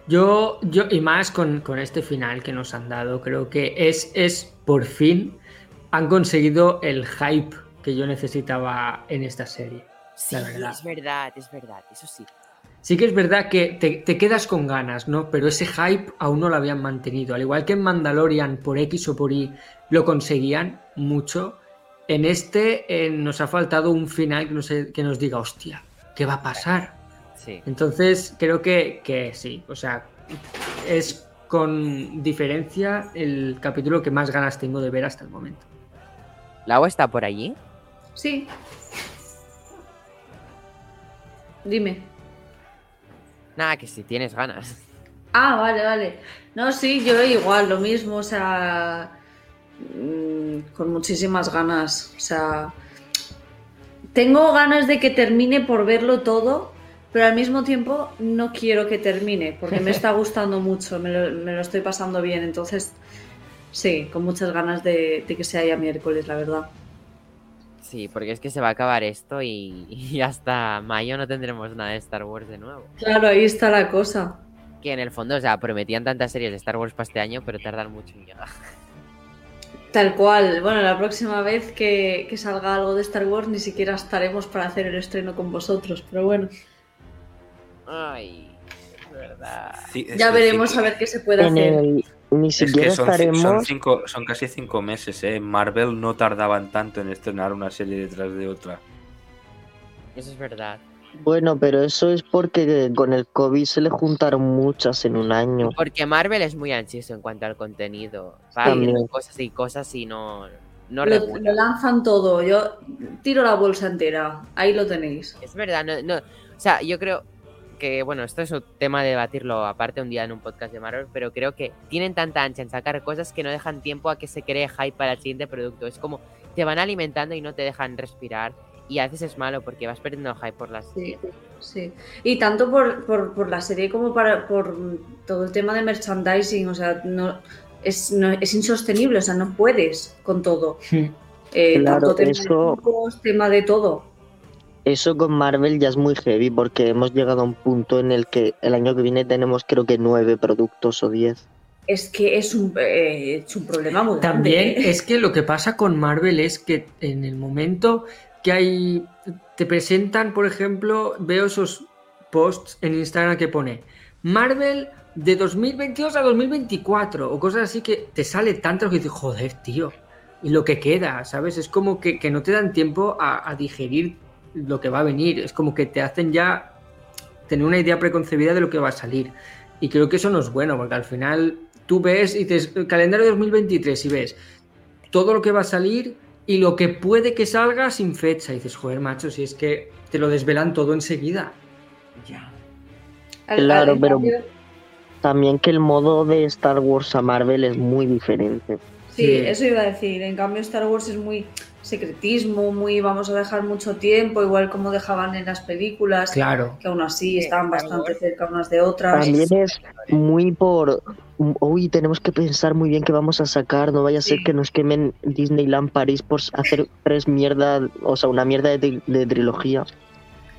Yo, yo, y más con, con este final que nos han dado, creo que es, es por fin han conseguido el hype que yo necesitaba en esta serie. Sí, La verdad. es verdad, es verdad, eso sí. Sí que es verdad que te, te quedas con ganas, ¿no? Pero ese hype aún no lo habían mantenido. Al igual que en Mandalorian, por X o por Y, lo conseguían mucho. En este eh, nos ha faltado un final que nos, que nos diga, hostia, ¿qué va a pasar? Sí. Entonces, creo que, que sí. O sea, es con diferencia el capítulo que más ganas tengo de ver hasta el momento. ¿La agua está por allí? Sí. Dime. Nada, que si tienes ganas. Ah, vale, vale. No, sí, yo igual, lo mismo, o sea, mm, con muchísimas ganas. O sea, tengo ganas de que termine por verlo todo, pero al mismo tiempo no quiero que termine, porque me está gustando mucho, me lo, me lo estoy pasando bien, entonces, sí, con muchas ganas de, de que sea ya miércoles, la verdad. Sí, porque es que se va a acabar esto y, y hasta mayo no tendremos nada de Star Wars de nuevo. Claro, ahí está la cosa. Que en el fondo, o sea, prometían tantas series de Star Wars para este año, pero tardan mucho en llegar. Tal cual. Bueno, la próxima vez que, que salga algo de Star Wars ni siquiera estaremos para hacer el estreno con vosotros, pero bueno. Ay, es verdad. Sí, es Ya veremos a ver qué se puede En hacer. el, ni Es siquiera que son, estaremos. son cinco, son casi cinco meses, ¿eh? Marvel no tardaban tanto en estrenar una serie detrás de otra. Eso es verdad. Bueno, pero eso es porque con el COVID se le juntaron muchas en un año. Porque Marvel es muy ansioso en cuanto al contenido. Va También. haciendo cosas y cosas y no, no Lo, lo lanzan todo. Yo tiro la bolsa entera. Ahí lo tenéis. Es verdad, no, no. O sea, yo creo que, bueno, esto es un tema de debatirlo aparte un día en un podcast de Marvel, pero creo que tienen tanta ancha en sacar cosas que no dejan tiempo a que se cree hype para el siguiente producto. Es como te van alimentando y no te dejan respirar. Y a veces es malo porque vas perdiendo hype por las. Sí, sí. Y tanto por, por, por la serie como para, por todo el tema de merchandising. O sea, no es, no, es insostenible. O sea, no puedes con todo. Eh, Claro, tanto tema eso- de grupos, tema de todo. Eso con Marvel ya es muy heavy porque hemos llegado a un punto en el que el año que viene tenemos creo que nueve productos o diez. Es que es un, eh, es un problema muy grande. También ¿eh? es que lo que pasa con Marvel es que en el momento que hay. Te presentan, por ejemplo, veo esos posts en Instagram que pone Marvel de 2022 a 2024 o cosas así que te sale tanto que dices, joder, tío. Y lo que queda, ¿sabes? Es como que, que no te dan tiempo a, a digerir lo que va a venir. Es como que te hacen ya tener una idea preconcebida de lo que va a salir. Y creo que eso no es bueno, porque al final tú ves y dices, el calendario 2023 y ves todo lo que va a salir y lo que puede que salga sin fecha. Y dices, joder, macho, si es que te lo desvelan todo enseguida. Ya. Claro, pero- También que el modo de Star Wars a Marvel es muy diferente. Sí, Sí. eso iba a decir. En cambio, Star Wars es muy secretismo, muy vamos a dejar mucho tiempo, igual como dejaban en las películas, Claro. que aún así Sí, estaban bastante cerca unas de otras. También es muy por. Uy, tenemos que pensar muy bien qué vamos a sacar. No vaya a ser Sí. que nos quemen Disneyland París por hacer tres mierdas, o sea, una mierda de, tri- de trilogía.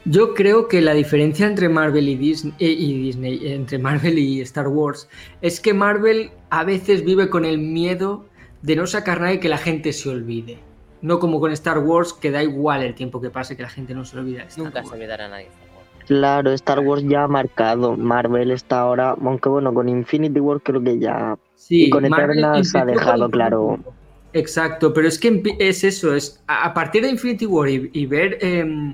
Yo creo que la diferencia entre Marvel y Disney, y Disney, entre Marvel y Star Wars, es que Marvel a veces vive con el miedo de no sacar nada y que la gente se olvide. No como con Star Wars, que da igual el tiempo que pase, que la gente no se olvide. de Star Nunca Wars. se olvidará a nadie. Star Wars. Claro, Star Wars ya ha marcado. Marvel está ahora. Aunque bueno, con Infinity War creo que ya. Sí, Y con Eternals ha dejado claro. Exacto, pero es que es eso, es a partir de Infinity War y, y ver em,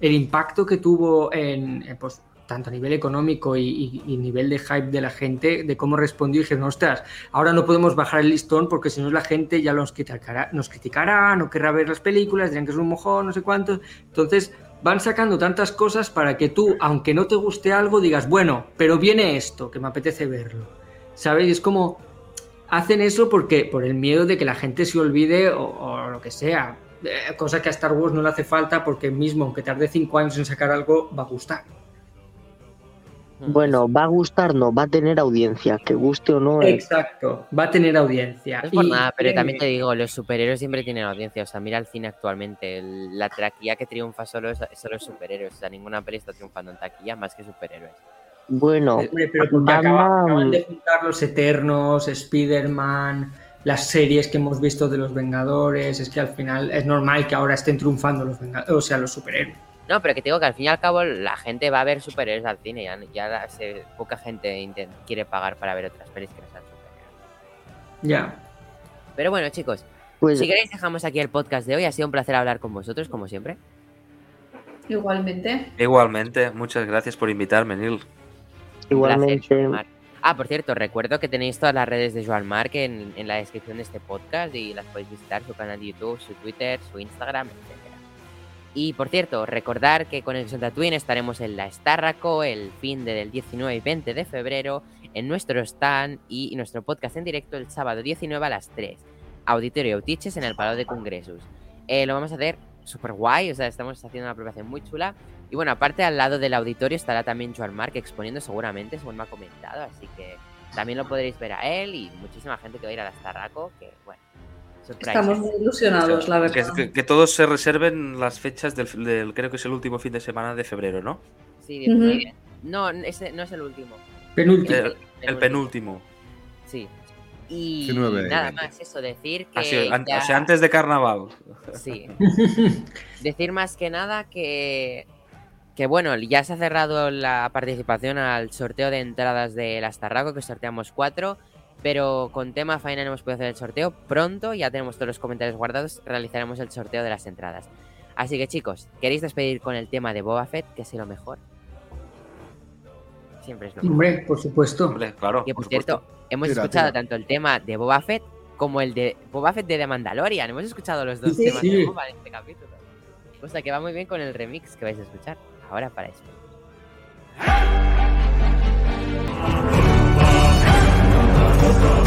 el impacto que tuvo en, eh, pues, tanto a nivel económico y, nivel de hype de la gente, de cómo respondió, y dijeron, ostras, ahora no podemos bajar el listón porque si no la gente ya nos criticará, nos criticará, no querrá ver las películas, dirán que es un mojón, no sé cuánto. Entonces van sacando tantas cosas para que tú, aunque no te guste algo, digas, bueno, pero viene esto, que me apetece verlo. ¿Sabes? Es como, hacen eso porque por el miedo de que la gente se olvide o, o lo que sea. Eh, cosa que a Star Wars no le hace falta porque mismo aunque tarde cinco años en sacar algo, va a gustar. Bueno, va a gustar, no, va a tener audiencia, que guste o no. es- Exacto, va a tener audiencia. No es por Y- nada, pero también te digo, los superhéroes siempre tienen audiencia. O sea, mira el cine actualmente. el- la taquilla que triunfa solo es, solo es superhéroes. O sea, ninguna peli está triunfando en taquilla más que superhéroes. Bueno, pero porque acaba- acaban de juntar los Eternos, Spider-Man, las series que hemos visto de los Vengadores. Es que al final es normal que ahora estén triunfando los Vengadores, o sea, los superhéroes. No, pero que te digo que al fin y al cabo la gente va a ver superhéroes al cine. Ya, ya se- poca gente quiere pagar para ver otras pelis que no sean superhéroes. Ya. Pero bueno, chicos, pues si queréis dejamos aquí el podcast de hoy. Ha sido un placer hablar con vosotros, como siempre. Igualmente. Igualmente, muchas gracias por invitarme, Neil. Placer, igualmente. Ah, por cierto, recuerdo que tenéis todas las redes de Joan Marc en, en la descripción de este podcast y las podéis visitar, su canal de YouTube, su Twitter, su Instagram, etc. Y por cierto, recordar que con el Tatooine estaremos en la Starraco el fin de del 19 y 20 de febrero, en nuestro stand y nuestro podcast en directo el sábado 19 a las 3. Auditorio Autiches en el Palau de Congresos. Eh, lo vamos a hacer súper guay, o sea, estamos haciendo una apropiación muy chula. Y bueno, aparte al lado del auditorio estará también Joan Marc exponiendo seguramente, según me ha comentado, así que también lo podréis ver a él y muchísima gente que va a ir a la Starraco, que bueno. Estamos muy ilusionados, la Que, verdad. que- que todos se reserven las fechas del, del- creo que es el último fin de semana de febrero, ¿no? Sí, 19. No, ese no es el último. Penúltimo. El, el penúltimo. Sí. Y 19 y nada 20. más eso, decir que... Así, an- ya- o sea, antes de carnaval. Sí. Decir más que nada que, que bueno, ya se ha cerrado la participación al sorteo de entradas de las Tarraco, que sorteamos cuatro, pero con tema final hemos podido hacer el sorteo. Pronto, ya tenemos todos los comentarios guardados, realizaremos el sorteo de las entradas. Así que chicos, ¿queréis despedir con el tema de Boba Fett, que es lo mejor? Siempre es lo mejor. Hombre, por supuesto. Hombre, claro. Que por cierto, hemos Tira, escuchado tira. tanto el tema de Boba Fett como el de Boba Fett de The Mandalorian. Hemos escuchado los dos Sí, temas sí. de Boba en este capítulo. O sea que va muy bien con el remix que vais a escuchar ahora para esto. Thank.